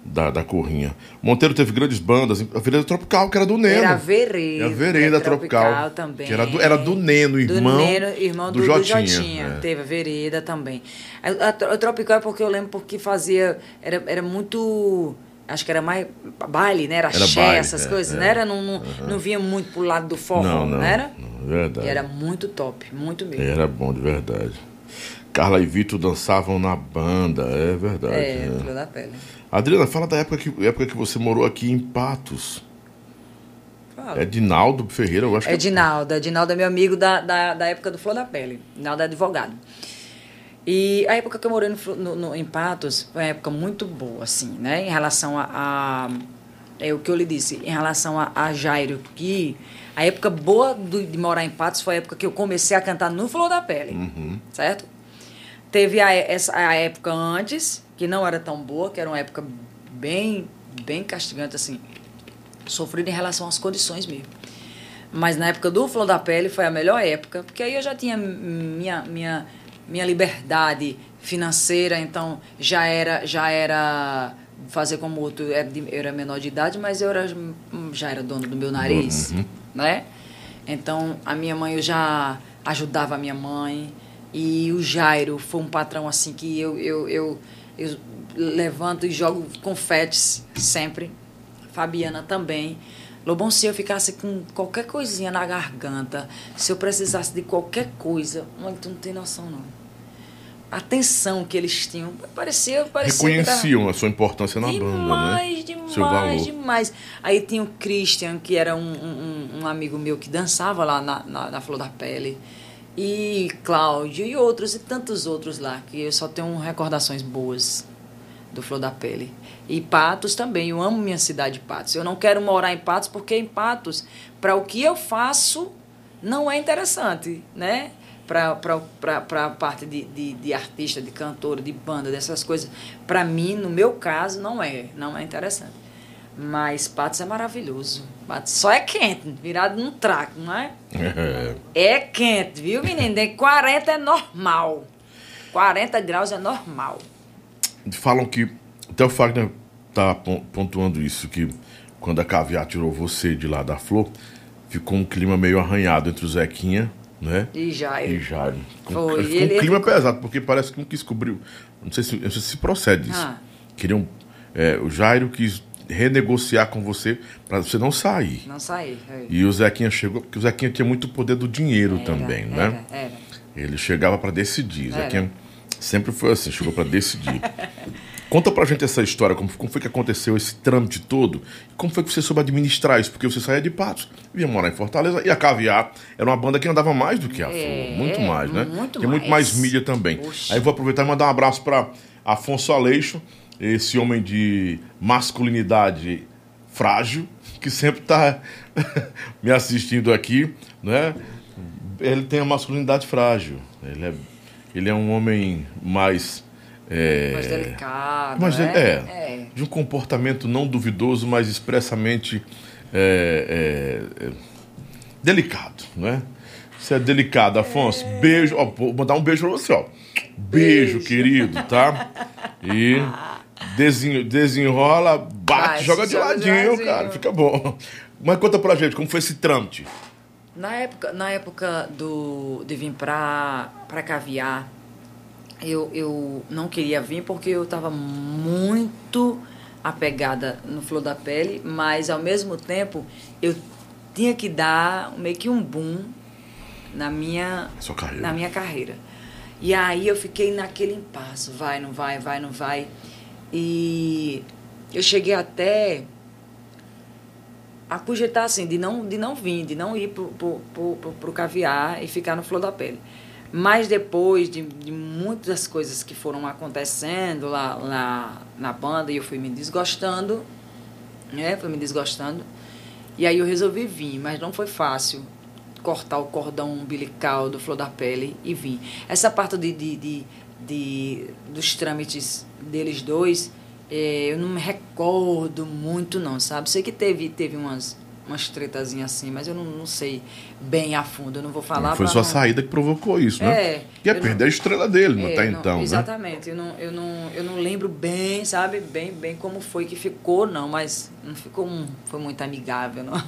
da, da Corrinha. Monteiro teve grandes bandas. A Vereda Tropical, que era do Neno. Era a Vereda. A Vereda Tropical, Tropical também. Que era do, era do Neno, irmão. Do Neno, irmão do, do Jotinha. do Jotinha. é. Teve a Vereda também. A, a, a Tropical é porque eu lembro porque fazia. Era, era muito. Acho que era mais baile, né? Era, Era axé, baile, essas é, coisas, é. não era? Não, não, não vinha muito pro lado do forró, Não, não, não. era? não, verdade. E era muito top, muito mesmo. Era bom, de verdade. Carla e Vitor dançavam na banda, é verdade. É, é. flor da pele. Adriana, fala da época que, época que você morou aqui em Patos. Fala. É Dinaldo Ferreira, eu acho que É Dinaldo. Edinaldo é meu amigo da, da, da época do Flor da Pele. Dinaldo é advogado. E a época que eu morei no, no, no- em Patos foi uma época muito boa, assim, né? Em relação a. a- é o que eu lhe disse, em relação a, a Jairo, que a época boa do- de morar em Patos foi a época que eu comecei a cantar no Flor da Pele. Certo? Teve a, essa, a época antes, que não era tão boa, que era uma época bem, bem castigante, assim, sofrida em relação às condições mesmo. Mas na época do Flor da Pele foi a melhor época, porque aí eu já tinha minha, minha, minha liberdade financeira, então já era, já era fazer como outro, eu era, de- eu era menor de idade, mas eu era, já era dono do meu nariz, né? Então a minha mãe, eu já ajudava a minha mãe, e o Jairo foi um patrão assim que eu, eu, eu, eu levanto e jogo confetes sempre. Fabiana também. Lobão, se eu ficasse com qualquer coisinha na garganta, se eu precisasse de qualquer coisa, mãe, tu não tem noção, não. A atenção que eles tinham, parecia, parecia que tava- reconheciam a sua importância na banda, né? demais, demais, Seu valor. demais. Aí tinha o Christian, que era um, um, um amigo meu que dançava lá na, na, na Flor da Pele. E Cláudio e outros, e tantos outros lá, que eu só tenho recordações boas do Flor da Pele. E Patos também, eu amo minha cidade, Patos. Eu não quero morar em Patos porque em Patos, para o que eu faço, não é interessante, né? Para a parte de, de, de artista, de cantora, de banda, dessas coisas. Para mim, no meu caso, não é. Não é interessante. Mas Patos é maravilhoso. Patos só é quente, virado num traco, não é? É. <laughs> É quente, viu, menino? De 40 é normal. 40 graus é normal. Falam que. Até o Fagner tá pon- pontuando isso, que quando a caviar tirou você de lá da flor, ficou um clima meio arranhado entre o Zequinha, né? E já E. Jairo. Com- Foi, Ficou ele- um clima ele- pesado, porque parece que um quis cobrir. Não sei se, não sei se procede isso. Ah. Queriam. é, o Jairo quis renegociar com você para você não sair. Não saí. é. E o Zequinha chegou, porque o Zequinha tinha muito poder do dinheiro Era, também, né? Era, era. Ele chegava para decidir. Era. Zequinha sempre foi assim, chegou para decidir. <laughs> Conta pra gente essa história, como, como foi que aconteceu esse trâmite todo, e como foi que você soube administrar isso, porque você saía de Patos, vinha morar em Fortaleza, e a Caviar era uma banda que andava mais do que a É, muito mais, né? muito Tem muito mais mais. mídia também. Poxa. Aí vou aproveitar e mandar um abraço para Afonso Aleixo, esse homem de masculinidade frágil, que sempre tá <laughs> me assistindo aqui, né? Ele tem a masculinidade frágil. Ele é, ele é um homem mais. É, Mais delicado. mas né? é, é. de um comportamento não duvidoso, mas expressamente é, é, é, delicado, né? Você é delicado, Afonso. Beijo, ó, vou mandar um beijo pra você, ó. Beijo, Beijo. querido, tá? E desenho, desenrola, bate, Vai, joga de joga de ladinho, ladinho. cara, fica bom. Mas conta pra gente, como foi esse trâmite? Na época, na época do, de vir pra, pra caviar, eu, eu não queria vir porque eu estava muito apegada no Flor da Pele, mas ao mesmo tempo eu tinha que dar meio que um boom na minha, na minha carreira. E aí eu fiquei naquele impasse, vai, não vai, vai, não vai. E eu cheguei até a cogitar assim, de não, de não vir, de não ir pro, pro, pro, pro, pro caviar e ficar no flor da pele. Mas depois de, de muitas coisas que foram acontecendo lá, lá na banda, eu fui me desgostando, né? Fui me desgostando. E aí eu resolvi vir, mas não foi fácil cortar o cordão umbilical do flor da pele e vir. Essa parte de, de, de, de- dos trâmites deles dois, eh, eu não me recordo muito não, sabe? Sei que teve, teve umas, umas tretazinhas assim, mas eu não, não sei bem a fundo, eu não vou falar. Foi pra sua não- saída que provocou isso, né? É, Que é perder a estrela dele É, até não- então, né? Exatamente. Eu não, eu, não, eu não lembro bem, sabe, bem, bem como foi que ficou, não, mas não ficou foi muito amigável, não.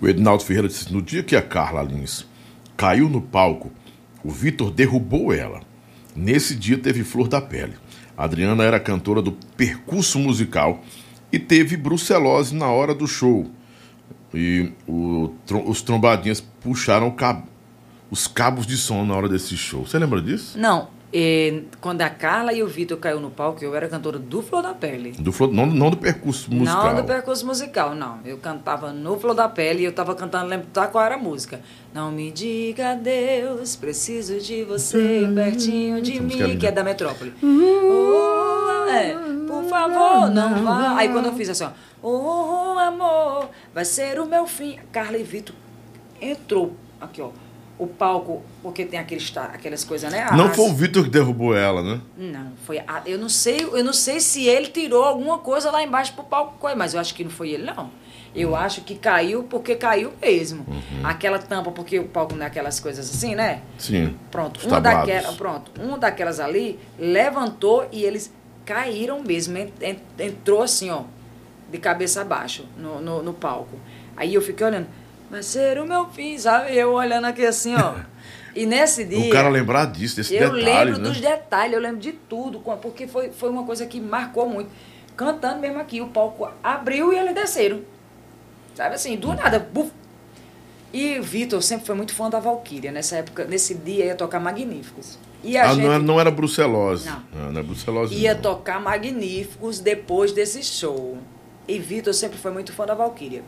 O Edinaldo Ferreira disse: no dia que a Carla Lins caiu no palco, o Vitor derrubou ela. Nesse dia teve flor da pele. A Adriana era cantora do percurso musical e teve brucelose na hora do show. E o os trombadinhas puxaram o cabo- os cabos de som na hora desse show. Você lembra disso? Não, eh, quando a Carla e o Vitor caiu no palco, eu era cantora do Flor da Pele. Do, flor- não, não do percurso musical. Não do percurso musical, não. Eu cantava no Flor da Pele e eu tava cantando, lembro tá, qual era a música. Não me diga adeus, preciso de você pertinho de Essa é mim, linda. que é da Metrópole. Oh, é, por favor, não vá. Aí quando eu fiz assim, ó. Oh, amor, vai ser o meu fim. Carla e Vitor entrou aqui, ó. O palco, porque tem aqueles, aquelas coisas, né? Não As- foi o Vitor que derrubou ela, né? não, foi. a- eu não sei, eu não sei se ele tirou alguma coisa lá embaixo pro palco, mas eu acho que não foi ele, não. Eu acho que caiu porque caiu mesmo. Aquela tampa, porque o palco não é aquelas coisas assim, né? Sim. Pronto, Os uma daquela, pronto, uma daquelas ali levantou e eles caíram mesmo. en- en- Entrou assim, ó, de cabeça abaixo no, no, no palco. Aí eu fiquei olhando, vai ser o meu fim, sabe? Eu olhando aqui assim, ó. <laughs> E nesse dia. O cara lembrar disso, desse Eu detalhe, lembro né? dos detalhes, eu lembro de tudo, porque foi, foi uma coisa que marcou muito. Cantando mesmo aqui, o palco abriu e eles desceram. Sabe assim, do nada, buf. E o Vitor sempre foi muito fã da Valkyria. Nessa época, nesse dia ia tocar Magníficos. E a Ah, gente não, era, não era brucelose. Não. Não, não é brucelose. ia não. tocar Magníficos depois desse show. E Vitor sempre foi muito fã da Valkyria.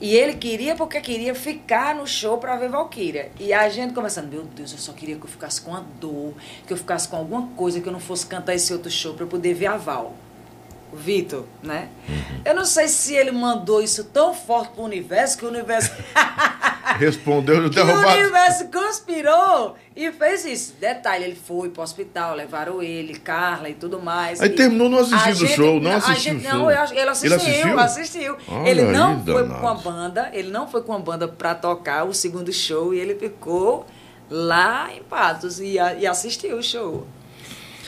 E ele queria porque queria ficar no show para ver Valkyria. E a gente começando, meu Deus, eu só queria que eu ficasse com a dor, que eu ficasse com alguma coisa, que eu não fosse cantar esse outro show para eu poder ver a Val. O Vitor, né? Uhum. Eu não sei se ele mandou isso tão forte pro universo que o universo <laughs> Respondeu o <laughs> que o derrubado. universo conspirou e fez isso. Detalhe, ele foi pro hospital, levaram ele, Carla e tudo mais. Aí E terminou não assistindo o show, não assistiu gente-. Não, ele assistiu, Ele assistiu? assistiu. Olha ele não foi danado. com a banda, ele não foi com a banda pra tocar o segundo show e ele ficou lá em Patos e, e assistiu o show.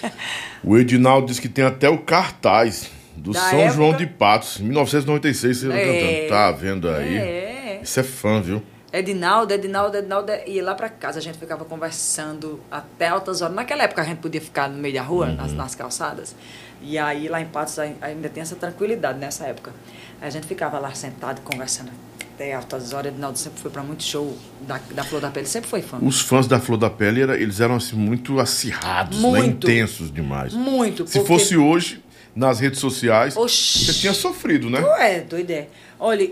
<laughs> O Edinaldo disse que tem até o cartaz do Da São época- João de Patos, 1996, você É. cantando. Tá vendo aí? É. Isso é fã, viu? Edinaldo, Edinaldo, Edinaldo ia lá pra casa, a gente ficava conversando até altas horas. Naquela época a gente podia ficar no meio da rua, Uhum. nas, nas calçadas. E aí lá em Patos ai- ainda tem essa tranquilidade nessa época. A gente ficava lá sentado conversando até altas horas. Edinaldo sempre foi pra muito show da, da Flor da Pele, sempre foi fã. Os fãs da Flor da Pele, era- eles eram assim, muito acirrados, né? Muito. intensos demais. Muito. Se porque- fosse hoje, nas redes sociais, Oxi. você tinha sofrido, né? Ué, doida é. Olha,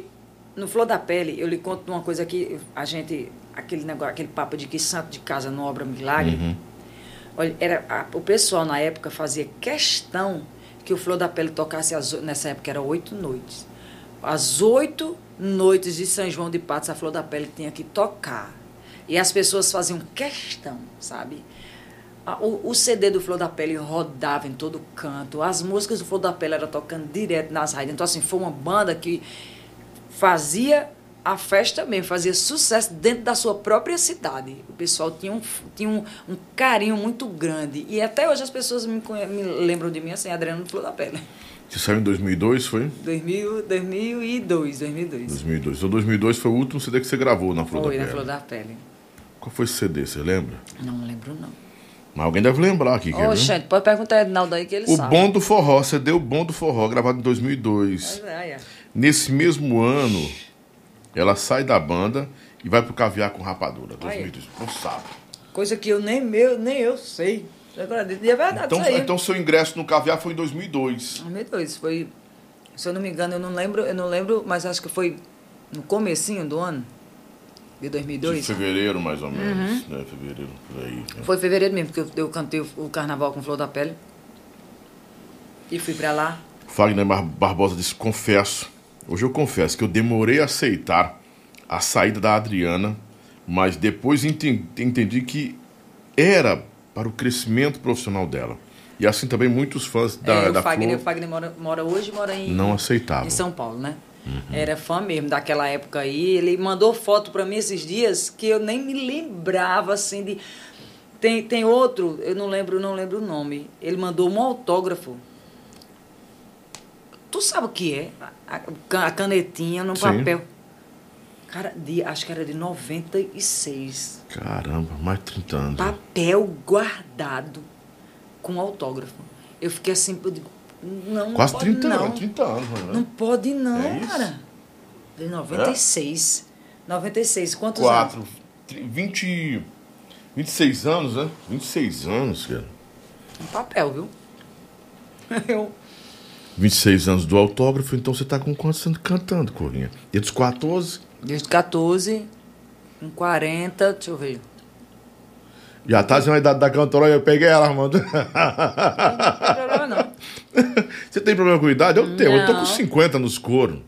no Flor da Pele, eu lhe conto uma coisa que a gente, aquele negócio, aquele papo de que santo de casa não obra milagre. Uhum. Olha, era, a- o pessoal na época fazia questão que o Flor da Pele tocasse, as, nessa época era oito noites. As oito noites de São João de Patos, a Flor da Pele tinha que tocar. E as pessoas faziam questão, sabe? O, o CD do Flor da Pele rodava em todo canto. As músicas do Flor da Pele eram tocando direto nas rádios. Então, assim, foi uma banda que fazia a festa mesmo, fazia sucesso dentro da sua própria cidade. O pessoal tinha um, tinha um, um carinho muito grande. E até hoje as pessoas me, me lembram de mim assim, Adriano do Flor da Pele. Você saiu em 2002, foi? 2000, 2002, 2002. 2002. Então 2002 foi o último CD que você gravou na Flor Foi da na Pele. Flor da Pele. Qual foi esse CD, você lembra? Não lembro, não. Mas alguém deve lembrar aqui, Ô, gente, pode perguntar a Edinaldo aí que ele O sabe. Bom do Forró, CD O Bom do Forró, gravado em 2002. Pois é, é. Nesse mesmo ano, ela sai da banda e vai pro Caviar com Rapadura, 2002. Não sabe. Coisa que eu nem, meu, nem eu sei. Agora, E é verdade Então, isso aí. então seu ingresso no Caviar foi em 2002. 2002, foi... Se eu não me engano, eu não lembro, eu não lembro, mas acho que foi no comecinho do ano de De 2002. fevereiro, mais ou menos. Uhum. Né? Fevereiro, por aí. né? Foi fevereiro mesmo, porque eu, eu cantei o, o carnaval com Flor da Pele. E fui pra lá. Fagner Bar- Barbosa disse: Confesso, hoje eu confesso que eu demorei a aceitar a saída da Adriana, mas depois enten- entendi que era para o crescimento profissional dela. E assim também muitos fãs da, é, da o Fagner, Flor o Fagner mora, mora hoje mora em, não aceitavam. em São Paulo, né? Era fã mesmo daquela época aí. Ele mandou foto pra mim esses dias que eu nem me lembrava assim de. Tem, tem outro, eu não lembro, não lembro o nome. Ele mandou um autógrafo. Tu sabe o que é? A, a- a canetinha no Sim. papel. Cara, de, acho que era de 96. Caramba, mais de 30 anos. Papel guardado com autógrafo. Eu fiquei assim, eu digo, não, Quase pode 30 não. anos, 30 anos, né? Não pode não, É cara. De 96. 96, quantos 4, anos? 20, 26 anos, né? 26 anos, cara. Um papel, viu? <laughs> Eu, 26 anos do autógrafo, então você tá com quantos anos cantando, Corinha? E dos 14, desde 14, com 40, deixa eu ver. já tá na idade da cantora, eu peguei ela, mano. Não tem problema não. <laughs> Você tem problema com idade? Eu tenho, eu tô com Não. 50 nos coros.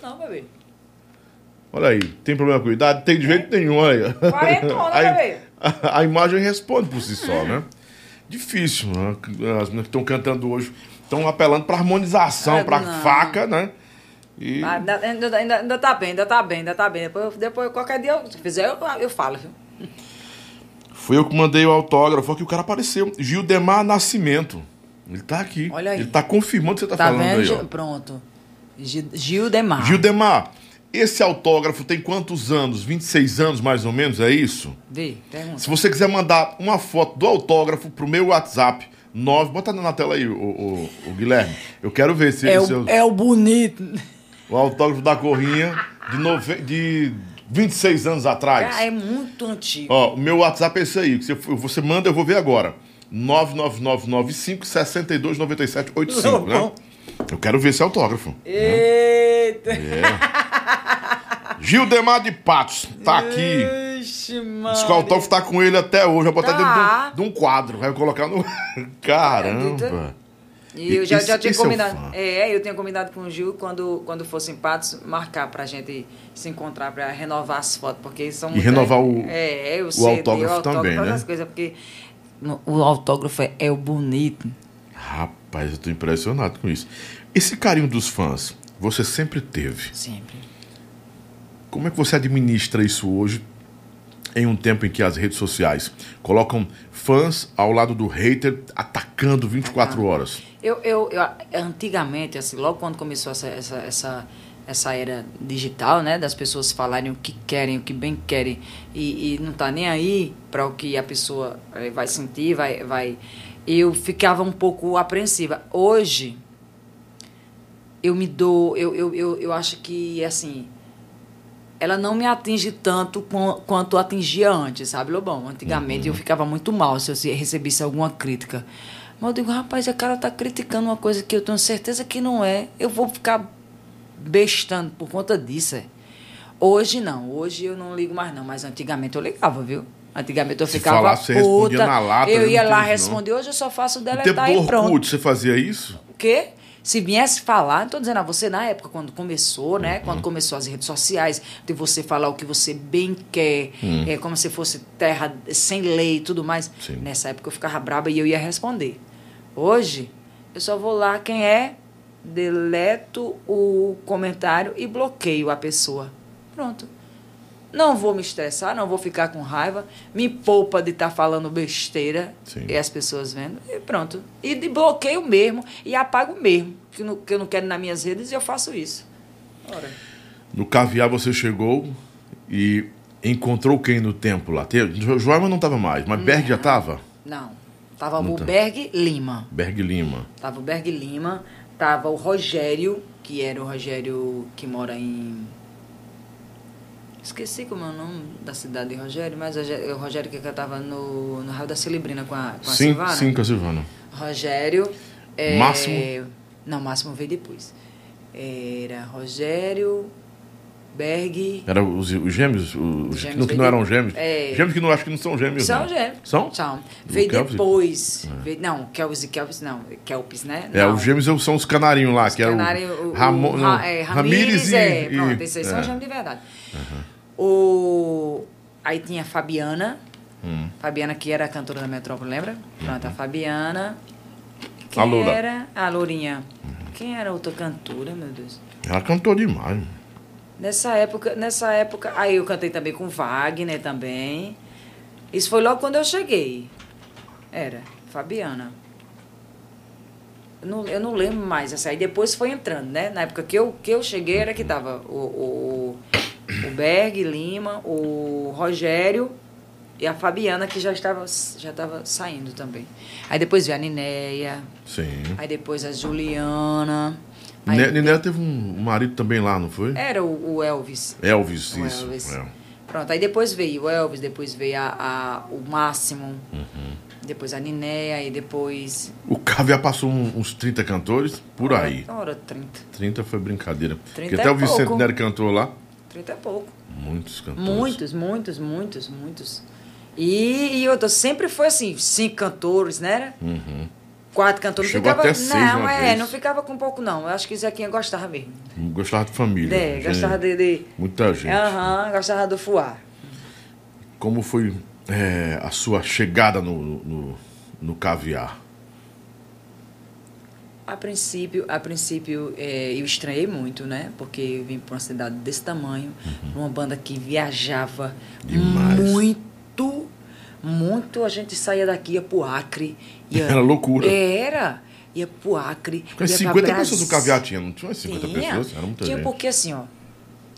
Não, bebê. Olha aí, tem problema com idade? Tem de jeito nenhum, olha aí. Quarentona, <laughs> Aí- bebê. <laughs> A, a imagem responde por si só, né? Difícil, né? As meninas que estão cantando hoje estão apelando pra harmonização, Ah, pra não. faca, né? E Ah, Ainda, ainda, ainda, tá bem, ainda tá bem, ainda tá bem. Depois, depois qualquer dia, eu- se fizer, eu, eu falo, viu? foi eu que mandei o autógrafo, aqui o cara apareceu. Gildemar Nascimento. Ele tá aqui. Olha aí. Ele tá confirmando que você tá, Tá falando vendo? aí, ó. Pronto. Gil, Gildemar. Gildemar, esse autógrafo tem quantos anos? 26 anos, mais ou menos, é isso? Vê, pergunta. Se você quiser mandar uma foto do autógrafo pro meu WhatsApp, 9, bota na tela aí, o, o- o Guilherme. Eu quero ver se É o, eu- é o bonito. O autógrafo da Corrinha de, nove, de 26 anos atrás. Cara, é muito antigo. Ó, o meu WhatsApp é esse aí. que Você, manda, eu vou ver agora. 99995 629785, né? Eu quero ver esse autógrafo. Eita! Gildemar de Patos, tá aqui. Ixi, mano. Diz que o autógrafo tá com ele até hoje. Vai botar Tá. dentro de um, de um quadro. Vai colocar no. <laughs> Caramba. E eu já, já tinha é o combinado. fã. É, eu tinha combinado com o Gil quando, quando fosse em Patos marcar pra gente se encontrar pra renovar as fotos, porque são E renovar o- é, eu o sei, autógrafo também, né? coisas, porque o autógrafo é, é o bonito. Rapaz, eu tô impressionado com isso. Esse carinho dos fãs, você sempre teve. Sempre. Como é que você administra isso hoje, em um tempo em que as redes sociais colocam fãs ao lado do hater atacando 24 horas? Eu, eu, eu- antigamente, assim, logo quando começou essa, essa, essa, essa era digital, né, das pessoas falarem o que querem, o que bem querem, e, e não tá nem aí para o que a pessoa eh, vai sentir, vai, vai. Eu ficava um pouco apreensiva. Hoje, eu me dou, eu, eu, eu, eu acho que, assim, ela não me atinge tanto quan- quanto atingia antes, sabe, Lobão? Antigamente eu ficava muito mal se eu se- recebesse alguma crítica. Mas eu digo, rapaz, a cara tá criticando uma coisa que eu tenho certeza que não é. Eu vou ficar bestando por conta disso. É. Hoje não, hoje eu não ligo mais não, mas antigamente eu ligava, viu? Antigamente eu Se ficava falasse, você respondia puta. na lata, eu ia lá responder, hoje eu só faço deletar e pronto. Orkut, você fazia isso? O quê? Se viesse falar, não tô dizendo a você na época, quando começou, né? Uhum. Quando começou as redes sociais, de você falar o que você bem quer, é como se fosse terra sem lei e tudo mais. Uhum. Sim. Nessa época eu ficava braba e eu ia responder. Hoje, eu só vou lá, quem é, deleto o comentário e bloqueio a pessoa. Pronto. Não vou me estressar, não vou ficar com raiva, me poupa de estar falando besteira Sim. e as pessoas vendo, e pronto. E de bloqueio mesmo, e apago mesmo, que, que eu não quero nas minhas redes e eu faço isso. Ora. No caviar você chegou e encontrou quem no tempo lá? Joelma não estava mais, mas Berg já estava? Não. Tava o. Berg Lima. Berg Lima. Tava o Berg Lima, tava o Rogério, que era o Rogério que mora em. Esqueci como é o nome da cidade de Rogério, mas o Rogério- o Rogério que cantava no, no Raio da Celebrina com a, com a Sim, Silvana. sim, com a Silvana. Rogério. é, Máximo? Não, Máximo veio depois. Era Rogério, Berg. Era os, os gêmeos, os, Gêmeos que não, que não eram gêmeos. é. Gêmeos que não acho que não são gêmeos. São não. gêmeos. São? São. Veio depois. Veio- não, Kelvis e Kelvis não. Kelpis, né? É, não. os gêmeos são os canarinhos lá, que Canário, era o, o, Ramon, Ra- é, Ramírez, e... é, e- pronto, esses aí são é. gêmeos de verdade. O, aí tinha a Fabiana, Hum. Fabiana que era a cantora da Metrópole, lembra? Pronto, a Fabiana, que A loura. era a Lourinha. Quem era outra cantora, meu Deus? Ela cantou demais. Nessa época, nessa época, aí eu cantei também com Wagner também. Isso foi logo quando eu cheguei. Era, Fabiana. Eu não, eu não lembro mais essa. Aí depois foi entrando, né? Na época que eu, que eu cheguei era que tava o, o, o Berg, Lima, o Rogério e a Fabiana, que já estava, já estava saindo também. Aí depois veio a Ninéia. Sim. Aí depois a Juliana. Aí teve um marido também lá, não foi? Era o, o Elvis. Elvis, O isso. Elvis. é. Pronto, aí depois veio o Elvis, depois veio a, a- o Máximo, Uhum. depois a Ninéia, e depois. O Caviar passou um- uns 30 cantores por aí. Ora, 30. 30 foi brincadeira. 30 Porque é até o Vicente. Nery cantou lá. 30 é pouco. Muitos cantores. Muitos, muitos, muitos, muitos. E, e outra, sempre foi assim, cinco cantores, né? Uhum. Quatro cantores. Não Chegou ficava, até seis não, é, vez. não ficava com pouco, não. Eu acho que Zequinha gostava mesmo. Gostava de família. É, Gente, gostava de. de Muita gente. Aham, gostava do fuá. Como foi é, a sua chegada no, no, no caviar? A princípio, a princípio é, eu estranhei muito, né? Porque eu vim para uma cidade desse tamanho, uma banda que viajava Uhum. Demais. muito, muito. A gente saía daqui, ia pro Acre. Ia, Era loucura. Era. Ia pro Acre. Pra 50 pessoas no caviar tinha, não tinha umas 50 Tinha. pessoas? Era muita Tinha gente. porque assim, ó.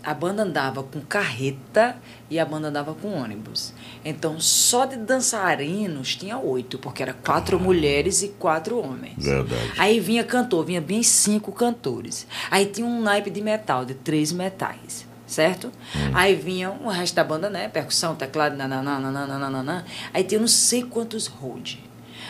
A banda andava com carreta e a banda andava com ônibus. Então, só de dançarinos tinha oito, porque era quatro mulheres e quatro homens. Verdade. Aí vinha cantor, vinha bem cinco cantores. Aí tinha um naipe de metal, de três metais, certo? Hum. Aí vinha o resto da banda, né? Percussão, teclado, nananana. Aí tinha não sei quantos hold.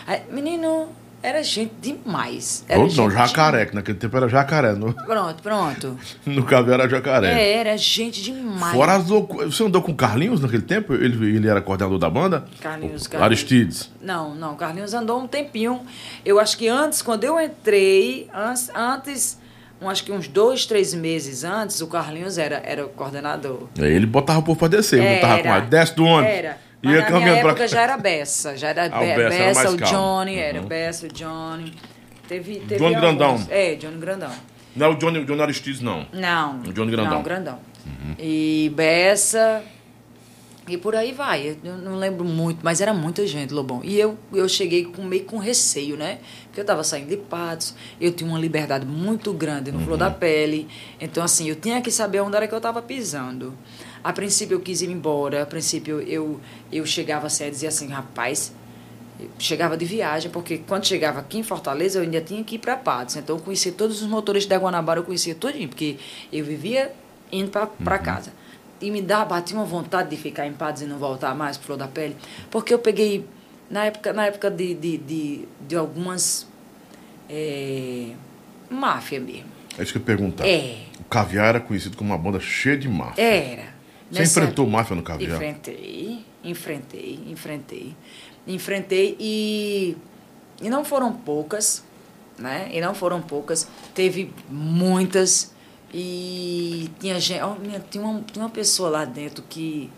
Aí, menino, era gente demais. Era Ou não, jacaré, que naquele tempo era jacaré. No, Pronto, pronto. <laughs> no caviar era jacaré. É, era gente demais. Fora as loucuras. Você andou com o Carlinhos naquele tempo? Ele, ele era coordenador da banda? Carlinhos, O Carlinhos. Aristides. Não, não, Carlinhos andou um tempinho. Eu acho que antes, quando eu entrei, antes, antes um, acho que uns dois, três meses antes, o Carlinhos era, era o coordenador. Aí ele botava o povo pra descer. Ele botava com Era. a desce do ônibus. Era. Ia Mas na minha caminhando pra época já era Bessa. Já era, Ah, Be- Bessa era Bessa, mais o. Johnny, era Uhum. Bessa, o Johnny. Teve, teve Johnny alguns- Grandão. É, Johnny Grandão. Não é o Johnny, o Johnny Aristides, não. Não. O Johnny Grandão. Não, Grandão. E Bessa. E por aí vai. Eu não lembro muito, mas era muita gente, Lobão. E eu, eu cheguei com, meio com receio, né? Porque eu tava saindo de Patos, eu tinha uma liberdade muito grande no Flor da Pele. Então, assim, eu tinha que saber onde era que eu tava pisando. A princípio eu quis ir embora, a princípio eu, eu chegava assim dizia assim, rapaz, eu chegava de viagem, porque quando chegava aqui em Fortaleza, eu ainda tinha que ir para Patos. Então, eu conhecia todos os motoristas da Guanabara, eu conhecia tudinho, porque eu vivia indo para casa. E me dá, batia uma vontade de ficar em Patos e não voltar mais para Flor da Pele, porque eu peguei, na época, na época de, de, de, de algumas é, máfia mesmo. É isso que eu ia perguntar. É, O caviar era conhecido como uma banda cheia de máfia. era. Você Nessa- enfrentou máfia no caviar? Enfrentei, enfrentei, enfrentei. Enfrentei e, e não foram poucas, né? E não foram poucas. Teve muitas e tinha gente, tinha, uma, tinha uma pessoa lá dentro que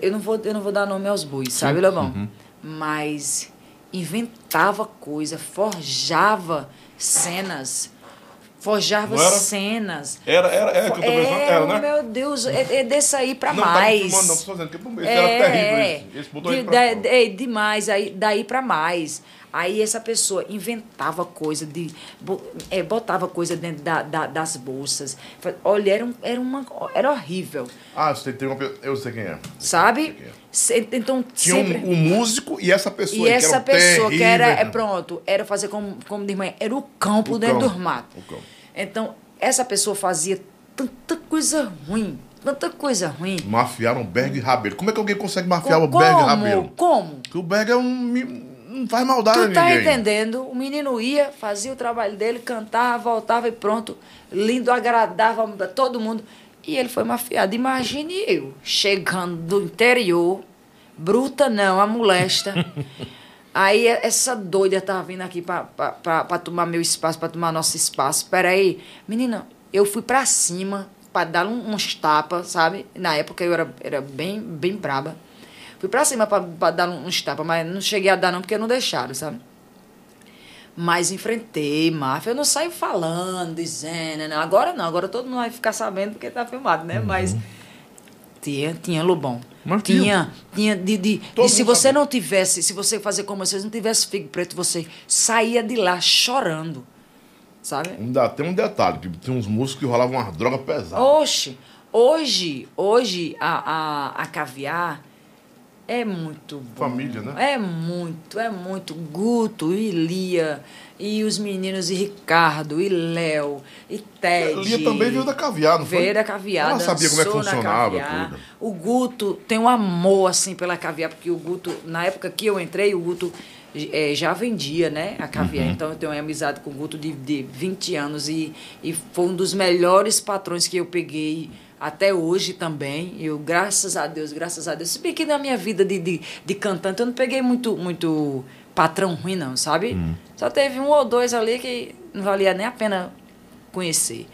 eu não vou eu não vou dar nome aos bois, sabe, Lobão? Uhum. Mas inventava coisa, forjava cenas, forjava era? cenas. Era, era, é, que eu tô pensando, É, era, né? meu Deus, é, é desse aí pra não, tá mais. filmando, não, tô É, era terrível é. esse. Esse botou De- pra é, demais, aí, daí pra mais. Aí essa pessoa inventava coisa, de, é, botava coisa dentro da, da- das bolsas. Olha, era, um- era, uma, era horrível, Ah, você tem uma. Eu sei quem é. sabe? Quem é. Então, Tinha sempre... um, um músico e essa pessoa. E essa que era pessoa que era, terrível. é pronto, era fazer como, como diz mãe, era o campo O dentro campo, do mato. o. Então, essa pessoa fazia tanta coisa ruim, tanta coisa ruim. Mafiaram o Berg Rabelo. Como é que alguém consegue mafiar o como? Berg Rabelo? Como? Porque o Berg é um. Não faz maldade a Tu tá ninguém. entendendo? O menino ia, fazia o trabalho dele, cantava, voltava e pronto. Lindo, agradável a todo mundo. E ele foi mafiado. Imagine eu, chegando do interior, bruta não, a molesta. <laughs> Aí essa doida tava vindo aqui pra tomar meu espaço, pra tomar nosso espaço. Peraí, menina, eu fui pra cima pra dar um- uns tapas, sabe? Na época eu era, era bem, bem braba. Fui pra cima pra, pra dar uns tapas, mas não cheguei a dar não porque não deixaram, sabe? Mas enfrentei máfia. Eu não saio falando, dizendo. Não. Agora não, agora todo mundo vai ficar sabendo porque tá filmado, né? Mas tinha, tinha Lobão. Mas tinha, tinha. de, de, de se você sabia. não tivesse, se você fazer como vocês não tivesse figo preto, você saía de lá chorando. Sabe? Ainda tem um detalhe, que tem uns músicos que rolavam umas drogas pesadas. Oxe, hoje, hoje a, a, a caviar é muito bom. Família, né? É muito, é muito. Guto e Lia, e os meninos, e Ricardo, e Léo, e Ted. Lia também veio da caviar, não foi? Veio da caviar, Ela sabia como é que funcionava tudo. O Guto tem um amor, assim, pela caviar, porque o Guto, na época que eu entrei, o Guto eh, já vendia, né, a Uhum. caviar. Então eu tenho uma amizade com o Guto de, de 20 anos e, e foi um dos melhores patrões que eu peguei até hoje também. Eu, graças a Deus, graças a Deus. Se bem que na minha vida de, de, de cantante eu não peguei muito, muito patrão ruim, não, sabe? Uhum. Só teve um ou dois ali que não valia nem a pena conhecer.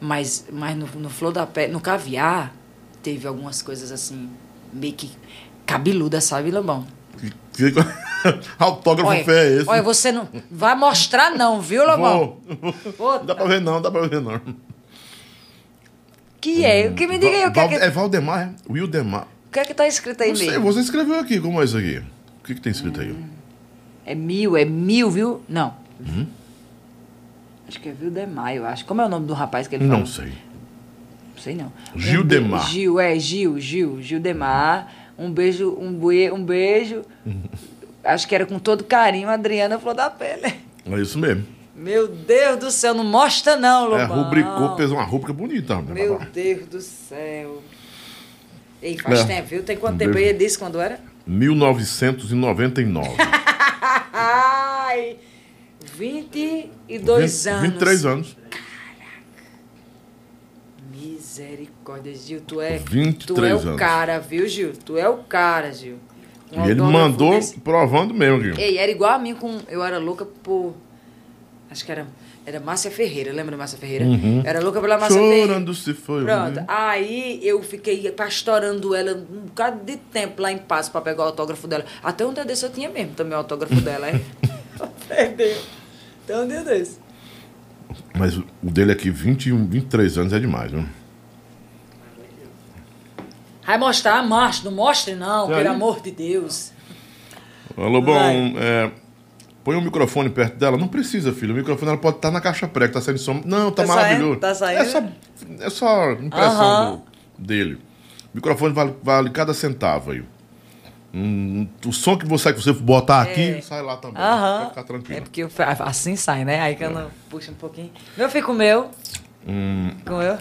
Mas, mas no, no Flor da Pé, no Caviar, teve algumas coisas assim, meio que cabeludas, sabe, Lobão? Fica- <laughs> Autógrafo Olha, fé é esse? olha, você não vai mostrar não, viu, Lobão? Vou. <laughs> Não dá pra ver não, dá pra ver não. Que é? Que me diga aí, o que é que, É Valdemar, é? Wildemar. o que, é que tá escrito aí Não sei, mesmo? você escreveu aqui, como é isso aqui? O que, que tem escrito aí? É mil, é mil, viu? Não. Uhum. Acho que é Vildemar, eu acho. Como é o nome do rapaz que ele Não falou? sei. Não sei não. Gildemar. Gil, é, Gil, Gil, Gildemar. Um beijo, um, bue, um beijo. Acho que era com todo carinho, Adriana Flor da Pele. É isso mesmo. Meu Deus do céu, não mostra não, Lobão. É, rubricou, fez uma rúbrica bonita. né? Meu Deus do céu. Ei, faz É. tempo, viu? Tem quanto tempo aí disse quando era? 1999. <laughs> Ai, 22 anos. 23 anos. Misericórdia, Gil, tu é, 23 tu é o anos. cara, viu, Gil? Tu é o cara, Gil. Um E ele mandou desse- provando mesmo, Gil. Ei, era igual a mim com. Eu era louca por. Acho que era. Era Márcia Ferreira, lembra da Márcia Ferreira? Era louca pela Márcia Ferreira. Chorando se foi. Pronto. né? Aí eu fiquei pastorando ela um bocado de tempo lá em paz pra pegar o autógrafo dela. Até um dia desse eu tinha mesmo também o autógrafo dela, hein? <laughs> Perdeu. Até um dia desse. Mas o dele aqui, 21, 23 anos, é demais, viu? Vai mostrar, macho, não mostre não, pelo aí? amor de Deus. Alô, bom, é, põe o microfone perto dela. Não precisa, filho. O microfone ela pode estar na caixa pré, que tá saindo som. Não, tá, Tá maravilhoso. saindo? Tá saindo? É só, é só impressão Aham. do- dele. O microfone vale, vale cada centavo aí. Hum, o som que você, que você botar aqui, É. sai lá também. Aham. Pode ficar tranquilo. É porque eu, assim sai, né? Aí que eu não puxo um pouquinho. Meu filho comeu. Hum. Comeu.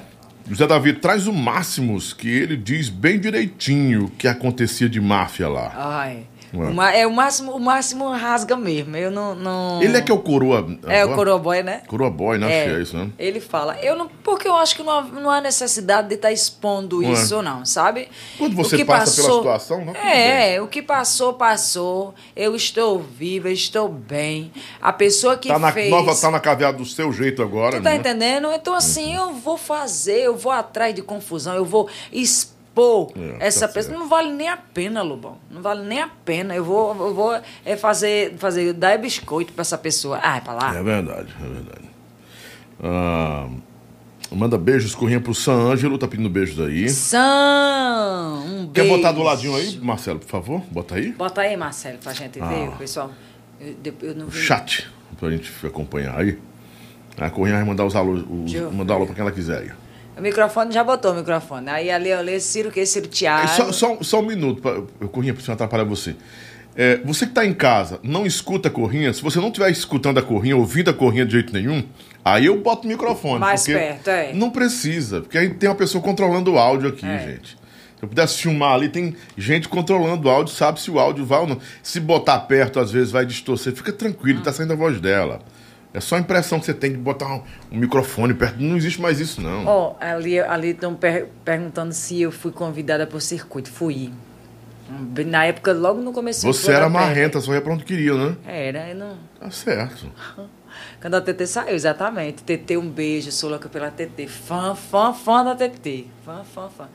José Davi, traz o Máximos, que ele diz bem direitinho o que acontecia de máfia lá. Ai. Ué. O, ma- é, o, máximo, o máximo rasga mesmo. Eu não. não... Ele é que é o coroa. É o agora? Coroa Boy, né? Coroa boy, né? Acho que é isso, né? Ele fala. Eu não, porque eu acho que não há, não há necessidade de estar expondo Não é. isso, não, sabe? Quando você passa pela situação, não, tudo É, o que passou, passou. Eu estou viva, estou bem. A pessoa que Tá na, fez. nova, tá na caveada do seu jeito agora, Tu tá né? entendendo? Então, assim, Uhum. eu vou fazer, eu vou atrás de confusão, eu vou expor É, essa tá pessoa. certo. Não vale nem a pena, Lobão. Não vale nem a pena. Eu vou, eu vou é, fazer, fazer, dar biscoito pra essa pessoa. Ah, é pra lá. É verdade, é verdade. Ah, manda beijos, corrinha pro San Ângelo, tá pedindo beijos aí. São, um Quer beijo. botar do ladinho aí, Marcelo, por favor? Bota aí. Bota aí, Marcelo, pra gente ver, Ah. pessoal. Eu, eu não O vi. chat, pra gente acompanhar aí. A corrinha vai mandar os alô, os, mandar alô pra quem ela quiser aí. O microfone já botou o microfone. Aí eu leio Ciro, que Ciro Thiago. Só, só, só um minuto, pra, eu corrinha não atrapalhar você. É, você que tá em casa, não escuta a corrinha, se você não estiver escutando a corrinha, ouvindo a corrinha de jeito nenhum, aí eu boto o microfone. Mais perto, é. Não precisa, porque aí tem uma pessoa controlando o áudio aqui, É. gente. Se eu pudesse filmar ali, tem gente controlando o áudio, sabe se o áudio vai ou não. Se botar perto, às vezes vai distorcer. Fica tranquilo, tá saindo a voz dela. É só a impressão que você tem de botar um, um microfone perto. Não existe mais isso, não. Ó, ali ali estão per- perguntando se eu fui convidada pro circuito. Fui. Na época, logo no começo. Você era marrenta, só ia pra onde queria, né? Era, eu não. Tá certo. <laughs> Quando a TT saiu, exatamente. TT, um beijo, sou louca pela TT. Fã, fã, fã da TT. Fã, fã, fã.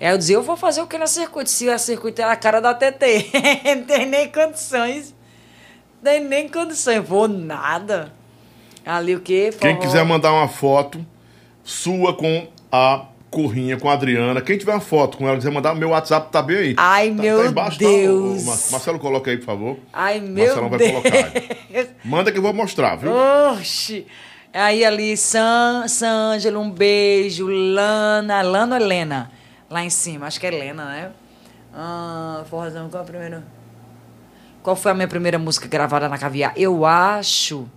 Aí eu dizia, eu vou fazer o que na circuito? Se a circuito é a cara da TT. <laughs> não tem nem condições. tem nem condição. Vou nada. Ali o quê? Quem Forró. quiser mandar uma foto sua com a Corrinha, com a Adriana. Quem tiver uma foto com ela, quiser mandar, meu WhatsApp tá bem aí. Ai, Tá- meu tá embaixo, Deus. Tá, Ô, Mar- Marcelo, coloca aí, por favor. Ai, meu Marcelão vai Deus. colocar aí. Manda que eu vou mostrar, viu? Oxi. Aí ali, San, San Ângelo, um beijo. Lana, Lana ou Helena? Lá em cima, acho que é Helena, né? Ah, forrozão, qual é a primeira? Qual foi a minha primeira música gravada na Caviar? Eu acho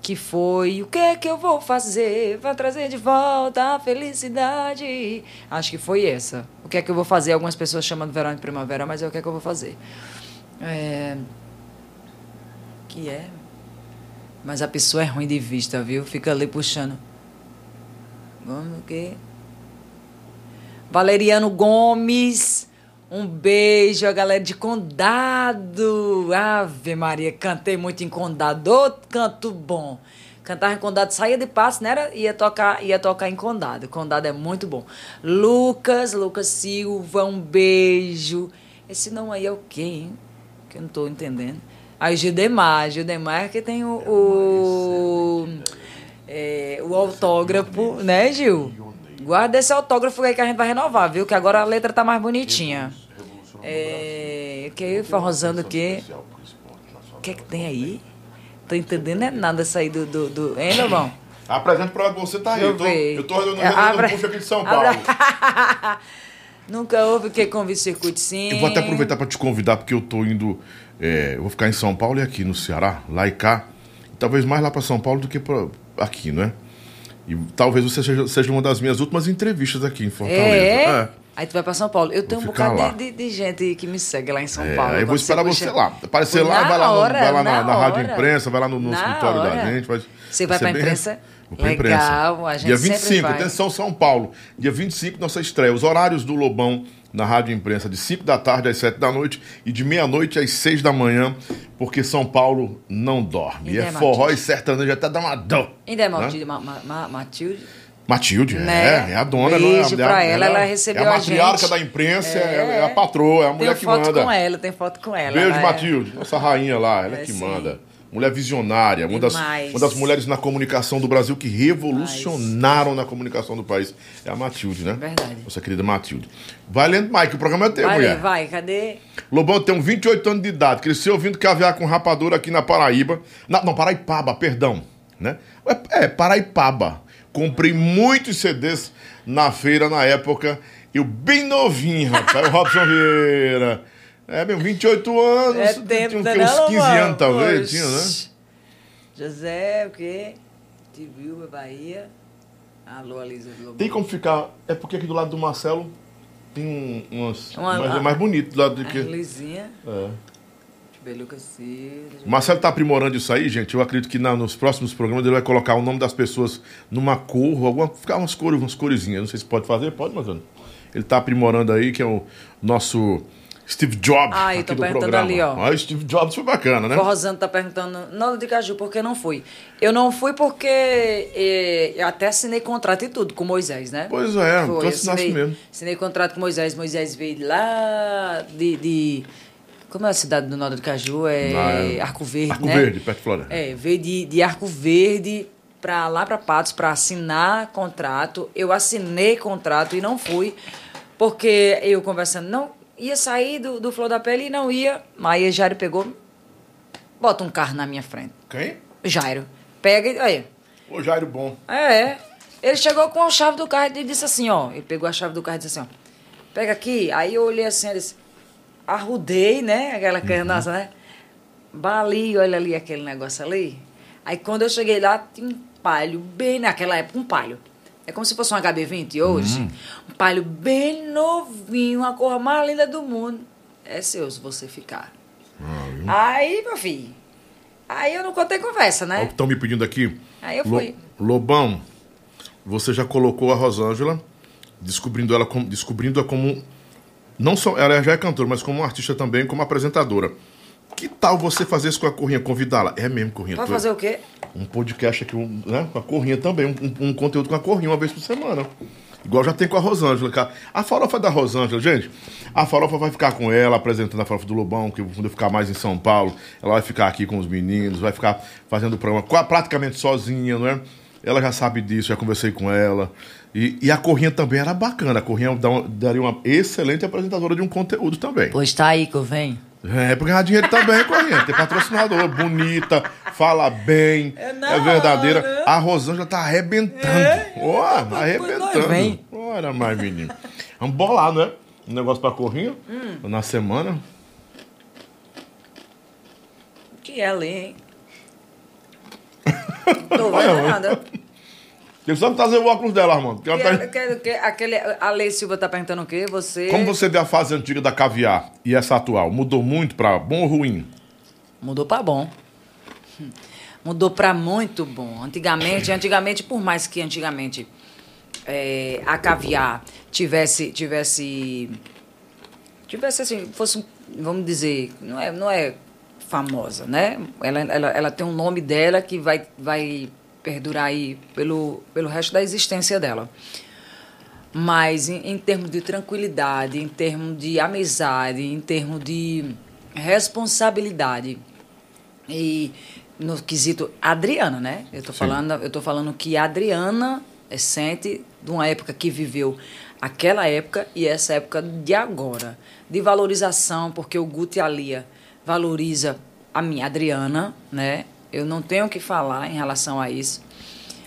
que foi O que é que eu vou fazer para trazer de volta a felicidade? Acho que foi essa. O que é que eu vou fazer? Algumas pessoas chamam de verão de primavera, mas é o que é que eu vou fazer. É... Que é? Mas a pessoa é ruim de vista, viu? Fica ali puxando. Vamos o quê? Valeriano Gomes. Um beijo, a galera de Condado. Ave Maria, cantei muito em Condado. Ô, canto bom. Cantava em Condado, saía de passo, né? Era- Ia tocar, ia tocar em Condado. Condado é muito bom. Lucas, Lucas Silva, um beijo. Esse não aí é o quê, hein? Que eu não tô entendendo. Aí Gildemar, Gildemar é que tem o, o, é, o autógrafo, né, Gil? Guarda esse autógrafo aí que a gente vai renovar, viu? Que agora a letra tá mais bonitinha. É, que forrosando o quê? O que é que tem aí? Tô entendendo é nada isso aí do... do, do... Hein, Lobão? Apresento pra você, tá aí. Eu tô, eu tô É, rodando abra- puxo aqui de São Paulo. <laughs> Nunca houve que convite circuito sim. Eu vou até aproveitar para te convidar, porque eu tô indo. é, eu vou ficar em São Paulo e aqui no Ceará, lá e cá. Talvez mais lá para São Paulo do que pra aqui, né? E talvez você seja, seja uma das minhas últimas entrevistas aqui em Fortaleza. É? Aí tu vai pra São Paulo. Eu tenho um bocado de, de- gente que me segue lá em São É, Paulo. aí eu vou esperar puxa- você lá. Aparecer lá, na vai lá, no- hora, vai lá na, na rádio hora. imprensa, vai lá no, no Na escritório da hora. gente. Vai, Você vai pra ser bem- imprensa? Legal, imprensa. a gente Dia sempre 25, vai. atenção São Paulo. Dia 25, nossa estreia. Os horários do Lobão na rádio imprensa de 5 da tarde às 7 da noite e de meia-noite às 6 da manhã, porque São Paulo não dorme. É é, forró e sertanejo até dá uma dor. Ainda é né? Matilde, ma, ma, ma- Matilde? Matilde, Né? é, é a dona. Beijo não é, pra é a- ela, ela recebeu É a matriarca da imprensa, é, É. é a patroa, é a mulher que foto manda. com ela, tem foto com ela. Beijo, ela é- Matilde, nossa rainha lá, ela é, É, que sim. manda. Mulher visionária, uma das, Demais. uma das mulheres na comunicação do Brasil que revolucionaram na comunicação do país. É a Matilde, né? Verdade. Nossa querida Matilde. Vai lendo, Mike, o programa é teu, Vai, mulher. vai, cadê? Lobão tem 28 anos de idade, cresceu ouvindo caviar com rapadura aqui na Paraíba. Na, não, Paraipaba, perdão. Né? É, é, Paraipaba. Comprei muitos CDs na feira na época. Eu bem novinho, rapaz. o Robson <laughs> Vieira. É, meu, 28 anos. É tinha tempo, né, quê? uns não, 15 mano? anos, talvez, Oxi. tinha, né? José, o quê? Tibiúba, Bahia. Alô, Alisa do Lobão. Tem como ficar. É porque aqui do lado do Marcelo tem um, umas. Uma- mas é mais bonito do lado do que. Lizinha. É. Beluca Cida. Marcelo tá aprimorando isso aí, gente. Eu acredito que na- nos próximos programas ele vai colocar o nome das pessoas numa cor, alguma, ficar umas cores, umas coresinhas. Não sei se pode fazer, pode, Marcelo. Ele tá aprimorando aí, que é o nosso Steve Jobs Ah, eu tô do perguntando programa. ali, ó. Ah, Steve Jobs foi bacana, né? O Rosando tá perguntando, Nova de Caju, por que não fui? Eu não fui porque eh, eu até assinei contrato e tudo com Moisés, né? Pois é, Foi, tu assinaste assinei, mesmo. Assinei contrato com Moisés. Moisés veio lá de. de- como é a cidade do Norte de Caju? É, Ah, é. Arco Verde, Arco né? Verde, perto de Floresta. É, veio de, de Arco Verde para lá para Patos para assinar contrato. Eu assinei contrato e não fui, porque eu conversando, não ia sair do, do Flor da Pele e não ia. Aí Jairo pegou, bota um carro na minha frente. Quem? Jairo, pega e. Aí, O Jairo Bom. é, ele chegou com a chave do carro e disse assim, ó. Ele pegou a chave do carro e disse assim, ó. Pega aqui. Aí eu olhei assim, eu disse, arrudei, né? Aquela coisa nossa, né? Bali, olha ali aquele negócio ali. Aí quando eu cheguei lá, tinha um palho, bem naquela época, um palho. É como se fosse um HB20 hoje. Um palho bem novinho, a cor mais linda do mundo. É seu se você ficar. Aí, meu filho. Aí eu não contei conversa, né? estão me pedindo aqui. Aí eu fui. Lobão, você já colocou a Rosângela, descobrindo ela como, descobrindo-a como não só ela já é cantora, mas como artista também, como apresentadora. Que tal você fazer isso com a Corrinha, convidá-la? É mesmo, Corrinha. Pra tu- fazer o quê? um podcast aqui, um, né, com a Corrinha também, um, um- conteúdo com a Corrinha uma vez por semana. Igual já tem com a Rosângela. cara. A farofa da Rosângela, gente, a farofa vai ficar com ela, apresentando a farofa do Lobão, que quando eu ficar mais em São Paulo, ela vai ficar aqui com os meninos, vai ficar fazendo o programa praticamente sozinha, não é? Ela já sabe disso, já conversei com ela. E, e a Corrinha também era bacana. A Corrinha daria uma excelente apresentadora de um conteúdo também. Pois tá aí que eu venho. É, pra ganhar dinheiro também, Corrinha. Tem patrocinador, bonita, fala bem, É é, na verdadeira. hora. A Rosângela tá arrebentando. É, Ó, nós arrebentando. vem. Ora, mais menino. Vamos bolar, né? Um negócio pra Corrinha Hum. na semana. Que é ali, hein? <laughs> Tô vendo nada. Tem só trazer o óculos dela, Armando. que ela Que, tá- que, que, aquele, a Lei Silva tá perguntando o quê? Você. Como você vê a fase antiga da caviar e essa atual? Mudou muito pra bom ou ruim? Mudou pra bom. Mudou pra muito bom. Antigamente, antigamente, por mais que antigamente é, a caviar tivesse, tivesse, tivesse assim, fosse, um- vamos dizer, não é, não é famosa, né? Ela, ela, ela tem um nome dela que vai, vai perdurar aí pelo, pelo resto da existência dela. Mas em, em termos de tranquilidade, em termos de amizade, em termos de responsabilidade e no quesito Adriana, né? Eu tô Sim. falando, eu tô falando que a Adriana é sente de uma época que viveu aquela época e essa época de agora, de valorização, porque o Guto e a Lia valoriza a minha Adriana, né? Eu não tenho o que falar em relação a isso.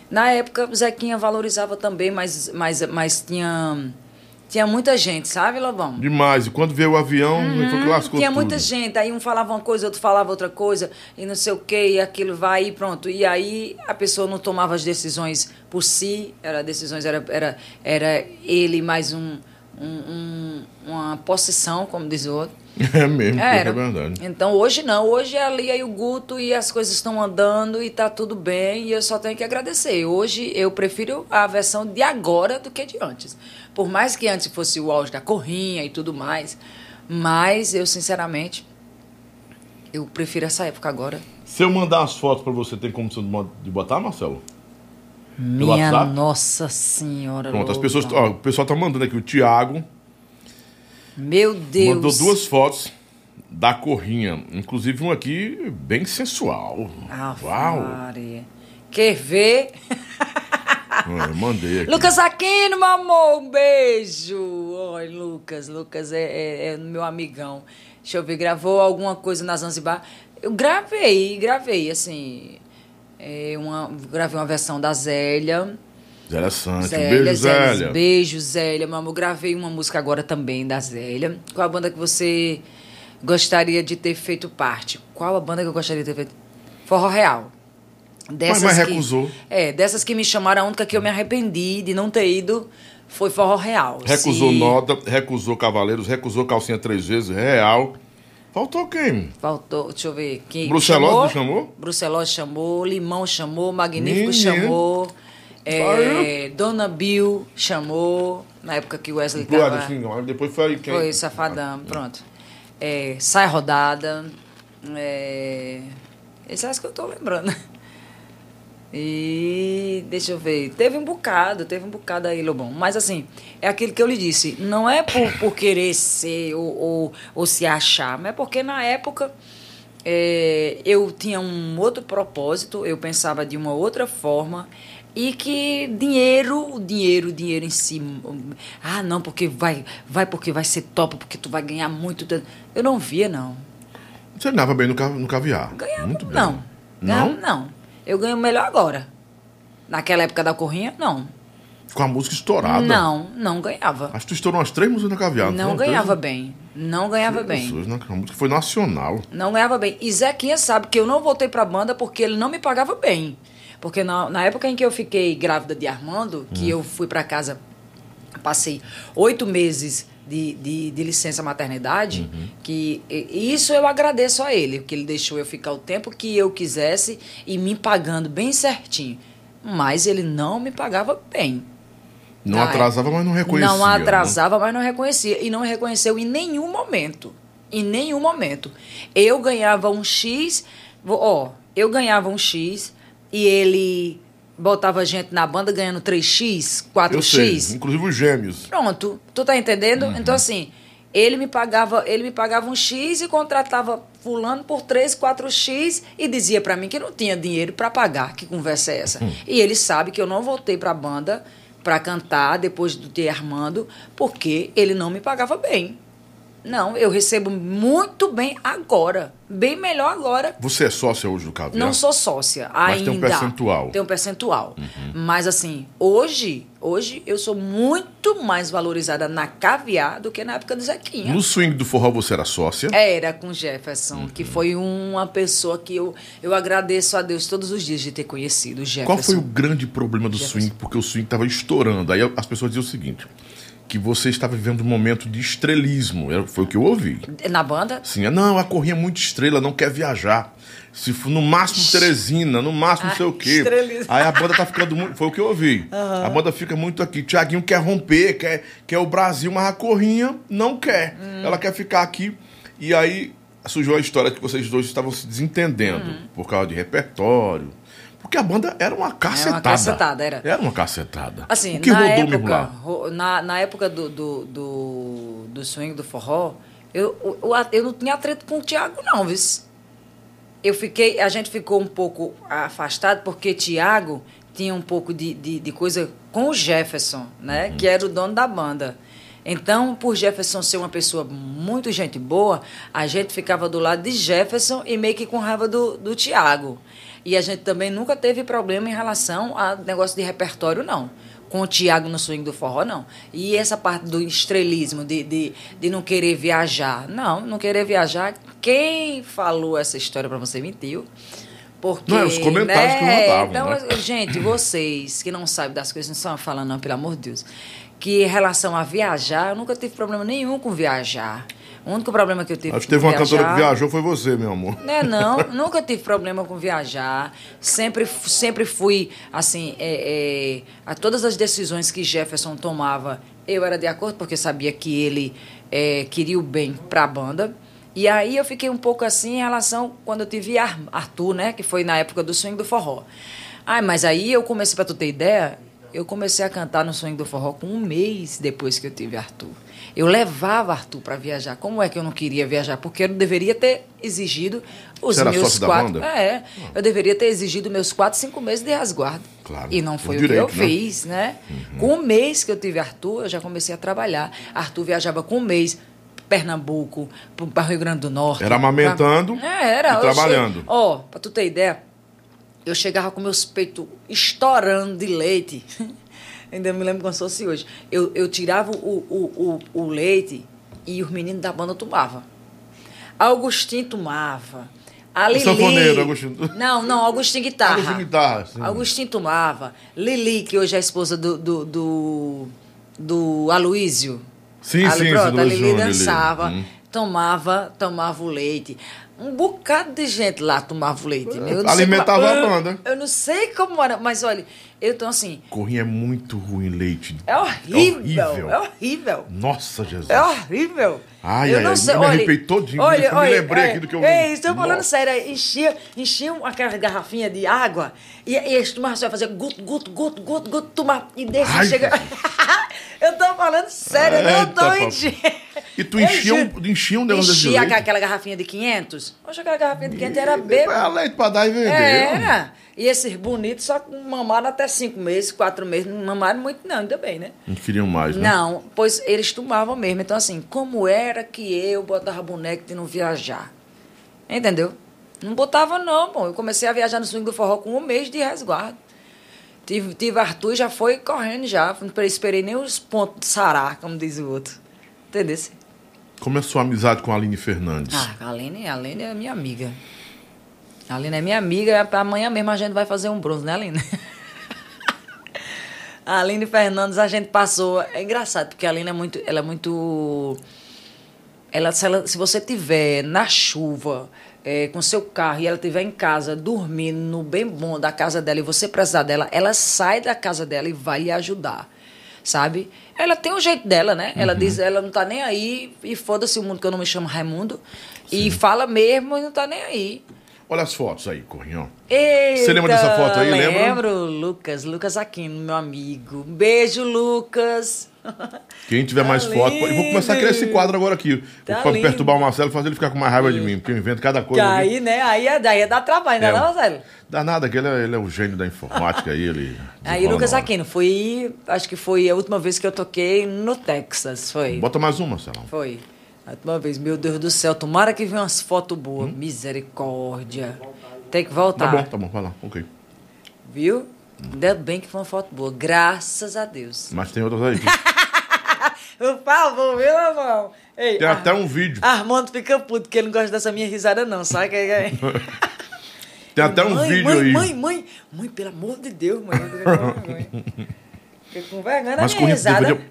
Na época, o Zequinha valorizava também, mas, mas, mas tinha, tinha muita gente, sabe, Lobão? Demais. E quando veio o avião, ele foi que lascou Uhum. Tinha tudo. muita gente, aí um falava uma coisa, outro falava outra coisa, e não sei o que, e aquilo vai e pronto. E aí a pessoa não tomava as decisões por si, era decisões, era, era, era ele mais um, um- um- uma possessão, como diz o outro. <laughs> É mesmo, Era. é verdade. Então hoje não, hoje é ali aí o Guto e as coisas estão andando e tá tudo bem e eu só tenho que agradecer. Hoje eu prefiro a versão de agora do que de antes. Por mais que antes fosse o auge da corrinha e tudo mais, mas eu sinceramente eu prefiro essa época agora. Se eu mandar as fotos pra você, tem como você de botar, Marcelo? Minha WhatsApp? Nossa Senhora. Pronto, as louca. pessoas. Ó, o pessoal tá mandando aqui. O Thiago Meu Deus. mandou duas fotos da corrinha. Inclusive uma aqui bem sensual. Ave Uau! Maria. Quer ver? <laughs> Ah, Eu mandei aqui. Lucas Aquino, meu amor, um beijo. Oi, Lucas. Lucas é, é- é meu amigão. Deixa eu ver, gravou alguma coisa na Zanzibar? Eu gravei, gravei, assim. É, uma, gravei uma versão da Zélia. Zélia Santos. Zélia, beijo, Zélia. Zélia. Beijo, Zélia, meu amor. Gravei uma música agora também da Zélia. Qual a banda que você gostaria de ter feito parte? Qual a banda que eu gostaria de ter feito? Forró Real. Dessas mas que- recusou. É, dessas que me chamaram, a única que eu me arrependi de não ter ido foi Forró Real. Recusou Se- Nota, recusou Cavaleiros, recusou Calcinha três vezes, Real. Faltou quem? Faltou, deixa eu ver. Quem Brucelose chamou? chamou? Brucelose chamou, Limão chamou, Magnífico Menino. chamou, é. Dona Bill chamou, na época que o Wesley Claro, tava... assim, depois foi quem? Foi Safadão, pronto. É, sai rodada. É, esse é as que eu tô lembrando. E deixa eu ver. Teve um bocado, teve um bocado aí, Lobão. Mas assim, é aquilo que eu lhe disse. Não é por, por querer ser ou, ou, ou se achar, mas é porque na época é, eu tinha um outro propósito, eu pensava de uma outra forma. E que dinheiro, o dinheiro, o dinheiro em si. Ah, não, porque vai, vai porque vai ser top, porque tu vai ganhar muito. Eu não via, não. Você ganhava bem no, no caviar. Ganhava, Muito bem. não. Ganhava, Não? não. Eu ganho melhor agora. Naquela época da corrinha, não. Com a música estourada. Não, não ganhava. Acho que tu estourou umas três músicas no caviar. Não foi? ganhava bem. Não ganhava bem. Jesus, né? A música foi nacional. Não ganhava bem. E Zequinha sabe que eu não voltei pra banda porque ele não me pagava bem. Porque na, na época em que eu fiquei grávida de Armando, que eu fui pra casa, passei oito meses de, de, de licença maternidade, que e- isso eu agradeço a ele, que ele deixou eu ficar o tempo que eu quisesse e me pagando bem certinho. Mas ele não me pagava bem. Não Ah, é. atrasava, mas não reconhecia. Não né? atrasava, mas não reconhecia. E não reconheceu em nenhum momento. Em nenhum momento. Eu ganhava um X, ó, eu ganhava um X e ele botava gente na banda ganhando 3x, Eu sei, 4x. inclusive os gêmeos. Pronto, tu tá entendendo? Uhum. Então assim, ele me pagava, ele me pagava um X e contratava fulano por 3, 4X e dizia pra mim que não tinha dinheiro pra pagar. Que conversa é essa? Hum. E ele sabe que eu não voltei pra banda pra cantar depois do ter Armando, porque ele não me pagava bem. Não, eu recebo muito bem agora, bem melhor agora. Você é sócia hoje do Caviar? Não sou sócia Mas ainda. tem um percentual. Uhum. Tem um percentual. Mas assim, hoje, hoje eu sou muito mais valorizada na caviar do que na época do Zequinha. No swing do forró você era sócia? Era com Jefferson, Uhum. que foi uma pessoa que eu, eu agradeço a Deus todos os dias de ter conhecido o Jefferson. Qual foi o grande problema do Jefferson. swing? Porque o swing estava estourando. Aí as pessoas diziam o seguinte: que você estava vivendo um momento de estrelismo. Foi o que eu ouvi. Na banda? Assim, não, a corrinha é muito estrela, não quer viajar. Se for no máximo Teresina, no máximo não sei o quê. estrelismo. Aí a banda tá ficando muito. Foi o que eu ouvi. A banda fica muito aqui. Tiaguinho quer romper, quer, quer o Brasil, mas a corrinha não quer. Hum. Ela quer ficar aqui. E aí surgiu a história que vocês dois estavam se desentendendo Hum. por causa de repertório. Porque a banda era uma cacetada. cacetada, era. Era uma cacetada. Assim, o que na, rodou mesmo época, lá? ro- na, na época do, do, do, do swing do forró, eu, eu, eu não tinha atrito com o Tiago, não, viu? Eu fiquei, a gente ficou um pouco afastado porque Tiago tinha um pouco de, de, de coisa com o Jefferson, né? Uhum. Que era o dono da banda. Então, por Jefferson ser uma pessoa muito gente boa, a gente ficava do lado de Jefferson e meio que com raiva do, do Tiago. E a gente também nunca teve problema em relação a negócio de repertório, não. Com o Tiago no swing do forró, não. E essa parte do estrelismo, de, de, de não querer viajar. Não, não querer viajar. Quem falou essa história pra você mentiu. Porque, Não, é os comentários que né? rodavam, Então, né? gente, vocês que não sabem das coisas, não estão falando, não, pelo amor de Deus. Que em relação a viajar, eu nunca tive problema nenhum com viajar. O único problema que eu tive Acho que teve uma cantora que viajou, foi você, meu amor. né, não, <laughs> nunca tive problema com viajar. Sempre, sempre fui, assim, é, é, a todas as decisões que Jefferson tomava, eu era de acordo, porque sabia que ele é, queria o bem para a banda. E aí eu fiquei um pouco assim em relação quando eu tive Ar- Arthur, né, que foi na época do swing do forró. Ai, mas aí eu comecei, para tu ter ideia, eu comecei a cantar no swing do forró com um mês depois que eu tive Arthur. Eu levava Arthur para viajar. Como é que eu não queria viajar? Porque eu deveria ter exigido os Você meus quatro. É, eu deveria ter exigido meus quatro, cinco meses de resguardo. Claro, E não foi por o que eu direito, né? fiz, né? Com um mês que eu tive Arthur, eu já comecei a trabalhar. Arthur viajava com um mês. Pernambuco, para Rio Grande do Norte. Era amamentando pra- É, era. e trabalhando. Ó, pra tu ter ideia, eu chegava com meus peitos estourando de leite. <laughs> Ainda me lembro como se fosse hoje. Eu, eu tirava o, o, o, o leite e os meninos da banda tomavam. Augustinho tomava. A Lili... sanfoneiro, Agostinho. Não, não, Augustinho Guitarra. Agostinho Guitarra, sim. Augustinho tomava. Lili, que hoje é a esposa do, do, do, do Aloísio. Sim, Ali, sim, pronto, a Lili Júnior, Lili. dançava, Hum. tomava, tomava o leite. Um bocado de gente lá tomava o leite. Alimentava a banda. Eu não sei como era, mas olha, eu tô assim, Corrinha é muito ruim leite. é horrível, horrível. é horrível. Nossa, Jesus. É horrível. Ai, eu ai, não ai, sei, me olha, arrepiei todinho, Olha, eu me lembrei é, aqui do que eu Ei, estou falando Nossa. sério, enchia, enchiam aquelas garrafinhas de água e, e eles tomavam, vai fazer guto, guto, guto, guto, guto, tomar e deixa Ai, chegar. <laughs> eu tô falando sério, eu não papai. enchendo. E tu enchia um, enchia um negócio desse Enchia aquela garrafinha de 500. Hoje aquela garrafinha de 500 era bêbado. era leite pra dar e vender. Era. E esses bonitos só mamaram até cinco meses, quatro meses. Não mamaram muito, não, ainda bem, né? Não queriam mais, né? Não, pois eles tomavam mesmo. Então, assim, como era que eu botava boneco de não viajar? Entendeu? Não botava, não, pô. Eu comecei a viajar no swing do forró com um mês de resguardo. Tive, tive Arthur já foi correndo já. Não esperei nem os pontos de sarar, como diz o outro. Entendeu? Como é a sua amizade com a Aline Fernandes? Ah, a Aline, a Aline é minha amiga. A Aline é minha amiga. Amanhã mesmo a gente vai fazer um bronze, né, Aline? <laughs> A Aline Fernandes, a gente passou. É engraçado, porque a Aline é muito. Ela é muito. Ela, se, ela- se você tiver na chuva, é, com seu carro, e ela estiver em casa, dormindo no bem bom da casa dela, e você precisar dela, ela sai da casa dela e vai lhe ajudar. Sabe? Ela tem o jeito dela, né? Ela diz, ela não tá nem aí, e foda-se o mundo que eu não me chamo Raimundo. E fala mesmo e não tá nem aí. Olha as fotos aí, Corrinho. Eita, Você lembra dessa foto aí, lembra? Lembro, Lucas, Lucas Aquino, meu amigo. Beijo, Lucas. <laughs> Quem tiver Tá mais fotos. Eu vou começar a criar esse lindo. quadro agora aqui. Tá pra lindo. perturbar o Marcelo e fazer ele ficar com mais raiva de mim. Porque eu invento cada coisa. aí, né? Aí é, daí é dar trabalho, não é, não, Marcelo? Dá nada, que ele é, ele é o gênio da informática aí. Ele <laughs> Aí, Lucas. Aquino, foi. Acho que foi a última vez que eu toquei no Texas. Foi. Bota mais uma, Marcelão. Foi. A última vez. Meu Deus do céu, tomara que venha umas fotos boas. Misericórdia. Tem que Tá voltar. bom, tá bom, vai lá. Ok. Viu? Ainda bem que foi uma foto boa. Graças a Deus. Mas tem outras aí. <laughs> Por favor, viu, irmão? Ei, Tem Ar- até um vídeo. Armando fica puto, porque ele não gosta dessa minha risada, não, sabe? Que- que- <laughs> Tem até um mãe, vídeo mãe, aí. Mãe, mãe, mãe, pelo amor de Deus, mãe. <laughs> Fica com vergonha da minha risada. deveria,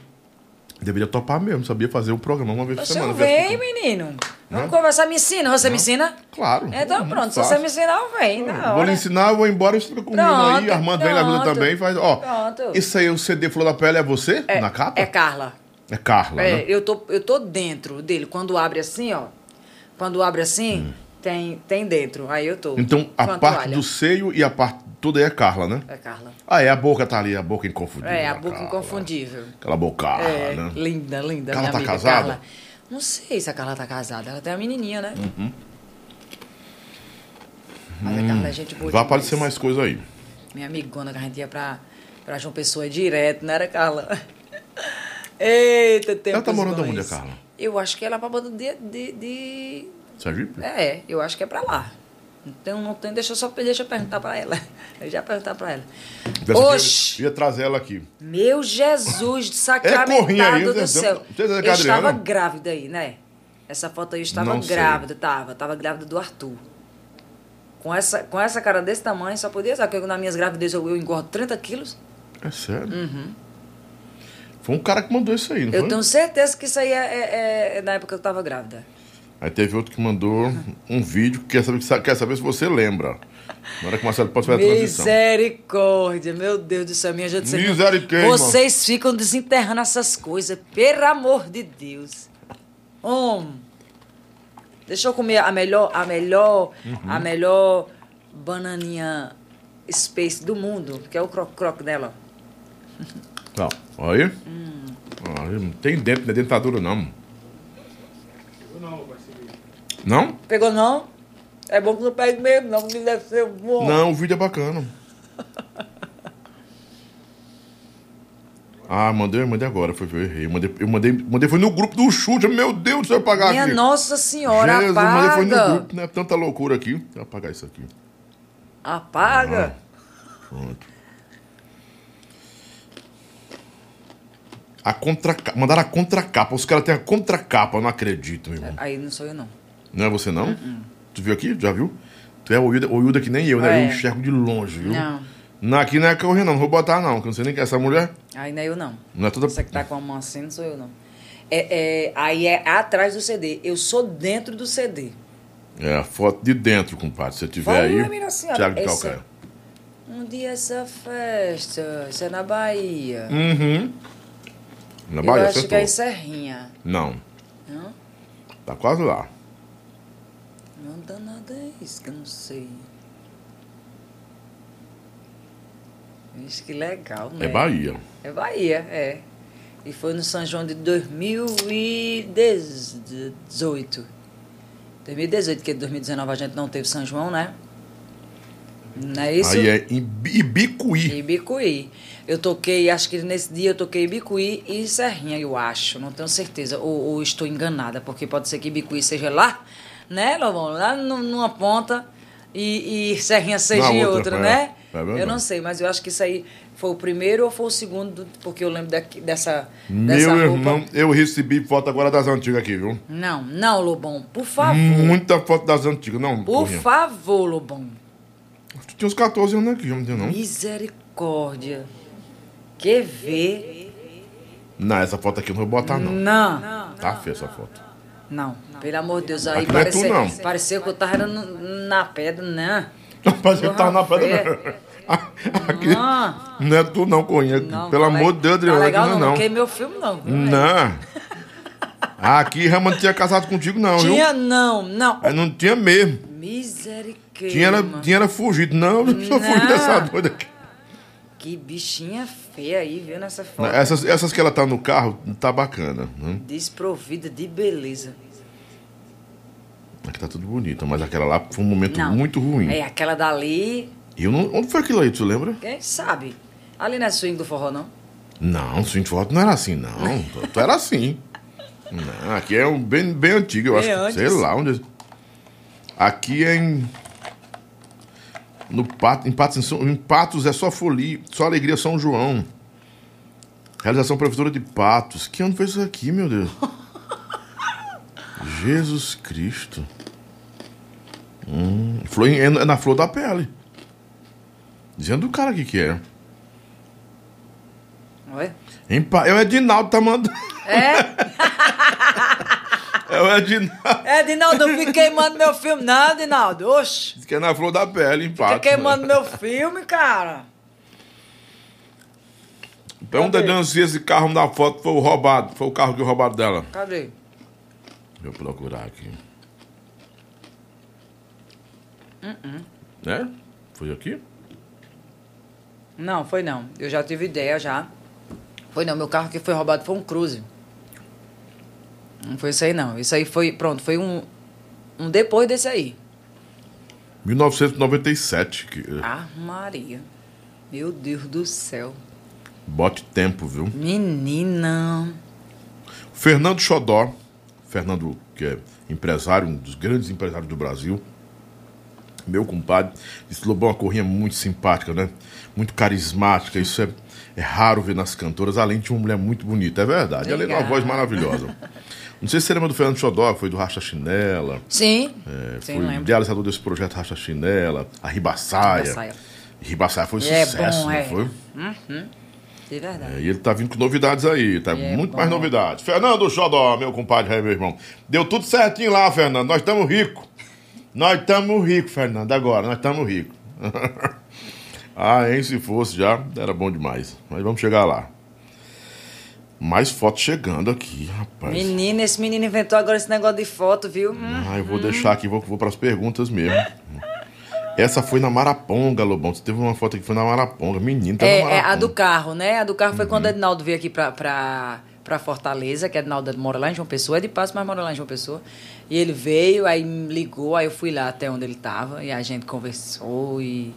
deveria topar mesmo, sabia fazer o programa uma vez por Você semana. não vem, menino. Vamos Hã? conversar, me ensina. Você me ensina? Claro. Então muito pronto, se você me ensinar, eu venho. na Vou lhe ensinar, eu vou embora e você fica comigo aí. Armando vem na pronto. também. Faz, ó, Pronto. isso aí, o CD Flor da Pele é você? É, na capa? É Carla. É Carla, É, né? eu, tô, eu tô dentro dele. Quando abre assim, ó. Quando abre assim, tem, tem dentro. Aí eu tô. Então, a parte toalha. do seio e a parte toda é Carla, né? É Carla. Ah, é, a boca tá ali, a boca inconfundível. É, a boca Carla. inconfundível. Aquela bocada, É, né? linda, linda. Minha tá amiga casada? Carla. Não sei se a Carla tá casada. Ela tem uma menininha, né? Mas a Carla é gente boa Hum. Vai aparecer mais coisa aí. Minha amigona que a gente ia pra, pra João Pessoa direto, não era, Carla? <laughs> Eita, tempo Ela tá morando onde, a Carla? Eu acho que ela é pra banda de, de, de... Sergipe? É, eu acho que é pra lá. Então não tem, deixa eu só deixa eu perguntar pra ela. Eu já perguntar pra ela. Dessa aqui, Oxi! Eu ia trazer ela aqui. Meu Jesus <laughs> É sacramentado aí, do né? céu. É da Eu estava grávida aí, né? Essa foto aí eu estava Não sei. grávida, tava. Tava grávida do Arthur. Com essa, com essa cara desse tamanho, só podia ser. Porque nas minhas gravidez eu, eu engordo 30 quilos. É sério? Foi um cara que mandou isso aí, não Eu foi? tenho certeza que isso aí é, é- é na época que eu estava grávida. Aí teve outro que mandou um vídeo que quer saber, quer saber se você lembra. Na hora que o Marcelo pode fazer a transição. Misericórdia, meu Deus do céu, minha gente. Misericórdia, Vocês ficam desenterrando essas coisas, pelo amor de Deus. Homem, deixa eu comer a melhor, a melhor, a Uhum. melhor bananinha space do mundo, que é o croc-croc dela. Tá, olha aí. Hum. Olha, não tem dentro, não é dentadura não. Não? Pegou não? É bom que não pegue mesmo, não, que deve ser bom. Não, o vídeo é bacana. <laughs> Ah, mandei, mandei agora, foi, eu errei. Eu mandei, eu mandei, mandei foi no grupo do chute, meu Deus, deixa eu apagar Minha aqui. Nossa Senhora, Jesus, mandei foi no apaga. grupo, né? Tanta loucura aqui. Deixa eu apagar isso aqui. Apaga. Pronto. A contracapa. Mandaram a contracapa. Os caras têm a contracapa, eu não acredito, meu irmão. Aí não sou eu não. Não é você, não? Tu viu aqui? Já viu? Tu é o Hilda, o Hilda que nem eu, né? É. Eu enxergo de longe, viu? Não. Não, aqui não é correr, não. Não vou botar, não. Que eu não sei nem quem é essa mulher. Aí não é eu não. Não é toda. Você que tá com a mão assim, não sou eu, não. É, é, aí é atrás do CD. Eu sou dentro do CD. É a foto de dentro, compadre. Se você tiver Fala, aí. minha senhora, Tiago de esse- Calcaia. Um dia essa festa, isso é na Bahia. Uhum. Na eu Bahia, acho que é acertou. em Serrinha. Não. Não? Tá quase lá. Não dá nada é isso, que eu não sei. Vixe, que legal, né? É Bahia. É Bahia, é. E foi no São João de 2018. 2018, porque em 2019 a gente não teve São João, né? Não é isso? Aí é Ibicuí. Ibicuí. Eu toquei, acho que nesse dia eu toquei Ibicuí e Serrinha, eu acho. Não tenho certeza. Ou, ou estou enganada, porque pode ser que Ibicuí seja lá, né, Lobão? Lá nu- numa ponta e, e Serrinha seja Na em outra, outra, é. né? É eu não sei, mas eu acho que isso aí foi o primeiro ou foi o segundo, porque eu lembro daqui, dessa, Meu dessa irmão, eu recebi foto agora das antigas aqui, viu? Não, não, Lobão, por favor. Muita foto das antigas. Não, Por favor, Lobão. Tu tinha uns 14 anos aqui, não tinha não? Misericórdia. Quer ver? Não, essa foto aqui eu não vou botar, não. Não. Tá feia essa foto. Não, pelo amor de Deus, aí Aqui não é tu, parecia, não. <laughs> parecia que eu tava na pedra, não. Rapaz, eu tava na pedra. Aqui, Não, não é tu não, Corrinha. não. Pelo tá amor de Deus, tá Adriano, legal, aqui não, não. não não. queimei o filme, não. viu? Não. Aqui Ramon não tinha casado contigo, não, viu? Tinha, não, não. Aí não tinha mesmo. Misericórdia. Tinha tinha ela fugido. Não, eu só fugi Não. dessa doida aqui. Que bichinha feia aí, viu, nessa foto. Essas, essas que ela tá no carro, tá bacana. Né? Desprovida de beleza. Aqui tá tudo bonito, mas aquela lá foi um momento Não. muito ruim. É, aquela dali, E eu não, onde foi aquilo aí, tu lembra? quem sabe? Ali não é swing do forró, não? Não, swing forró não era assim, não. <laughs> tu, tu era assim. Não, aqui é um bem, bem antigo, eu Bem acho. que- Sei antes. lá onde. Aqui é em. No Pato, em, Patos, em, Patos é só folia, só alegria São João. Realização Prefeitura de Patos. Que ano foi isso aqui, meu Deus? <laughs> Jesus Cristo. Hum, flor em- é na flor da pele. Dizendo do cara aqui que é. Olha. Em É o Edinaldo tá mandando. É? <laughs> É o Edinaldo. É, Dinaldo, eu fiquei queimando meu filme. Não, Dinaldo, oxe. Diz que é na flor da pele, em Fiquei queimando meu filme, cara. Pergunta Cadê? se esse carro na foto foi roubado. Foi o carro que roubaram dela. Cadê? Deixa eu procurar aqui. Uh-uh. Né? Foi aqui? Não, foi não. Eu já tive ideia já. Foi não, meu carro que foi roubado foi um Cruze. Não foi isso aí não. Isso aí foi, pronto, foi um, um depois desse aí. 1997. Que, Ah, Maria. Meu Deus do céu. Bote tempo, viu? Menina. Fernando Xodó. Fernando, que é empresário, um dos grandes empresários do Brasil. Meu compadre. Disse Lobão, uma corrinha muito simpática, né? Muito carismática. Isso é, é raro ver nas cantoras, além de uma mulher muito bonita. É verdade. Ela tem uma voz maravilhosa. <laughs> Não sei se você lembra do Fernando Xodó, foi do Racha Chinela. Sim. É, Sim, foi lembro. idealizador desse projeto Racha Chinela, a Ribaçaia. Ribaçaia. Ribaçaia foi É sucesso, bom, não é. foi? De verdade. É, e ele tá vindo com novidades aí, tá É muito bom. mais novidades. Fernando Xodó, meu compadre aí, meu irmão. Deu tudo certinho lá, Fernando. Nós estamos ricos. Nós estamos ricos, Fernando, agora. Nós estamos ricos. <laughs> ah, hein, se fosse já, era bom demais. Mas vamos chegar lá. Mais fotos chegando aqui, rapaz. Menina, esse menino inventou agora esse negócio de foto, viu? Hum. Ah, eu vou deixar aqui, vou, vou para as perguntas mesmo. Essa foi na Maraponga, Lobão. Você teve uma foto que foi na Maraponga. Menino, tá na É, é Maraponga. a do carro, né? A do carro foi Uhum. quando o Edinaldo veio aqui pra, pra, pra Fortaleza, que o Edinaldo mora lá em João Pessoa, é de Passo, mas mora lá em João Pessoa. E ele veio, aí me ligou, aí eu fui lá até onde ele tava, e a gente conversou e,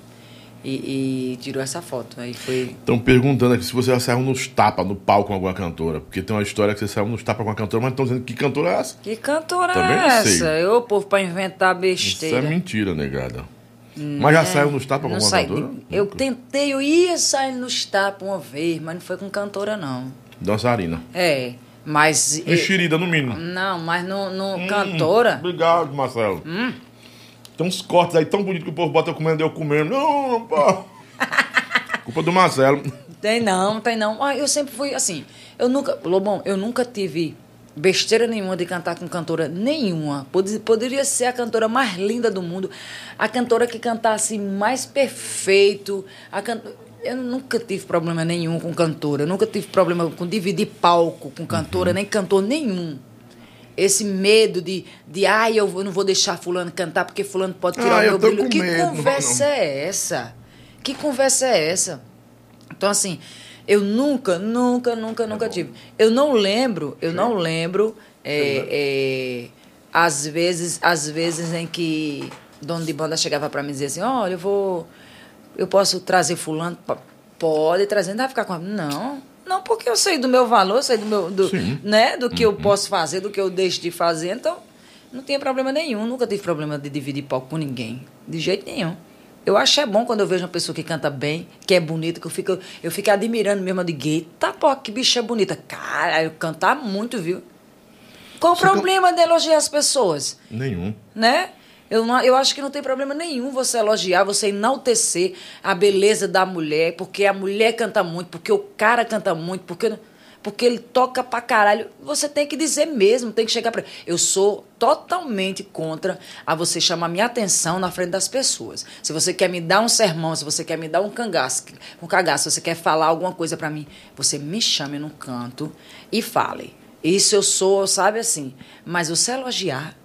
e, e tirou essa foto. Aí foi. Estão perguntando aqui se você já saiu nos tapas no palco com alguma cantora. Porque tem uma história que você saiu nos tapas com uma cantora, mas estão dizendo que cantora é essa. Que cantora Também é não essa? Eu, povo, pra inventar Isso é besteira. mentira, negada. Mas já saiu nos tapas com Não alguma sai- cantora? Eu tentei, eu ia sair nos tapas uma vez, mas não foi com cantora, não. Dançarina. É, mas. Mexerida, no mínimo. não, mas no, no Hum, cantora. Obrigado, Marcelo. Hum. Tem uns cortes aí tão bonitos que o povo bota eu comendo, eu comendo. Não, pô. <laughs> Culpa do Marcelo. Tem não, tem não. Ah, eu sempre fui assim. Eu nunca. Lobão, eu nunca tive besteira nenhuma de cantar com cantora nenhuma. Pod- Poderia ser a cantora mais linda do mundo, a cantora que cantasse mais perfeito. A can... Eu nunca tive problema nenhum com cantora. Eu nunca tive problema com dividir palco com cantora, Uhum. nem cantor nenhum. Esse medo de, de ai, eu vou- não vou deixar fulano cantar porque fulano pode tirar Ah, o eu meu brilho. Que medo. Não, conversa é essa? Que conversa é essa? Então, assim, eu nunca, nunca, nunca, nunca tive. Eu não lembro, eu não lembro, é, é, às vezes, às vezes em que dono de banda chegava para mim e dizia assim, olha, eu vou, eu posso trazer fulano? Pode trazer, não vai ficar com... Não, não, porque eu sei do meu valor, sei do meu, do, Sim. né, do que eu posso fazer, do que eu deixo de fazer, então não tinha problema nenhum, nunca tive problema de dividir palco com ninguém, de jeito nenhum. Eu acho é bom quando eu vejo uma pessoa que canta bem, que é bonita, que eu fico, eu fico admirando mesmo, eu digo, eita, pô, que bicha bonita. Cara, eu cantar muito, viu? Qual o problema de elogiar as pessoas, Nenhum. né? Eu, não, eu acho que não tem problema nenhum você elogiar, você enaltecer a beleza da mulher, porque a mulher canta muito, porque o cara canta muito, porque, porque ele toca pra caralho. Você tem que dizer mesmo, tem que chegar pra. Eu sou totalmente contra a você chamar minha atenção na frente das pessoas. Se você quer me dar um sermão, se você quer me dar um cangaço, um cagaço, se você quer falar alguma coisa pra mim, você me chame num canto e fale. Isso eu sou, sabe assim. Mas você elogiar,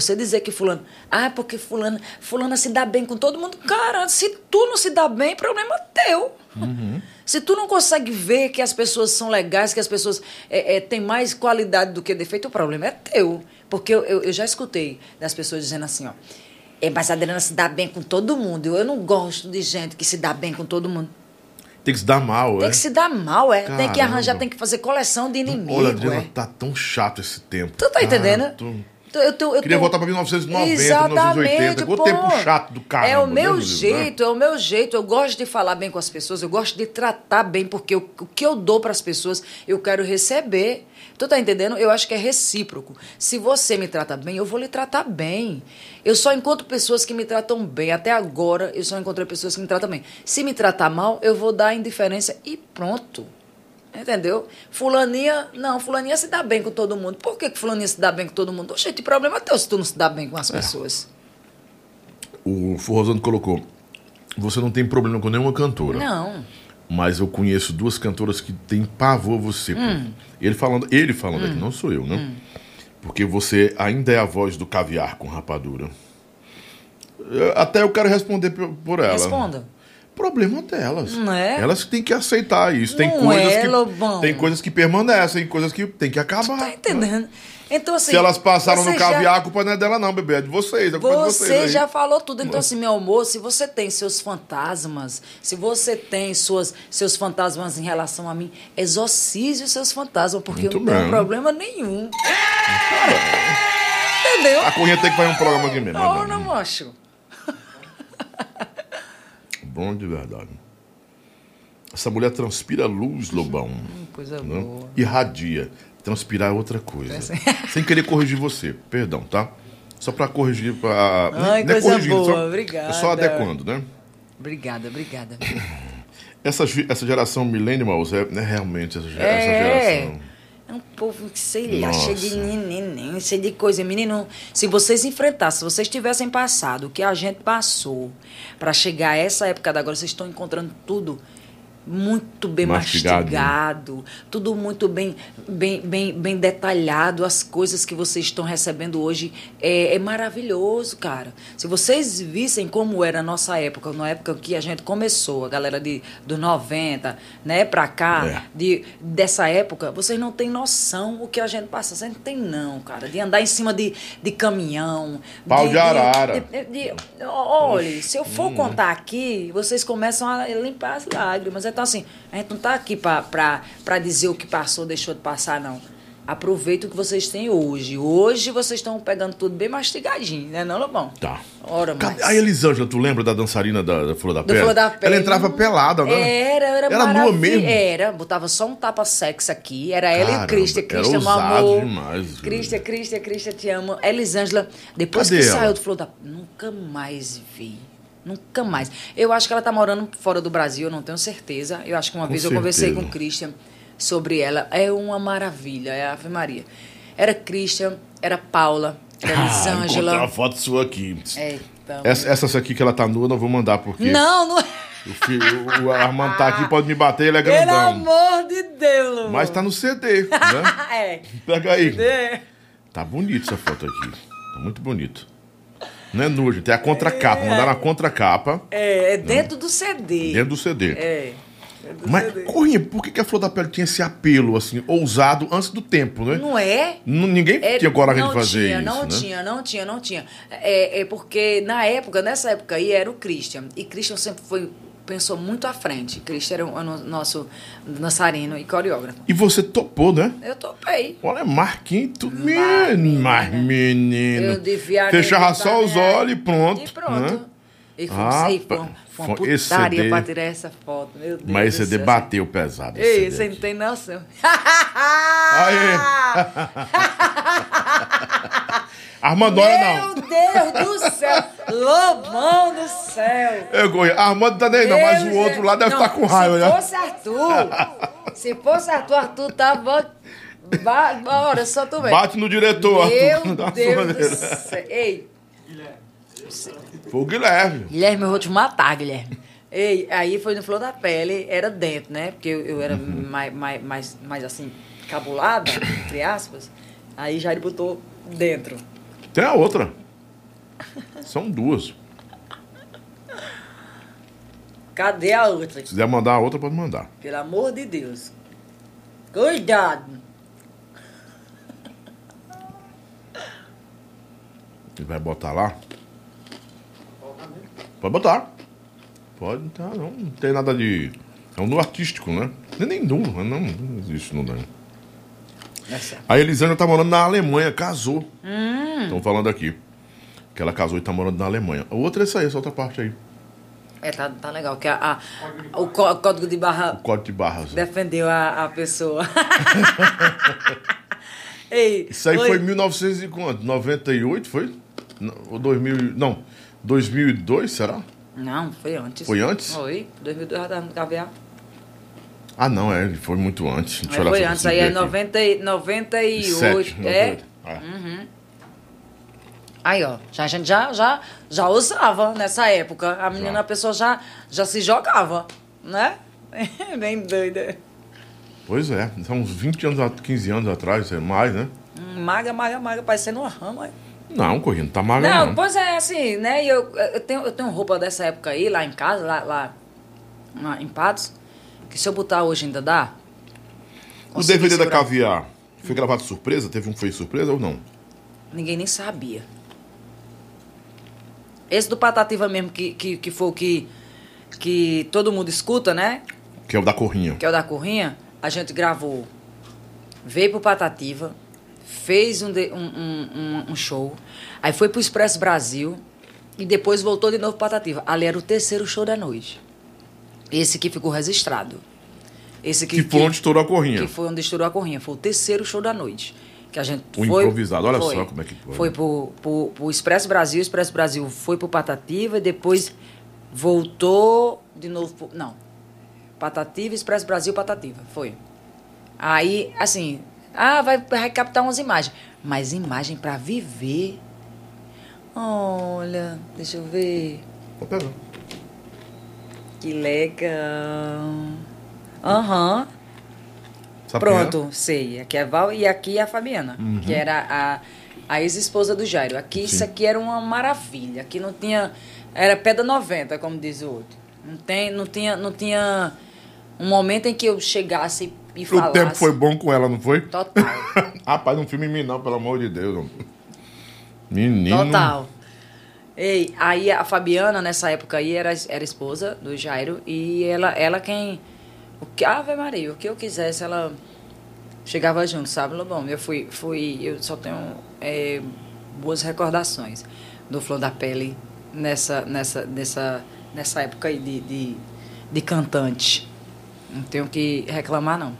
Você dizer que fulano, ah, é porque fulano, fulana se dá bem com todo mundo. Cara, se tu não se dá bem, problema teu. Uhum. Se tu não consegue ver que as pessoas são legais, que as pessoas é, é, têm mais qualidade do que defeito, o problema é teu. Porque eu, eu, eu já escutei das pessoas dizendo assim, ó. É, mas a Adriana se dá bem com todo mundo. Eu não gosto de gente que se dá bem com todo mundo. Tem que se dar mal, Tem é? que se dar mal, é. Tem que Caramba. arranjar, tem que fazer coleção de inimigo, Olha, Adriana, é. tá tão chato esse tempo. Tu tá entendendo? tô- Eu, tô- eu Queria tô- voltar pra 1990, Exatamente, 1980. Quanto pô. tempo chato do caramba. É o meu Deus né? jeito, é o meu jeito. Eu gosto de falar bem com as pessoas, eu gosto de tratar bem, porque eu- o que eu dou para as pessoas, eu quero receber. Tu tá entendendo? Eu acho que é recíproco. Se você me trata bem, eu vou lhe tratar bem. Eu só encontro pessoas que me tratam bem. Até agora, eu só encontrei pessoas que me tratam bem. Se me tratar mal, eu vou dar indiferença e pronto. Entendeu? Fulaninha, não, fulaninha se dá bem com todo mundo. Por que, que fulaninha se dá bem com todo mundo? Oxente, problema é teu se tu não se dá bem com É. as pessoas. O Forrosano colocou: Você não tem problema com nenhuma cantora. Não. Mas eu conheço duas cantoras que têm pavor você. Hum. Ele falando, ele falando aqui, não sou eu, né? Porque você ainda é a voz do caviar com rapadura. Até eu quero responder por ela. Responda. Problema delas. Não é? Elas têm que aceitar isso. Tem Não coisas é, que Lobão. tem coisas que permanecem, coisas que tem que acabar. Tá entendendo? Então, assim. Se elas passaram você no já- caviar, a culpa não é dela, não, bebê. É de vocês. A culpa é de vocês. Você já falou tudo. Então, assim, meu amor, se você tem seus fantasmas, se você tem suas, seus fantasmas em relação a mim, exorcize os seus fantasmas, porque Muito eu não tenho bem. problema nenhum. Entendeu? A Cunha tem que fazer um programa aqui mesmo. Não, né? não, macho. <laughs> Bom de verdade. Essa mulher transpira luz, Lobão. Coisa né? boa. Irradia. Transpirar é outra coisa. É. <laughs> Sem querer corrigir você. Perdão, tá? Só pra corrigir. Pra... Ai, não é coisa corrigindo, boa, só, obrigada. É só adequando, né? Obrigada, obrigada. Essa, essa geração millennials é, é realmente essa, ge- essa É. geração. É um povo que, sei lá, Nossa. cheio de neném, cheio de coisa. Menino, se vocês enfrentassem, se vocês tivessem passado o que a gente passou para chegar a essa época da agora, vocês estão encontrando tudo muito bem Mastigado. mastigado, tudo muito bem, bem, bem, bem detalhado. As coisas que vocês estão recebendo hoje é, é maravilhoso, cara. Se vocês vissem como era a nossa época, na época que a gente começou, a galera de, dos 90, né, pra cá, É. de, dessa época, vocês não têm noção o que a gente passa. Vocês não tem não, cara. De andar em cima de, de caminhão. Pau de arara. de- de- de- olha, se eu for contar aqui, vocês começam a limpar as lágrimas. Então, assim, a gente não tá aqui pra dizer o que passou, deixou de passar, não. Aproveita o que vocês têm hoje. Hoje vocês estão pegando tudo bem mastigadinho, né, não, Lobão? Tá. Ora, mas... A Elisângela, tu lembra da dançarina da, da Flor da Do Pele? Flor da Pele. Ela entrava pelada, né? Era, era, Era nua mesmo? Era, botava só um tapa-sexo aqui. Era ela Caramba, e Cristian. era Cristian, meu amor. demais, Cristian, Cristian, Cristian, te amo. Elisângela, depois Cadê que ela? saiu do Flor da Nunca mais vi. Nunca mais. Eu acho que ela tá morando fora do Brasil, eu não tenho certeza. Eu acho que uma Com vez eu conversei certeza. com o Christian sobre ela. É uma maravilha, é a Ave Maria. Era Christian, era Paula, era Ah, Elisângela. uma foto sua aqui. É, então... Essa, essa aqui que ela tá nua, eu não vou mandar, porque Não, não é. o, filho, o, o Armando tá aqui, pode me bater, ele é Pelo grandão. amor de Deus, Lu. Mas tá no CD, né? <laughs> é. Pega aí. É. Tá bonito essa foto aqui. Tá muito bonito. Não é nu, gente. É a contracapa. Mandaram a contracapa É, é dentro do CD. dentro do CD. É. do Mas, CD. Corrinha, por que, a Flor da Pele tinha esse apelo, assim, ousado antes do tempo, né? Não é? N- Ninguém É, tinha coragem de fazer tinha, isso, Não né? tinha, não tinha, não tinha. É, é porque na época, nessa época aí, era o Christian. E Christian sempre foi, pensou muito à frente. Christian era o no- nosso dançarino e coreógrafo. E você topou, né? Eu topei. Olha, Marquinhos, tu... Menino, mas menino. Eu devia Fechava só os olhos e pronto. E pronto. né? E foi, Ah, e foi, foi uma putaria CD pra tirar essa foto. Meu Deus Mas céu. debateu pesado. Ei, você não tem noção. Armando, <laughs> olha não. Meu Deus do céu! Lobão do céu! Eu, Corrinha, Armando tá nem não, mas o outro lá deve estar com raiva, Se né? fosse Arthur, se fosse Arthur, Arthur tava. Ba... Bora, só tu vê. Bate no diretor, Meu Arthur. <laughs> uma Deus do céu. Ei, Foi o Guilherme. Guilherme, eu vou te matar, Guilherme. Ei, aí foi no Flor da Pele, era dentro, né? Porque eu, eu era Uhum. mais, mais, mais, mais assim, cabulada, entre aspas. Aí já ele botou dentro. Tem a outra. São duas. Cadê a outra? Se quiser mandar a outra, pode mandar. Pelo amor de Deus. Cuidado. Ele vai botar lá? Pode botar. Pode botar, não. Não tem nada de. É um nu artístico, né? Nem nu, não, não existe no daí. Essa. A Elisânia tá morando na Alemanha, casou. Estão falando aqui. Que ela casou e tá morando na Alemanha. A outra é essa aí, essa outra parte aí. É, tá, tá legal. Que a, a- o có- código de barra Código de barras. defendeu a, a pessoa. <laughs> Ei, Isso aí oi. foi em 1998, foi? Não, Ou 2000. Não, 2002, será? Não, foi antes. Foi antes? Foi. 2002 já tava no caviar. Ah, não, é, foi muito antes. Deixa olhar foi antes, aí é ver aqui. 90, e- 98. Sete, é? 98. É. Aí, ó, já, a gente já, já, já usava nessa época. A menina, Já. a pessoa já, já se jogava, né? <laughs> Bem doida. Pois é, são uns 20 anos, a- 15 anos atrás, é mais, né? Hum, Maga, maga, maga, parecendo uma rama. aí. Não, correndo, não tá magra Não, não. pois é, assim, né? Eu, eu, tenho, eu tenho roupa dessa época aí, lá em casa, lá, lá, lá em Patos, que se eu botar hoje ainda dá. O DVD da segurar. Caviar foi gravado surpresa? Teve um que foi surpresa ou não? Ninguém nem sabia. Esse do Patativa mesmo, que, que, que foi o que, que todo mundo escuta, né? Que é o da Corrinha. que é o da Corrinha, a gente gravou, veio pro Patativa, fez um, de- um, um- um- um show, aí foi pro Expresso Brasil e depois voltou de novo pro Patativa. Ali era o terceiro show da noite. Esse que ficou registrado. Esse que, Que foi onde estourou a Corrinha. que foi onde estourou a Corrinha. Foi o terceiro show da noite. Que a gente O foi, improvisado, olha foi, só como é que foi. Foi pro, pro, pro Expresso Brasil, o Expresso Brasil foi pro Patativa e depois voltou de novo pro, Não. Patativa, Expresso Brasil, Patativa. Foi. Aí, assim, ah, vai, vai captar umas imagens. Mas imagem pra viver. Olha, deixa eu ver. Pode pegar. Que legal. Aham. Sabe quem é? Pronto, sei. Aqui é a Val e aqui é a Fabiana, que era a, a ex-esposa do Jairo. Aqui, isso Sim. aqui era uma maravilha. Aqui não tinha. Era pedra 90, como diz o outro. Não, tem, não, tinha, não tinha um momento em que eu chegasse e O falasse. tempo foi bom com ela, não foi? Total. <laughs> Rapaz, não filme em mim não, pelo amor de Deus. Menino. Total. Ei, aí a Fabiana, nessa época aí, era, era esposa do Jairo e ela, ela quem. O que, Ave Maria, o que eu quisesse, ela chegava junto, sabe, Lobão? Eu fui, fui eu só tenho é, boas recordações do Flor da Pele nessa, nessa, nessa, nessa época aí de, de, de cantante. Não tenho que reclamar, não.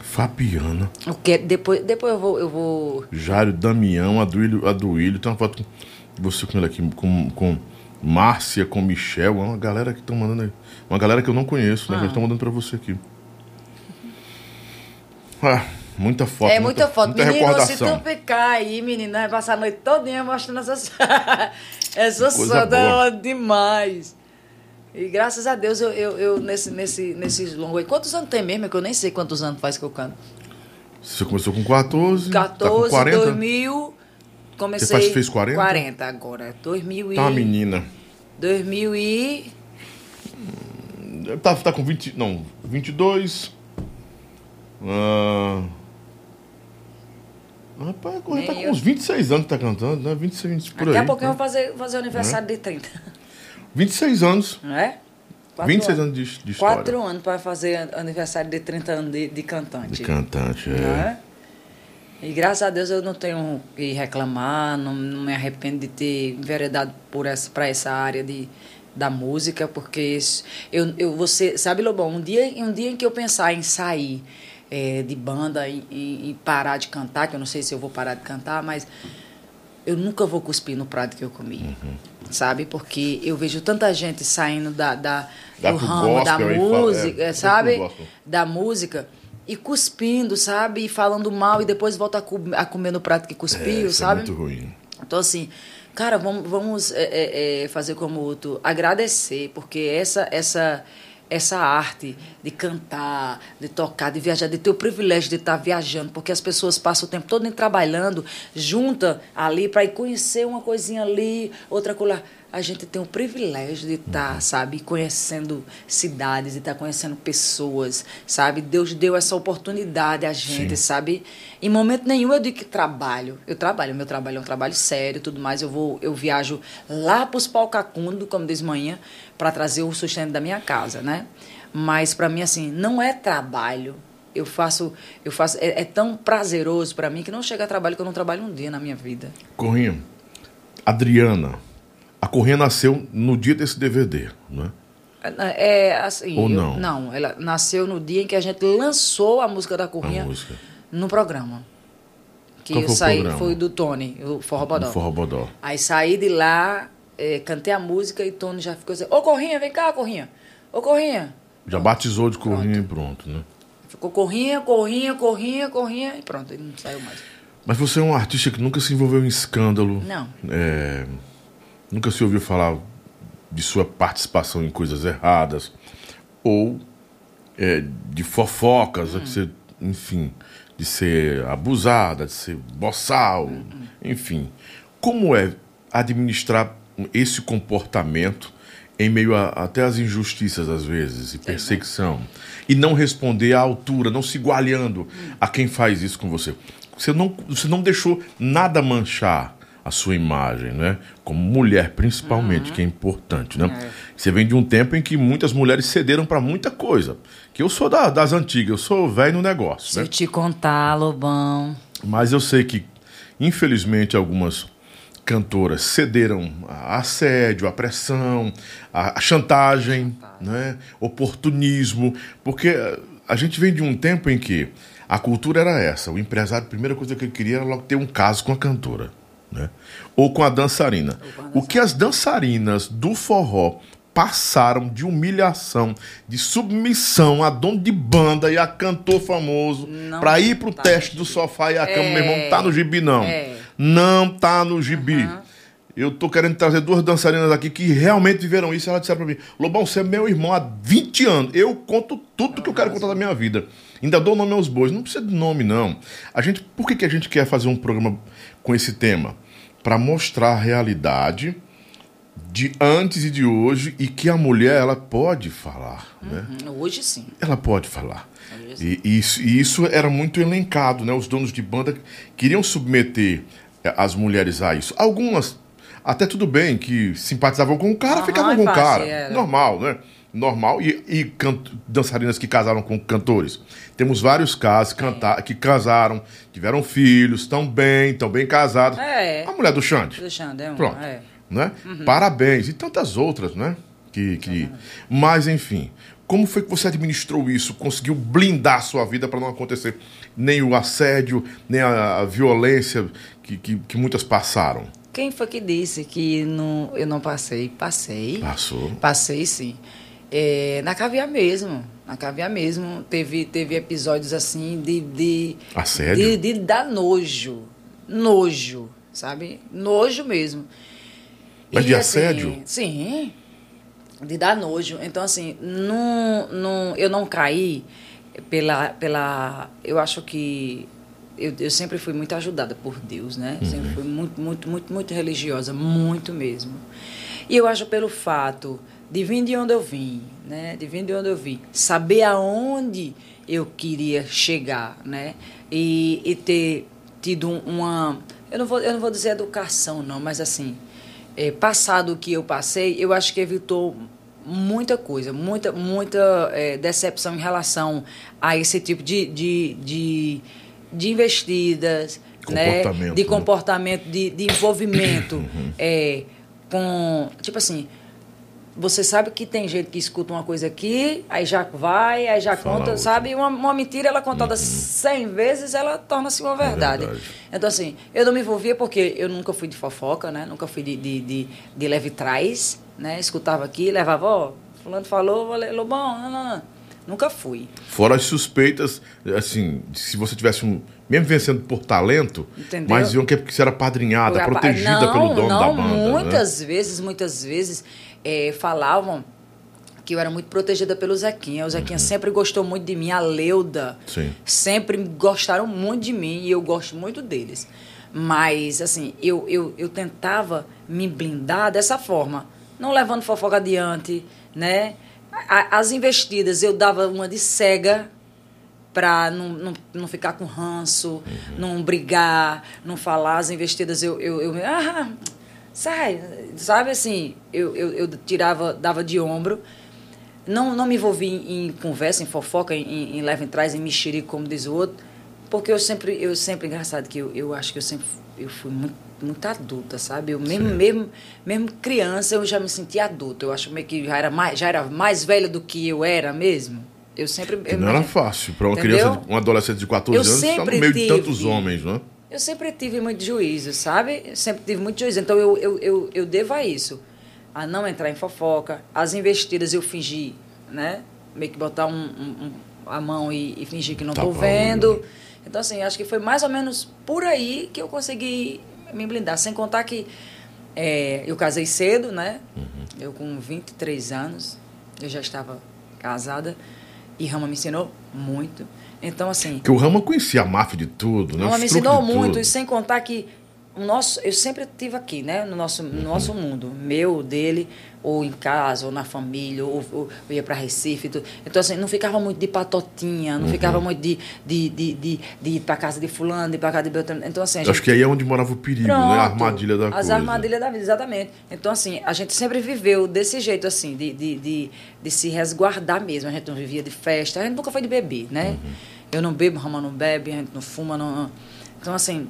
Fabiana, O que, depois, depois eu vou. Eu vou Jário, Damião, Aduílio, Aduílio. Tem uma foto de você com ele aqui, com, com Márcia, com Michel. É uma galera que estão mandando aí. Uma galera que eu não conheço, né? Ah. Mas estão mandando pra você aqui. Ah, muita foto. É muita, foto. Muita Menino, se recordação. tu ficar aí, menina, vai passar a noite todinha mostrando essas. essas fotos demais. E graças a Deus, eu, eu, eu nesse, nesse, nesses longos aí. Quantos anos tem mesmo? É que eu nem sei quantos anos faz que eu canto. Você começou com 14, 14, tá com 40? 2000. Comecei. Você faz- fez 40? 40 agora. 2000 e. Tá uma menina. 2000 e. Tá, tá com 20. Não, 22. Ah. Rapaz, já tá Nem com eu. uns 26 anos que tá cantando, né? 26, 20 por Daqui aí. a pouquinho eu tá? vou fazer, fazer o aniversário de 30. 26 <laughs> anos. Não é? Quatro 26 anos. anos de, de história. Quatro anos para fazer aniversário de 30 anos de, de cantante. De cantante, é. né? E graças a Deus eu não tenho que reclamar, não, não me arrependo de ter enveredado por essa, para essa área de, da música, porque eu, eu você sabe Lobão, um dia, um dia em que eu pensar em sair eh, de banda e, e- e parar de cantar, que eu não sei se eu vou parar de cantar, mas eu nunca vou cuspir no prato que eu comi. Uhum. Sabe? Porque eu vejo tanta gente saindo da, da, Dá do pro ramo da gospel fala- é, música, foi sabe? da música e cuspindo, sabe? E falando mal e depois volta a, co- a comer no prato que É, cuspiu, isso sabe? É muito ruim. Então, assim, cara, vamos, vamos é, é, é, fazer como outro, agradecer, porque essa, essa, essa arte de cantar, de tocar, de viajar, de ter o privilégio de estar viajando, porque as pessoas passam o tempo todo trabalhando, junta ali para ir conhecer uma coisinha ali, outra coisa a gente tem o privilégio de estar, tá, sabe, conhecendo cidades, de estar tá conhecendo pessoas, sabe? Deus deu essa oportunidade a gente, Sim. sabe? Em momento nenhum eu digo que trabalho. Eu trabalho, meu trabalho é um trabalho sério, tudo mais. Eu vou, eu viajo lá para os Palcacundo, como diz manhã, para trazer o sustento da minha casa, né? Mas para mim assim, não é trabalho. Eu faço, eu faço, é, é tão prazeroso para mim que não chega a trabalho que eu não trabalho um dia na minha vida. Corrinho, Adriana, a Corrinha nasceu no dia desse DVD, não é? É, assim. Ou não? Eu, não, ela nasceu no dia em que a gente lançou a música da Corrinha música. no programa. Que Qual eu saí, programa? foi do Tony, o Forró Bodó. O Forró Bodó. Aí saí de lá, é, cantei a música e Tony já ficou assim: Ô Corrinha, vem cá, Corrinha. Ô Corrinha. Já batizou de Corrinha pronto. e pronto, né? Ficou Corrinha, Corrinha, Corrinha, Corrinha e pronto, ele não saiu mais. Mas você é um artista que nunca se envolveu em escândalo. Não. É Nunca se ouviu falar de sua participação em coisas erradas ou é, de fofocas, de ser, enfim, de ser abusada, de ser boçal, enfim. Como é administrar esse comportamento em meio a, até às injustiças às vezes e perseguição e não responder à altura, não se igualhando hum. a quem faz isso com você? Você não, você não deixou nada manchar a sua imagem, né? Como mulher, principalmente, uhum. que é importante, né? É. Você vem de um tempo em que muitas mulheres cederam para muita coisa. Que eu sou da, das antigas, eu sou velho no negócio. Se né? eu te contar, Lobão. Mas eu sei que, infelizmente, algumas cantoras cederam a assédio, a pressão, a, a chantagem, né? oportunismo, porque a gente vem de um tempo em que a cultura era essa. O empresário, a primeira coisa que ele queria era logo ter um caso com a cantora né? ou com a dançarina. O que as dançarinas do forró passaram de humilhação, de submissão a dono de banda e a cantor famoso para ir pro tá teste do sofá e a cama, é, meu irmão, tá no gibi não. É. Não tá no gibi. Uhum. Eu tô querendo trazer duas dançarinas aqui que realmente viveram isso. Elas disseram pra mim: Lobão, você é meu irmão há 20 anos. Eu conto tudo que eu quero contar da minha vida. Ainda dou nome aos bois. Não precisa de nome, não. A gente, por que, que a gente quer fazer um programa com esse tema? Para mostrar a realidade de antes e de hoje e que a mulher ela pode falar. Né? Uhum, né? Hoje sim. Ela pode falar. E, e, isso, e isso era muito elencado. Né? Os donos de banda queriam submeter eh, as mulheres a isso. Algumas até tudo bem que simpatizavam com o cara, ficavam com o cara. Era. Normal, né? Normal. E, e dançarinas que casaram com cantores. Temos vários casos é. que casaram, tiveram filhos, estão bem, estão bem casados. É. A mulher do Xande. Do Xande, é um, Pronto. É. Né? Uhum. Parabéns. E tantas outras, né? Que, que... Mas, enfim. Como foi que você administrou isso? Conseguiu blindar a sua vida para não acontecer nem o assédio, nem a, a violência que, que, que muitas passaram? Quem foi que disse que não, eu não passei? Passei. Passou. Passei, sim. É, na caviar mesmo. Na caviar mesmo. Teve, teve episódios assim de. de Assédio? De, de dar nojo. Nojo, sabe? Nojo mesmo. Mas e, de assim, assédio? Sim. De dar nojo. Então, assim, não, não, eu não caí pela, pela. Eu acho que eu, eu sempre fui muito ajudada por Deus, né? Uhum. Sempre fui muito, muito, muito, muito religiosa, muito mesmo. E eu acho pelo fato de vir de onde eu vim, né? De vir de onde eu vim, saber aonde eu queria chegar, né? E, e ter tido uma, eu não vou, eu não vou dizer educação não, mas assim, é, passado o que eu passei, eu acho que evitou muita coisa, muita, muita é, decepção em relação a esse tipo de, de, de de investidas, né? de né? comportamento, de, de envolvimento uhum. é, com. Tipo assim, você sabe que tem gente que escuta uma coisa aqui, aí já vai, aí já Fala conta, outra. sabe? Uma, uma mentira, ela contada uhum. vezes, ela torna-se uma verdade. verdade. Então, assim, eu não me envolvia porque eu nunca fui de fofoca, né? Nunca fui de, de, de, de leve trás, né? Escutava aqui, levava, ó, fulano falou, Lobão, não, não, não. Nunca fui. Fora as suspeitas, assim, se você tivesse um. Mesmo vencendo por talento, Entendeu? mas iam que é porque você era padrinhada, protegida não, pelo dono não, da banda. Muitas né? vezes, muitas vezes é, falavam que eu era muito protegida pelo Zequinha. O Zequinha sempre gostou muito de mim, a Leuda. Sim. Sempre gostaram muito de mim e eu gosto muito deles. Mas, assim, eu, eu, eu tentava me blindar dessa forma. Não levando fofoca adiante, né? As investidas eu dava uma de cega para não, não, não ficar com ranço, não brigar, não falar. As investidas eu. eu, eu ah, sai, sabe assim? Eu, eu, eu tirava, dava de ombro. Não, não me envolvi em, conversa, em fofoca, em, em, em leva em trás, em mexerico, como diz o outro, porque eu sempre, eu sempre, engraçado que eu, eu acho que eu sempre eu fui muito, muito adulta, sabe? Eu mesmo, mesmo, mesmo criança eu já me sentia adulta. Eu acho meio que já era mais, já era mais velha do que eu era mesmo. Eu sempre. Eu não era imagino- fácil. Para uma Entendeu? criança, um adolescente de 14 Eu anos, está no meio de tive- tantos homens, não é? Eu sempre tive muito juízo, sabe? Eu sempre tive muito juízo. Então eu, eu, eu, eu devo a isso. A não entrar em fofoca. As investidas eu fingi, né? Meio que botar um, um- a mão e, e fingir que não Tá estou bom. vendo. Então, assim, acho que foi mais ou menos por aí que eu consegui me blindar. Sem contar que é, eu casei cedo, né? Uhum. Eu com 23 anos, eu já estava casada. E Rama me ensinou muito. Então, assim, Porque o Rama conhecia a máfia de tudo, né? ela Os me ensinou muito, e sem contar que o nosso, eu sempre estive aqui, né? No nosso, no nosso mundo, meu, dele, ou em casa, ou na família, ou, ou eu ia para Recife. tudo. Então, assim, não ficava muito de patotinha, não Uhum. ficava muito de, de, de, de, de ir para casa de fulano, de ir para casa de Beltrano. Então, assim, a gente Acho que aí é onde morava o perigo, né? A Pronto. armadilha da As coisa. armadilhas da vida, exatamente. Então, assim, a gente sempre viveu desse jeito, assim, de, de, de, de se resguardar mesmo. A gente não vivia de festa, a gente nunca foi de beber, né? Uhum. Eu não bebo, Rama não bebe, a gente não fuma, não. Então, assim,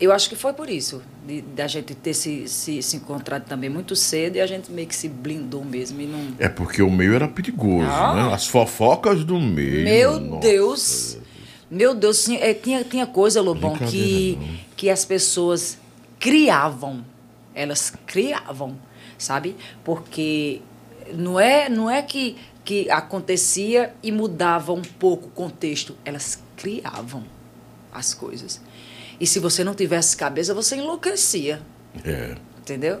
eu acho que foi por isso, de, de a gente ter se, se, se encontrado também muito cedo e a gente meio que se blindou mesmo e não... É porque o meio era perigoso, Ah. né? As fofocas do meio. Meu nossa. Deus! Meu Deus, tinha, eh, tinha, tinha coisa, Lobão, que, não. que as pessoas criavam. Elas criavam, sabe? Porque não é, não é que, que acontecia e mudava um pouco o contexto. Elas criavam as coisas. E se você não tivesse cabeça, você enlouquecia É. entendeu?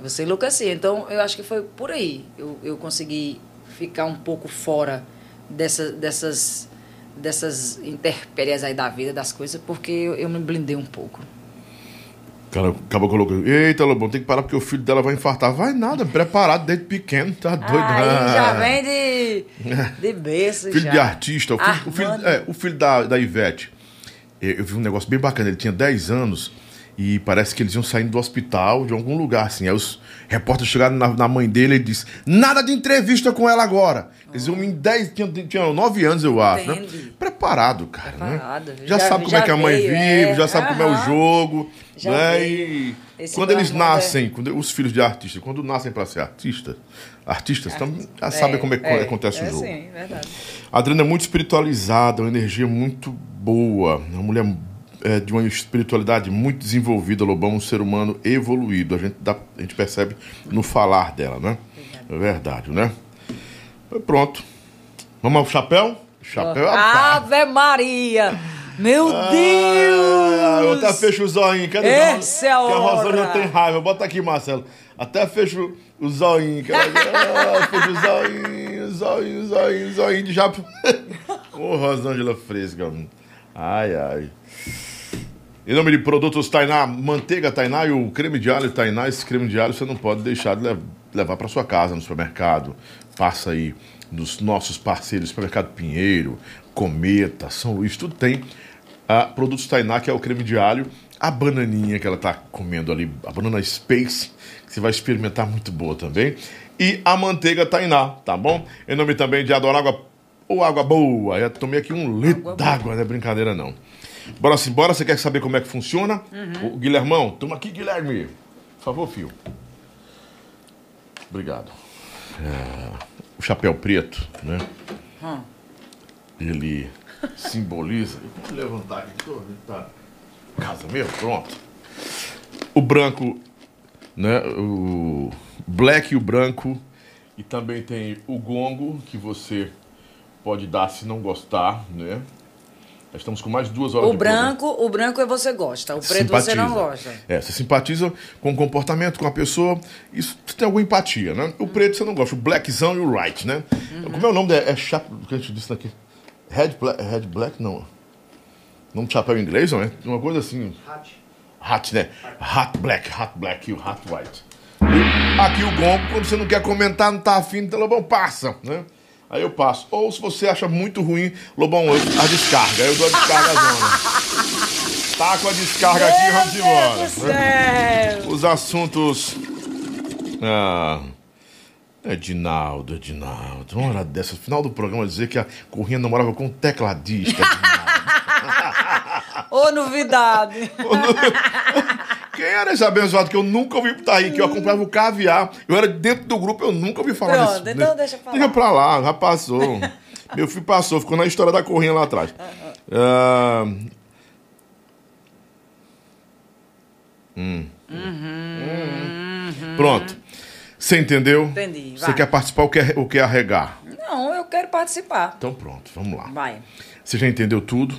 Você enlouquecia. Então, eu acho que foi por aí. Eu, eu consegui ficar um pouco fora dessa, dessas, dessas intempéries aí da vida, das coisas, porque eu, eu me blindei um pouco. Cara acaba colocando. Eita, Lobão, tem que parar porque o filho dela vai infartar. Vai nada, preparado desde pequeno, tá doido. Aí já <laughs> vem de, de <laughs> berço Filho já. de artista. O filho, o filho- é, o filho da, da Ivete. Eu, vi um negócio bem bacana. Ele tinha 10 anos e parece que eles iam saindo do hospital, de algum lugar, assim. Aí os repórteres chegaram na, na mãe dele e disse: Nada de entrevista com ela agora. Eles iam em 10, tinha, tinha 9 anos, eu acho. Né? Preparado, cara. Preparado. Né? Já, Já- sabe como já é que a mãe veio, vive, é. já sabe como é o jogo. Já né? veio. E Esse quando eles Brasmundo é- nascem, quando, os filhos de artistas, quando nascem para ser artista, artistas também já É, sabem como é que é, acontece é o jogo. Sim, verdade. A Adriana é muito espiritualizada, uma energia muito boa, uma mulher é, de uma espiritualidade muito desenvolvida, Lobão, um ser humano evoluído. A gente, dá- a gente percebe no falar dela, né? É verdade, né? Pronto. Vamos ao chapéu? Chapéu é pá. Ave Maria! Meu Ah, Deus! eu até fecho o zoinho. Quero Essa é a Que a Rosângela hora. tem raiva. Bota aqui, Marcelo. Até fecho o zoinho. Ah, fecho o zoinho, zoinho, zoinho, zoinho de japo. <laughs> Ô, Rosângela fresca. Ai, ai. Em nome de produtos Tainá, manteiga Tainá e o creme de alho Tainá, esse creme de alho você não pode deixar de lev- levar para sua casa, no supermercado. Passa aí nos nossos parceiros, Supermercado Pinheiro, Cometa, São Luís, tudo tem. Ah, produtos Tainá, que é o creme de alho, a bananinha que ela está comendo ali, a banana Space, que você vai experimentar muito boa também. E a manteiga Tainá, tá bom? Em nome também de Adoro Água ou Água Boa. Eu tomei aqui um litro d'água, não é brincadeira não. Bora sim, bora. Você quer saber como é que funciona? O Guilhermão, toma aqui, Guilherme. Por favor, filho. Obrigado. É, o chapéu preto, né? Hum. Ele simboliza. Vou levantar aqui, que tá casa mesmo, pronto. O branco, né? O black e o branco. E também tem o gongo, que você pode dar se não gostar, né? Nós estamos com mais duas horas O de branco, o branco é você gosta, o preto você não Simpatiza. gosta. É, você simpatiza com o comportamento, com a pessoa. Isso você tem alguma empatia, né? O preto você não gosta. O blackzão e o right, né? Uhum. Como é o nome? É, é chap... O que a gente disse aqui? Red black, red black não. Nome de chapéu em inglês, não é? Uma coisa assim. Hot, né? Hot black, hot black e o hot white. E aqui o gongo, quando você não quer comentar, não tá afim, então Lobão passa, né? Aí eu passo. Ou se você acha muito ruim, Lobão, eu, a descarga. Aí eu dou a descarga zona. Tá com a descarga aqui e vamos embora. Os assuntos. Ah. Edinaldo, Edinaldo. Uma hora dessa, final do programa, dizer que a Corrinha namorava com um tecladista. <laughs> Ô, novidade! Quem era esse abençoado que eu nunca ouvi tá aí, que eu acompanhava o caviar. Eu era dentro do grupo, eu nunca ouvi falar Pronto, desse. então deixa pra lá. Deixa pra lá, já passou. <laughs> Meu filho passou, ficou na história da corrinha lá atrás. Ah, hum. Hum. Pronto. Você entendeu? Entendi, Você vai. quer participar ou quer, ou quer arregar? Não, eu quero participar. Então pronto, vamos lá. Vai. Você já entendeu tudo?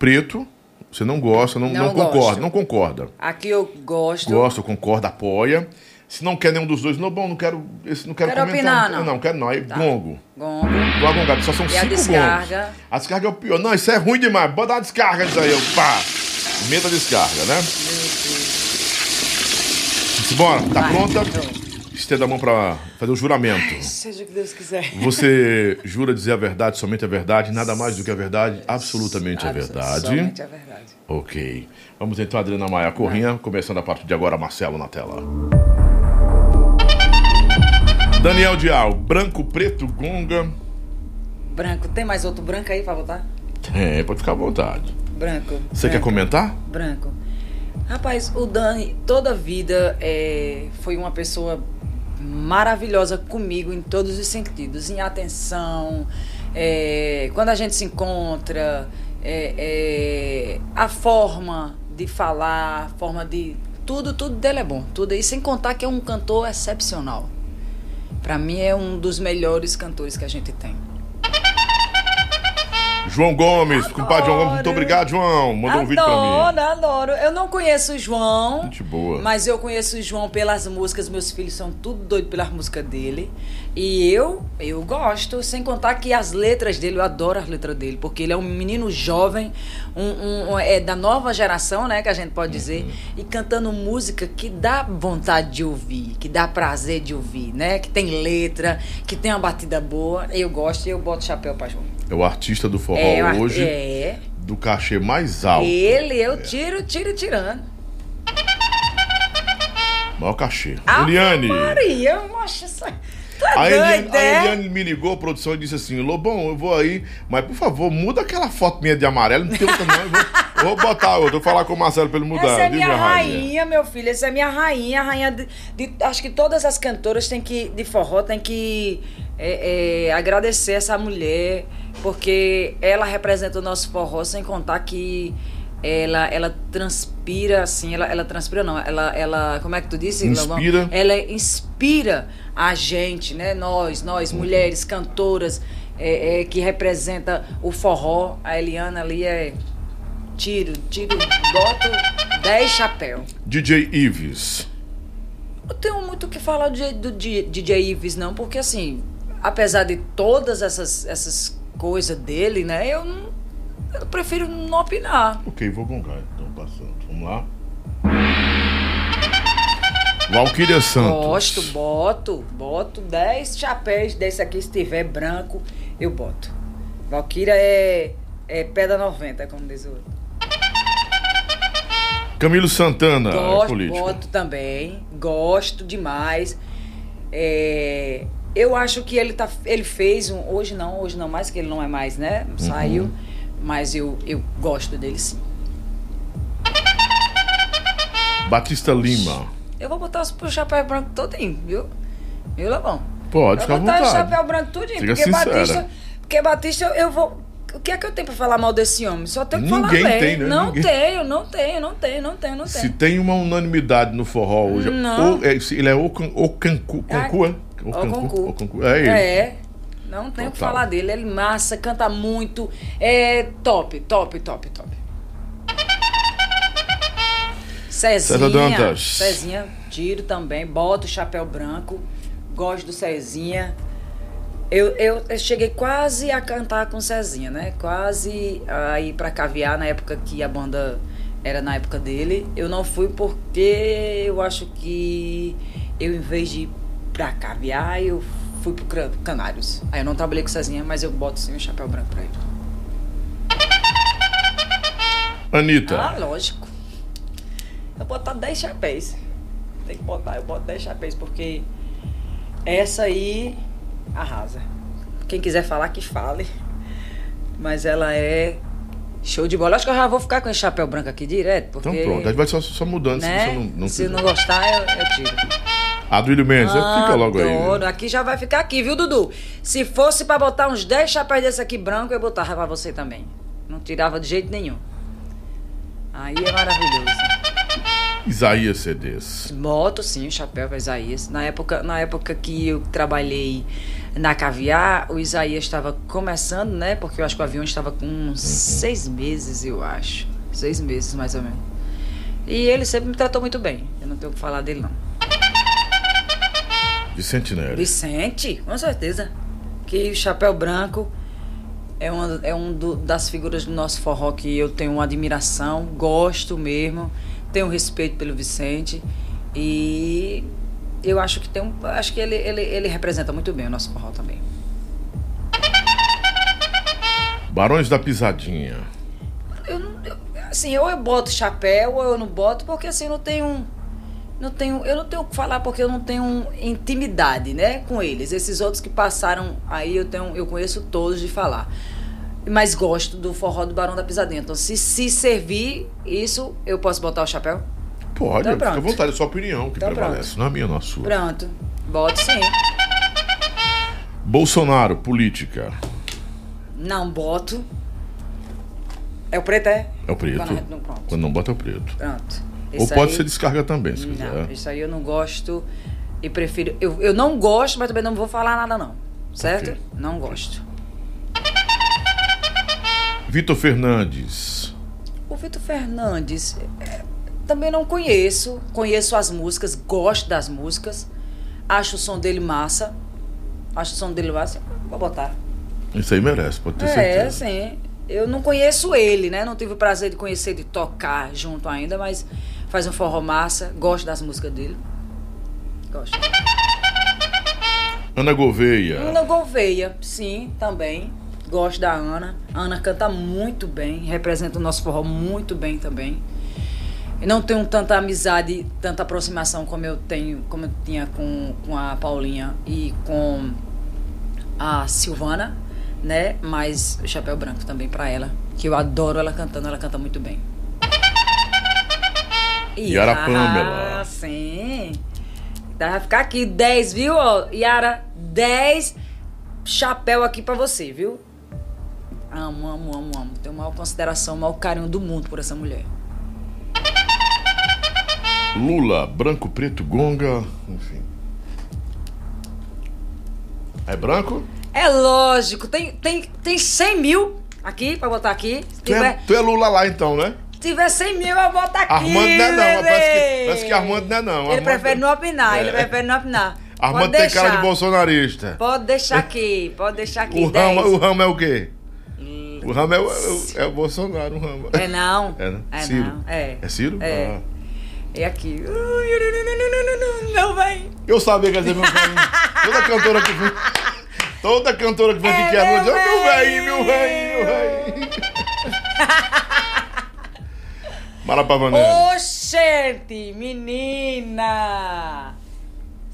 Preto, você não gosta, não, Não não concorda, gosto. não concorda. Aqui eu gosto. Gosta, concorda, apoia. Se não quer nenhum dos dois, não, bom, não quero, esse não quero, Quero comentar. opinar, não. não quero não. Aí, gongo. Gongo. Vou agongado, só são E a cinco descarga? gongos. A descarga é o pior. Não, isso é ruim demais. Bota uma descarga disso aí, eu pá. Meta a descarga, né? Bora, tá Vai, pronta? pronto. Estenda a mão pra fazer o juramento. Seja o que Deus quiser. Você jura dizer a verdade, somente a verdade, nada mais do que a verdade, absolutamente a verdade. Somente a verdade. Ok. Vamos então, Adriana Maia Corrinha, começando a partir de agora, Marcelo na tela. Daniel Dial, branco, preto, gonga. Branco. Tem mais outro branco aí pra botar? É, pode ficar à vontade. Branco. Você quer branco, comentar? Branco. Rapaz, o Dani, toda a vida, é, foi uma pessoa maravilhosa comigo em todos os sentidos. Em atenção, é, quando a gente se encontra, é, é, a forma de falar, a forma de. Tudo, tudo dele é bom. Tudo aí, sem contar que é um cantor excepcional. Pra mim é um dos melhores cantores que a gente tem. João Gomes, compadre João Gomes, muito Adoro. obrigado, João. Mandou um vídeo pra mim. Adoro, adoro. Eu não conheço o João. Gente boa. Mas eu conheço o João pelas músicas. Meus filhos são tudo doidos pelas músicas dele. E eu, eu gosto. Sem contar que as letras dele, eu adoro as letras dele. Porque ele é um menino jovem, um, um- um- é da nova geração, né? Que a gente pode dizer. Uhum. E cantando música que dá vontade de ouvir. Que dá prazer de ouvir, né? Que tem letra, que tem uma batida boa. Eu gosto e eu boto chapéu pra João. É o artista do forró É, hoje, é. do cachê mais alto. Ele, eu tiro, tiro, tirando. Maior cachê. Ah, Eliane. Maria, mocha, isso aí. Tu é A Eliane, a é? Eliane me ligou, a produção, e disse assim: Lobão, eu vou aí, mas por favor, muda aquela foto minha de amarelo. Não tem outra, não. Eu vou, eu vou botar outra. Vou falar com o Marcelo pra ele mudar. Essa é viu, minha rainha? rainha, meu filho. Essa é minha rainha, a rainha de, de- Acho que todas as cantoras têm que, de forró têm que é, é, agradecer essa mulher, porque ela representa o nosso forró, sem contar que ela, ela transpira, assim, ela, ela transpira não, ela, ela, como é que tu disse? Inspira. Ela inspira a gente, né? Nós, nós, mulheres, cantoras, é, é, que representa o forró. A Eliana ali é tiro, tiro, boto 10 chapéu. DJ Ives. Não tenho muito o que falar do, do D- DJ Ives, não, porque assim, apesar de todas essas, essas coisas dele, né? Eu, não- eu prefiro não opinar. Ok, vou gongar, então passando. Vamos lá. Valquíria Santos. Gosto, boto, boto 10 chapéus desse aqui, se tiver branco, eu boto. Valkyria é, é pedra 90, como diz o outro. Camilo Santana, é Gosto, político. boto também. Gosto demais. É, eu acho que ele, tá, ele fez um. Hoje não, hoje não mais, que ele não é mais, né? Uhum. Saiu. Mas eu, eu gosto dele sim. Batista Lima. Eu vou botar o chapéu branco todinho, viu? Viu, Lobão? Pode, fica à botar o chapéu branco tudinho. Fica porque sincera. Batista. Porque Batista, eu, vou. O que é que eu tenho pra falar mal desse homem? Só tenho que Ninguém falar bem. tem, né? Não Ninguém. tenho, não tenho, não tenho, não tenho, não Se tenho. tem uma unanimidade no forró hoje, Não. ou, é, se ele é o, can, o cancu, cancu, é? O cancu, o cancu, é ele. É. Não tem o que falar dele. Ele massa, canta muito. É top, top, top, top. Cezinha. César Dantas. Cezinha, tiro também. Boto o chapéu branco. Gosto do Cezinha. Eu, eu, eu cheguei quase a cantar com o Cezinha, né? Quase a ir pra caviar na época que a banda era na época dele. Eu não fui porque eu acho que eu, em vez de ir pra caviar, eu fui pro Canários. Aí eu não trabalhei com Cezinha, mas eu boto sim o chapéu branco pra ele. Anitta. Ah, lógico. Eu vou botar 10 chapéus. Tem que botar, eu boto 10 chapéus, porque essa aí arrasa. Quem quiser falar, que fale. Mas ela é show de bola. Acho que eu já vou ficar com esse chapéu branco aqui direto, porque... Então pronto, a gente vai só, só mudando né? se você não, não Se quiser. não gostar, eu, eu tiro. Adrilho Mendes, fica logo aí. Adoro. né? Aqui já vai ficar aqui, viu, Dudu? Se fosse pra botar uns 10 chapéus desse aqui branco, eu botava pra você também. Não tirava de jeito nenhum. Aí é maravilhoso. Isaías CDs. Boto sim o chapéu para Isaías. Na época, na época que eu trabalhei na Caviar, o Isaías estava começando, né? Porque eu acho que o avião estava com uns seis meses, eu acho. Seis meses, mais ou menos. E ele sempre me tratou muito bem. Eu não tenho o que falar dele, não. Vicente Nery. Vicente, com certeza. Que o chapéu branco é uma é um do- das figuras do nosso forró que eu tenho uma admiração, gosto mesmo, tenho respeito pelo Vicente e eu acho que tem um, acho que ele, ele, ele representa muito bem o nosso forró também. Barões da Pisadinha. Eu não, eu- assim, ou eu boto chapéu ou eu não boto, porque assim não tenho não tenho, eu não tenho o que falar porque eu não tenho intimidade, né, com eles. Esses outros que passaram aí eu tenho, eu conheço todos de falar. Mas gosto do forró do Barão da Pisadinha. Então, se se servir isso, eu posso botar o chapéu? Pode, Então fica à pronto. vontade, é sua opinião que Então prevalece, não é minha, não a sua. Pronto. Boto sim. Bolsonaro, política. Não boto. É o preto, é? É o preto. Quando não- pronto. Quando não bota é o preto. Pronto. Ou Esse pode aí- ser descarga também, se Não, quiser. isso aí eu não gosto e prefiro. Eu, eu não gosto, mas também não vou falar nada, não. Certo? Ok. Não gosto. Vitor Fernandes. O Vitor Fernandes, é, também não conheço. Conheço as músicas, gosto das músicas. Acho o som dele massa. Acho o som dele massa. Vou botar. Isso aí merece, pode ter é, certeza. sim. Eu não conheço ele, né? Não tive o prazer de conhecer, de tocar junto ainda, mas faz um forró massa. Gosto das músicas dele. Gosto. Ana Gouveia. Ana Gouveia, sim, também. Gosto da Ana. A Ana canta muito bem, representa o nosso forró muito bem também. Eu não tenho tanta amizade, tanta aproximação como eu tenho, como eu tinha com, com a Paulinha e com a Silvana, né? Mas o chapéu branco também pra ela, que eu adoro ela cantando, ela canta muito bem. Yara Pamela. Ah, sim. Dá pra ficar aqui 10, viu? Yara, 10 chapéu aqui pra você, viu? Amo, amo, amo, amo. Tenho a maior consideração, o maior carinho do mundo por essa mulher. Lula, branco, preto, gonga, enfim. É branco? É lógico, tem, tem, tem 100 mil aqui pra botar aqui. Tu é, tu é Lula lá então, né? Se tiver 100 mil, eu boto aqui. Armando não é não, parece que- parece que Armando não é não, Ele Armando- prefere não opinar, ele É. prefere não opinar. Armando pode tem deixar. cara de bolsonarista. Pode deixar aqui, pode deixar aqui. O ramo, 10. o ramo é o quê? O ramo é o, é é o Bolsonaro, o ramo. É não. É, né? É Ciro. não. É. É Ciro? É. Ah. É aqui. Não vem. Eu sabia que ia dizer meu velhinho. Toda cantora que vem. Toda cantora que vem aqui É que é meu "Ô, meu velhinho, meu velhinho." <laughs> velhinho. Marapavanelli. Oxente, menina!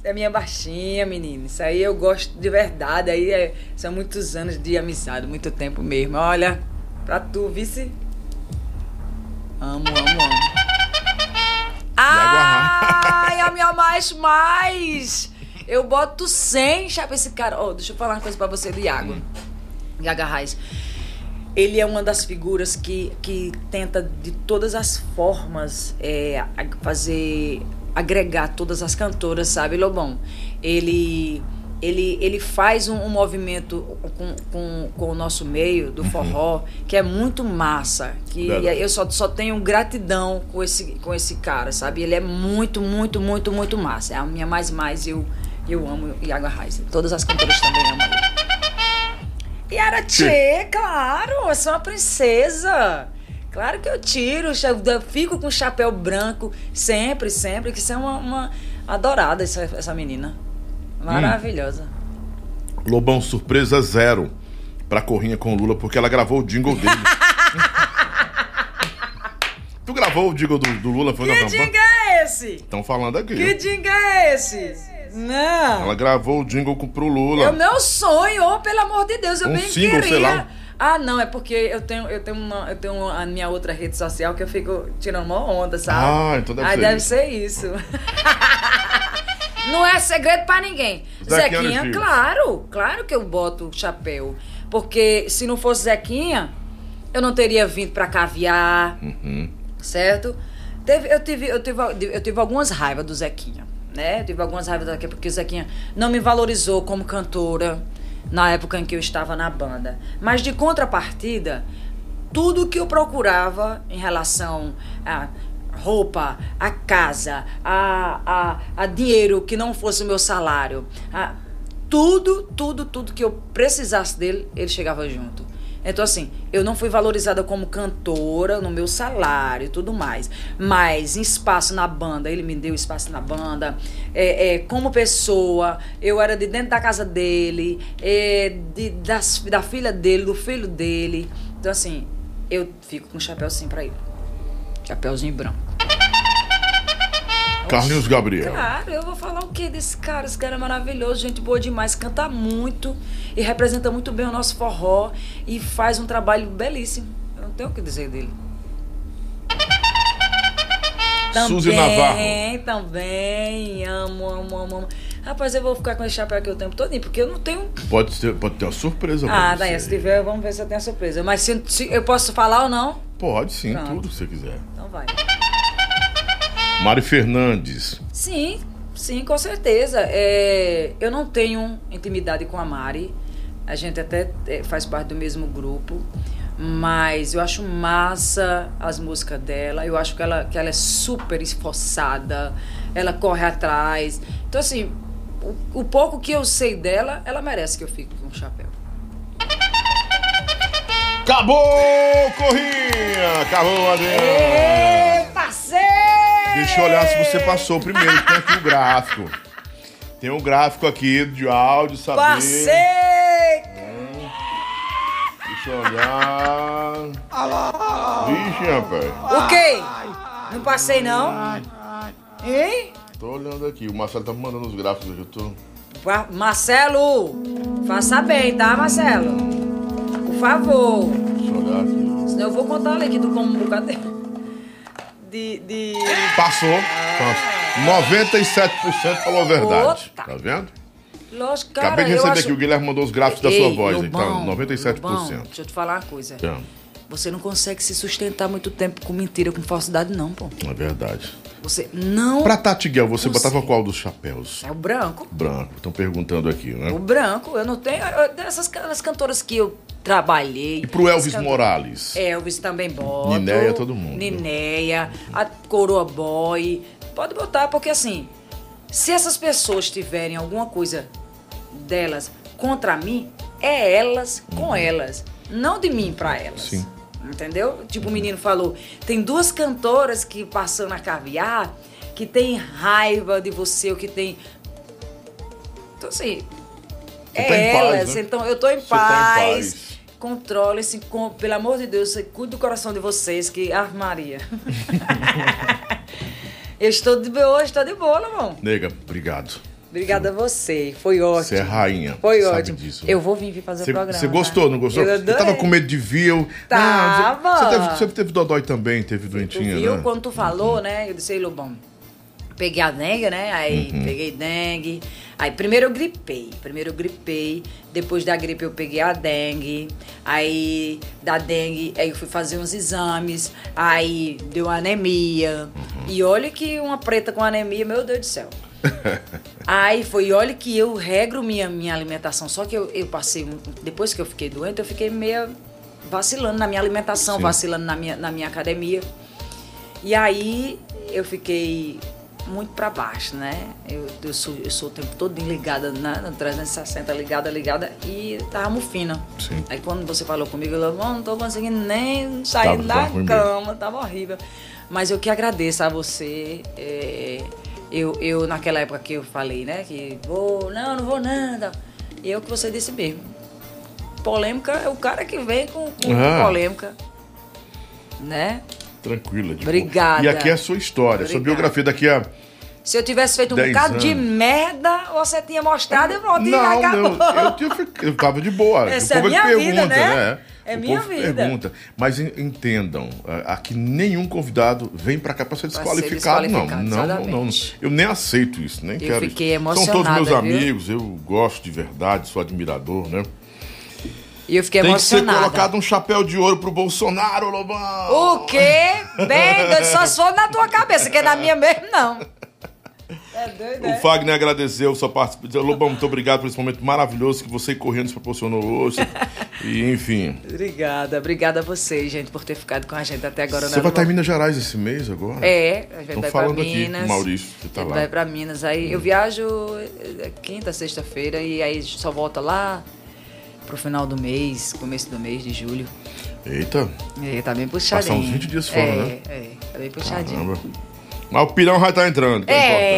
É minha baixinha, menina. Isso aí eu gosto de verdade. Aí é- são muitos anos de amizade, muito tempo mesmo. Olha, pra tu, vice. Amo, amo, amo. Ai, a minha mais, mais! Eu boto 100 chapa esse cara. Ó, deixa eu falar uma coisa pra você do Iago. Iago Arraes. Ele é uma das figuras que, que tenta de todas as formas é, fazer agregar todas as cantoras, sabe, Lobão? Ele ele, ele faz um, um movimento com, com, com o nosso meio do forró que é muito massa. Que Verdade. eu só, só tenho gratidão com esse, com esse cara, sabe? Ele é muito, muito, muito, muito massa. É a minha mais mais eu, eu amo Iago Reis. Todas as cantoras também amam ele. E era Tchê, claro, eu sou uma princesa. Claro que eu tiro, eu fico com o chapéu branco sempre, sempre, que isso é uma, uma adorada essa, essa menina. Maravilhosa. Lobão, surpresa zero pra Corrinha com o Lula, porque ela gravou o jingle dele. <laughs> tu gravou o jingle do, do Lula? Foi Que dinga é esse? Estão falando aqui. Que dinga é esse? Não. Ela gravou o jingle com- pro Lula. É o meu sonho, oh, pelo amor de Deus, eu Um bem single, sei queria. lá. Ah, não, é porque eu tenho, eu tenho uma, eu tenho a minha outra rede social que eu fico tirando uma onda, sabe? Ah, então deve Aí ser deve isso. ser isso. <laughs> não é segredo pra ninguém. Zequinha Zequinha, claro, claro que eu boto o chapéu. Porque se não fosse Zequinha, eu não teria vindo pra caviar Uhum. certo? Teve, eu, tive, eu, tive, eu tive algumas raivas do Zequinha, né? Tive algumas raivas Zequinha, porque o Zequinha não me valorizou como cantora na época em que eu estava na banda. Mas de contrapartida, tudo que eu procurava em relação a roupa, a casa, a, a, a dinheiro que não fosse o meu salário, a, tudo, tudo, tudo que eu precisasse dele, ele chegava junto. Então, assim, eu não fui valorizada como cantora no meu salário e tudo mais. Mas espaço na banda, ele me deu espaço na banda. É, é, como pessoa, eu era de dentro da casa dele, é, de, das, da filha dele, do filho dele. Então, assim, eu fico com um chapéu sim pra ele. Chapéuzinho branco. Carlinhos Gabriel. Cara, eu vou falar o que desse cara? Esse cara é maravilhoso, gente boa demais, canta muito e representa muito bem o nosso forró e faz um trabalho belíssimo. Eu não tenho o que dizer dele. Suzy Navarro. Também, amo, amo, amo, amo. Rapaz, eu vou ficar com esse chapéu aqui o tempo todo, porque eu não tenho. Pode ter, pode ter uma surpresa Ah, daí, se tiver, vamos ver se eu tenho a surpresa. Mas se, se eu posso falar ou não? Pode sim, Pronto. tudo que você quiser. Então vai. Mari Fernandes. Sim, sim, com certeza. É, eu não tenho intimidade com a Mari. A gente até é, faz parte do mesmo grupo. Mas eu acho massa as músicas dela. Eu acho que ela, que ela é super esforçada. Ela corre atrás. Então, assim, o, o pouco que eu sei dela, ela merece que eu fique com o chapéu. Acabou, Corrinha! Acabou, Adriano! Ê, parceiro! Deixa eu olhar se você passou primeiro. Tem aqui o gráfico. Tem um gráfico aqui de áudio, saber. Parceiro! Deixa eu olhar. Vixe, rapaz. O quê? Não passei, não? Hein? Tô olhando aqui. O Marcelo tá me mandando os gráficos aqui. Eu tô... Marcelo, faça bem, tá, Marcelo? Por favor. Deixa eu olhar aqui. Senão eu vou contar ali que tu come um bocado de. de. Passou. Passou. 97% falou a verdade. Tá vendo? Lógico, cara. Acabei de receber acho... aqui. O Guilherme mandou os gráficos da Ei, sua voz. Lobão, Então, 97%. Lobão, deixa eu te falar uma coisa. Então, Você não consegue se sustentar muito tempo com mentira, com falsidade, não, pô. é verdade. Você não. Pra Tati Guel, você Você. botava qual dos chapéus? É o branco. Branco. Estão perguntando aqui, né? O branco, eu não tenho. eu- Dessas can- as cantoras que eu trabalhei. E pro Elvis as cantoras- Morales? Elvis também bota. Ninéia, todo mundo. Ninéia, a Coroa Boy. Pode botar, porque assim, se essas pessoas tiverem alguma coisa delas contra mim, é elas com elas. Não de mim pra elas. Sim. Entendeu? Tipo, o menino falou: tem duas cantoras que passam na caviar que tem raiva de você, ou que tem. Então, assim. Você é tá em paz, elas. né? então, eu tô em Você tá em paz. Controle-se, com, pelo amor de Deus, cuide do coração de vocês, que. Ah, Maria. <laughs> eu estou de boa, estou de boa, irmão. Nega, obrigado. Obrigada a você. Foi ótimo. Você é rainha. Foi sabe ótimo. disso. Eu vou vir vir fazer Você, o programa. você gostou, não gostou? Eu, Eu, tava com medo de vir. Eu... Tava. Não, você, você teve, teve dodói também, teve Tu doentinha, viu né? quando tu falou, né? Eu disse, Lobão, peguei a dengue, né? Aí Uhum. peguei dengue. Aí primeiro eu gripei. Primeiro eu gripei. Depois da gripe eu peguei a dengue. Aí da dengue, aí eu fui fazer uns exames. Aí deu anemia. Uhum. E olha que uma preta com anemia, meu Deus do céu. <laughs> Aí foi, olha que eu regro minha, minha alimentação. Só que eu, eu passei, depois que eu fiquei doente, eu fiquei meio vacilando na minha alimentação, Sim. vacilando na minha, na minha academia. E aí eu fiquei muito pra baixo, né? Eu, eu, sou, eu sou o tempo todo ligada na, na 360, ligada, ligada, e tava mufina. Sim. Aí quando você falou comigo, eu falei, não tô conseguindo nem sair Tava- da ruim mesmo. cama, tava horrível. Mas eu que agradeço a você. é, eu, eu, naquela época que eu falei, né? Que vou, não, não vou nada. E eu que você disse mesmo. Polêmica é o cara que vem com, com Ah. polêmica. Né? Tranquila. de boa. Obrigada. E aqui é a sua história, sua Obrigada. biografia daqui a. Se eu tivesse feito um bocado de anos. merda, você tinha mostrado e pronto, e Não, acabou. não, eu, tinha, eu tava de boa. Essa o é povo minha que vida, pergunta, né? É o minha vida. pergunta. Mas en- entendam, a- aqui nenhum convidado vem pra cá pra ser desqualificado, não. Não, não, não. Eu nem aceito isso, nem Eu quero fiquei isso. São todos meus viu? amigos, eu gosto de verdade, sou admirador, né? E eu fiquei Tem que ser emocionada. colocado um chapéu de ouro pro Bolsonaro, Lobão! O quê? Bem, só for na tua cabeça, que é na minha mesmo, não. É doido, O é? Fagner agradeceu sua participação. Lobão, muito obrigado por esse momento maravilhoso que você correndo nos proporcionou hoje. e, enfim. Obrigada, obrigada a vocês, gente, por ter ficado com a gente até agora. Você né, vai estar em? Minas Gerais esse mês agora? É, a gente Estão vai pra falando aqui, Minas. Maurício, você tá a gente lá. vai pra Minas. Aí eu viajo eh, quinta, sexta-feira e aí só volta lá pro final do mês, começo do mês de julho. Eita, E tá bem puxadinho. Passar uns 20 dias fora, é, né? É, tá bem puxadinho. caramba. Mas o pirão vai estar entrando. que É,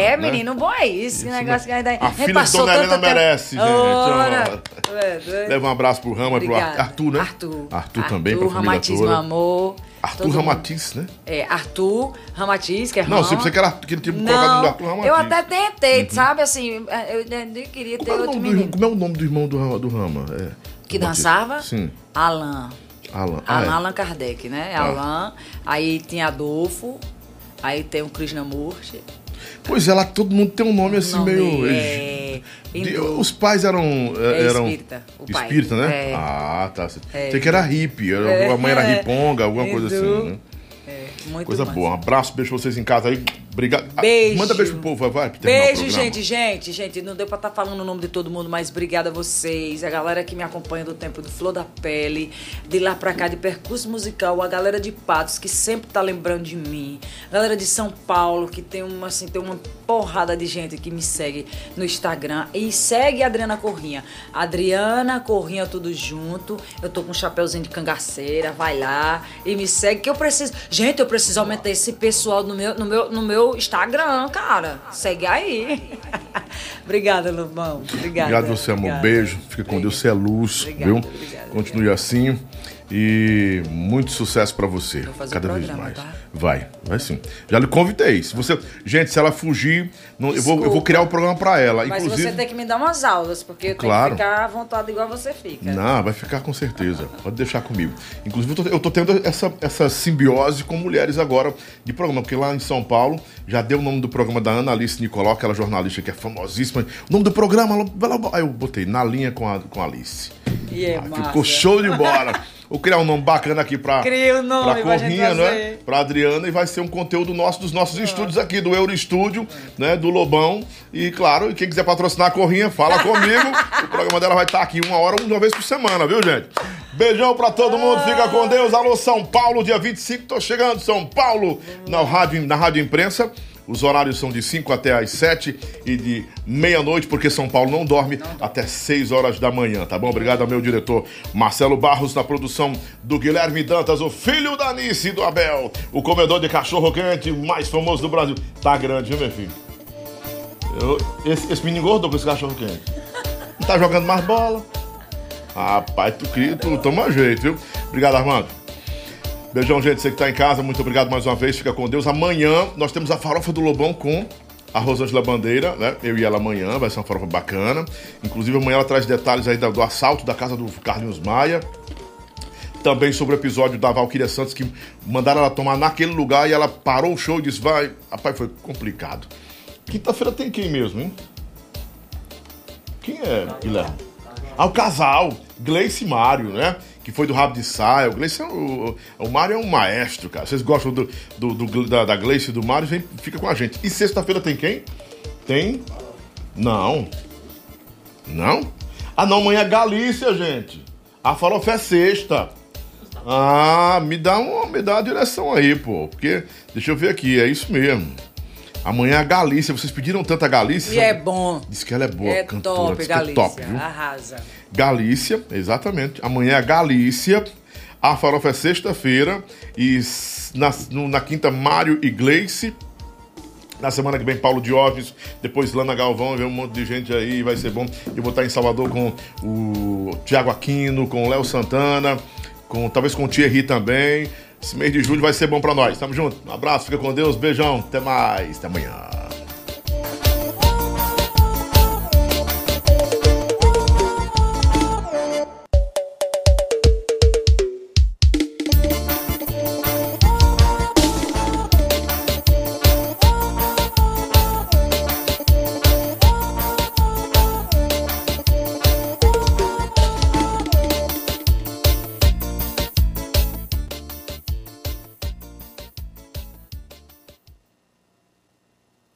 importante, né? menino, bom é isso. que Isso, negócio que né? aí daí. A filha de Dona Helena merece, gente. Ora, é, doido. Leva um abraço pro Rama, pro Ar- Obrigada. Arthur, né? Arthur. Arthur também, pra família toda. amor. Arthur Todo mundo. Ramatiz, né? É, Arthur Ramatiz, que é Não, você pensei que era que ele tinha colocado Não, no Arthur Ramatiz. eu até tentei, sabe, assim, eu nem queria ter Como é, o outro nome do, menino. como é o nome do irmão do, Rama- do Rama? É, Que dançava? Sim. Alan. Alan. Ah, Alan, é. Allan Kardec, né? Ah. Alan. Aí tinha Adolfo. Aí tem o Krishnamurti. Pois é, lá todo mundo tem um nome assim Nome, meio. é, De- os pais eram. É eram espírita, o pai. Espírita, né? É. Ah, tá. É. Sei que era hippie, É. a mãe era <laughs> riponga, alguma coisa assim, né? Muito Coisa massa. boa. Um abraço, beijo vocês em casa aí. Obrigado. Ah, Beijo. Manda beijo pro povo, vai, vai. Beijo, gente, gente, gente. Não deu pra estar falando o nome de todo mundo, mas obrigada a vocês, a galera que me acompanha do tempo do Flor da Pele, de lá pra cá de percurso musical, a galera de Patos que sempre tá lembrando de mim, a galera de São Paulo que tem uma assim, tem uma porrada de gente que me segue no Instagram e segue a Adriana Corrinha. Adriana Corrinha tudo junto. Eu tô com um chapeuzinho de cangaceira, vai lá e me segue que eu preciso. Gente, eu preciso aumentar esse pessoal no meu no meu no meu Instagram, cara. Segue aí. <laughs> obrigada, Lobão. Obrigada. Obrigado você, amor. Obrigada. Beijo. Fica com Deus. Você é luz, Obrigada, viu? obrigada, Continue assim. E muito sucesso pra você. Vou fazer cada o vez programa, mais. tá? Vai, vai sim. Já lhe convidei. Se você, gente, se ela fugir, não- eu, vou, eu vou criar o programa pra ela. Mas Inclusive, você tem que me dar umas aulas, porque eu Claro. tenho que ficar à vontade igual você fica. Não, vai ficar com certeza. Pode deixar comigo. Inclusive, eu tô, eu tô tendo essa, essa simbiose com mulheres agora de programa, porque lá em São Paulo já deu o nome do programa da Ana Alice Nicolau, aquela jornalista que é famosíssima. O nome do programa, ela- aí eu botei na linha com a, com a Alice. E é Ah, ficou show de bola. Vou criar um nome bacana aqui pra, Cria nome pra Corrinha, né? Pra Adriana e vai ser um conteúdo nosso dos nossos estúdios aqui, do Euro Estúdio, né? Do Lobão. E claro, quem quiser patrocinar a Corrinha, fala <laughs> comigo. o programa dela vai estar aqui uma hora, uma vez por semana, viu, gente? Beijão pra todo mundo, fica com Deus. Alô, São Paulo, dia 25, tô chegando, São Paulo, na rádio, na rádio imprensa. Os horários são de 5 até às 7 e de meia-noite, porque São Paulo não dorme até 6 horas da manhã, tá bom? Obrigado ao meu diretor Marcelo Barros, na produção do Guilherme Dantas, o filho da Anice e do Abel, o comedor de cachorro quente mais famoso do Brasil. Tá grande, viu, meu filho? Eu- esse, esse menino engordou com esse cachorro quente. Não tá jogando mais bola. Rapaz, tu, cria- tu toma jeito, viu? Obrigado, Armando. Beijão, gente. Você que tá em casa, muito obrigado mais uma vez. Fica com Deus. Amanhã nós temos a farofa do Lobão com a Rosângela Bandeira, né? Eu e ela amanhã, vai ser uma farofa bacana. Inclusive, amanhã ela traz detalhes aí do, assalto da casa do Carlinhos Maia. Também sobre o episódio da Valquíria Santos, que mandaram ela tomar naquele lugar e ela parou o show e disse: vai. Rapaz, foi complicado. Quinta-feira tem quem mesmo, hein? Quem é, Guilherme? Ah, o casal, Gleice e Mário, né? Que foi do Rabo de Saia. O Gleice é o, o Mário é um maestro, cara. Vocês gostam do, do, do- da, da Gleice e do Mário? Vem, fica com a gente. E sexta-feira tem quem? Tem? Não. Não? Ah, não, amanhã é Galícia, gente. A farofa é sexta. Ah, me dá uma, me dá a direção aí, pô. Porque, deixa eu ver aqui, é isso mesmo. Amanhã a Galícia, vocês pediram tanta Galícia. E é bom. Diz que ela é boa, É cantora. top, que é Galícia. top, viu? Arrasa. Galícia, exatamente. Amanhã é Galícia. A farofa é sexta-feira. E na, na quinta, Mário e Gleice. Na semana que vem, Paulo Diógenes. Depois, Lana Galvão. Vem um monte de gente aí. Vai ser bom. Eu vou estar em Salvador com o Tiago Aquino, com o Léo Santana. Com, talvez com o Thierry também. Esse mês de julho vai ser bom pra nós. Tamo junto. Um abraço, fica com Deus. Beijão. Até mais. Até amanhã.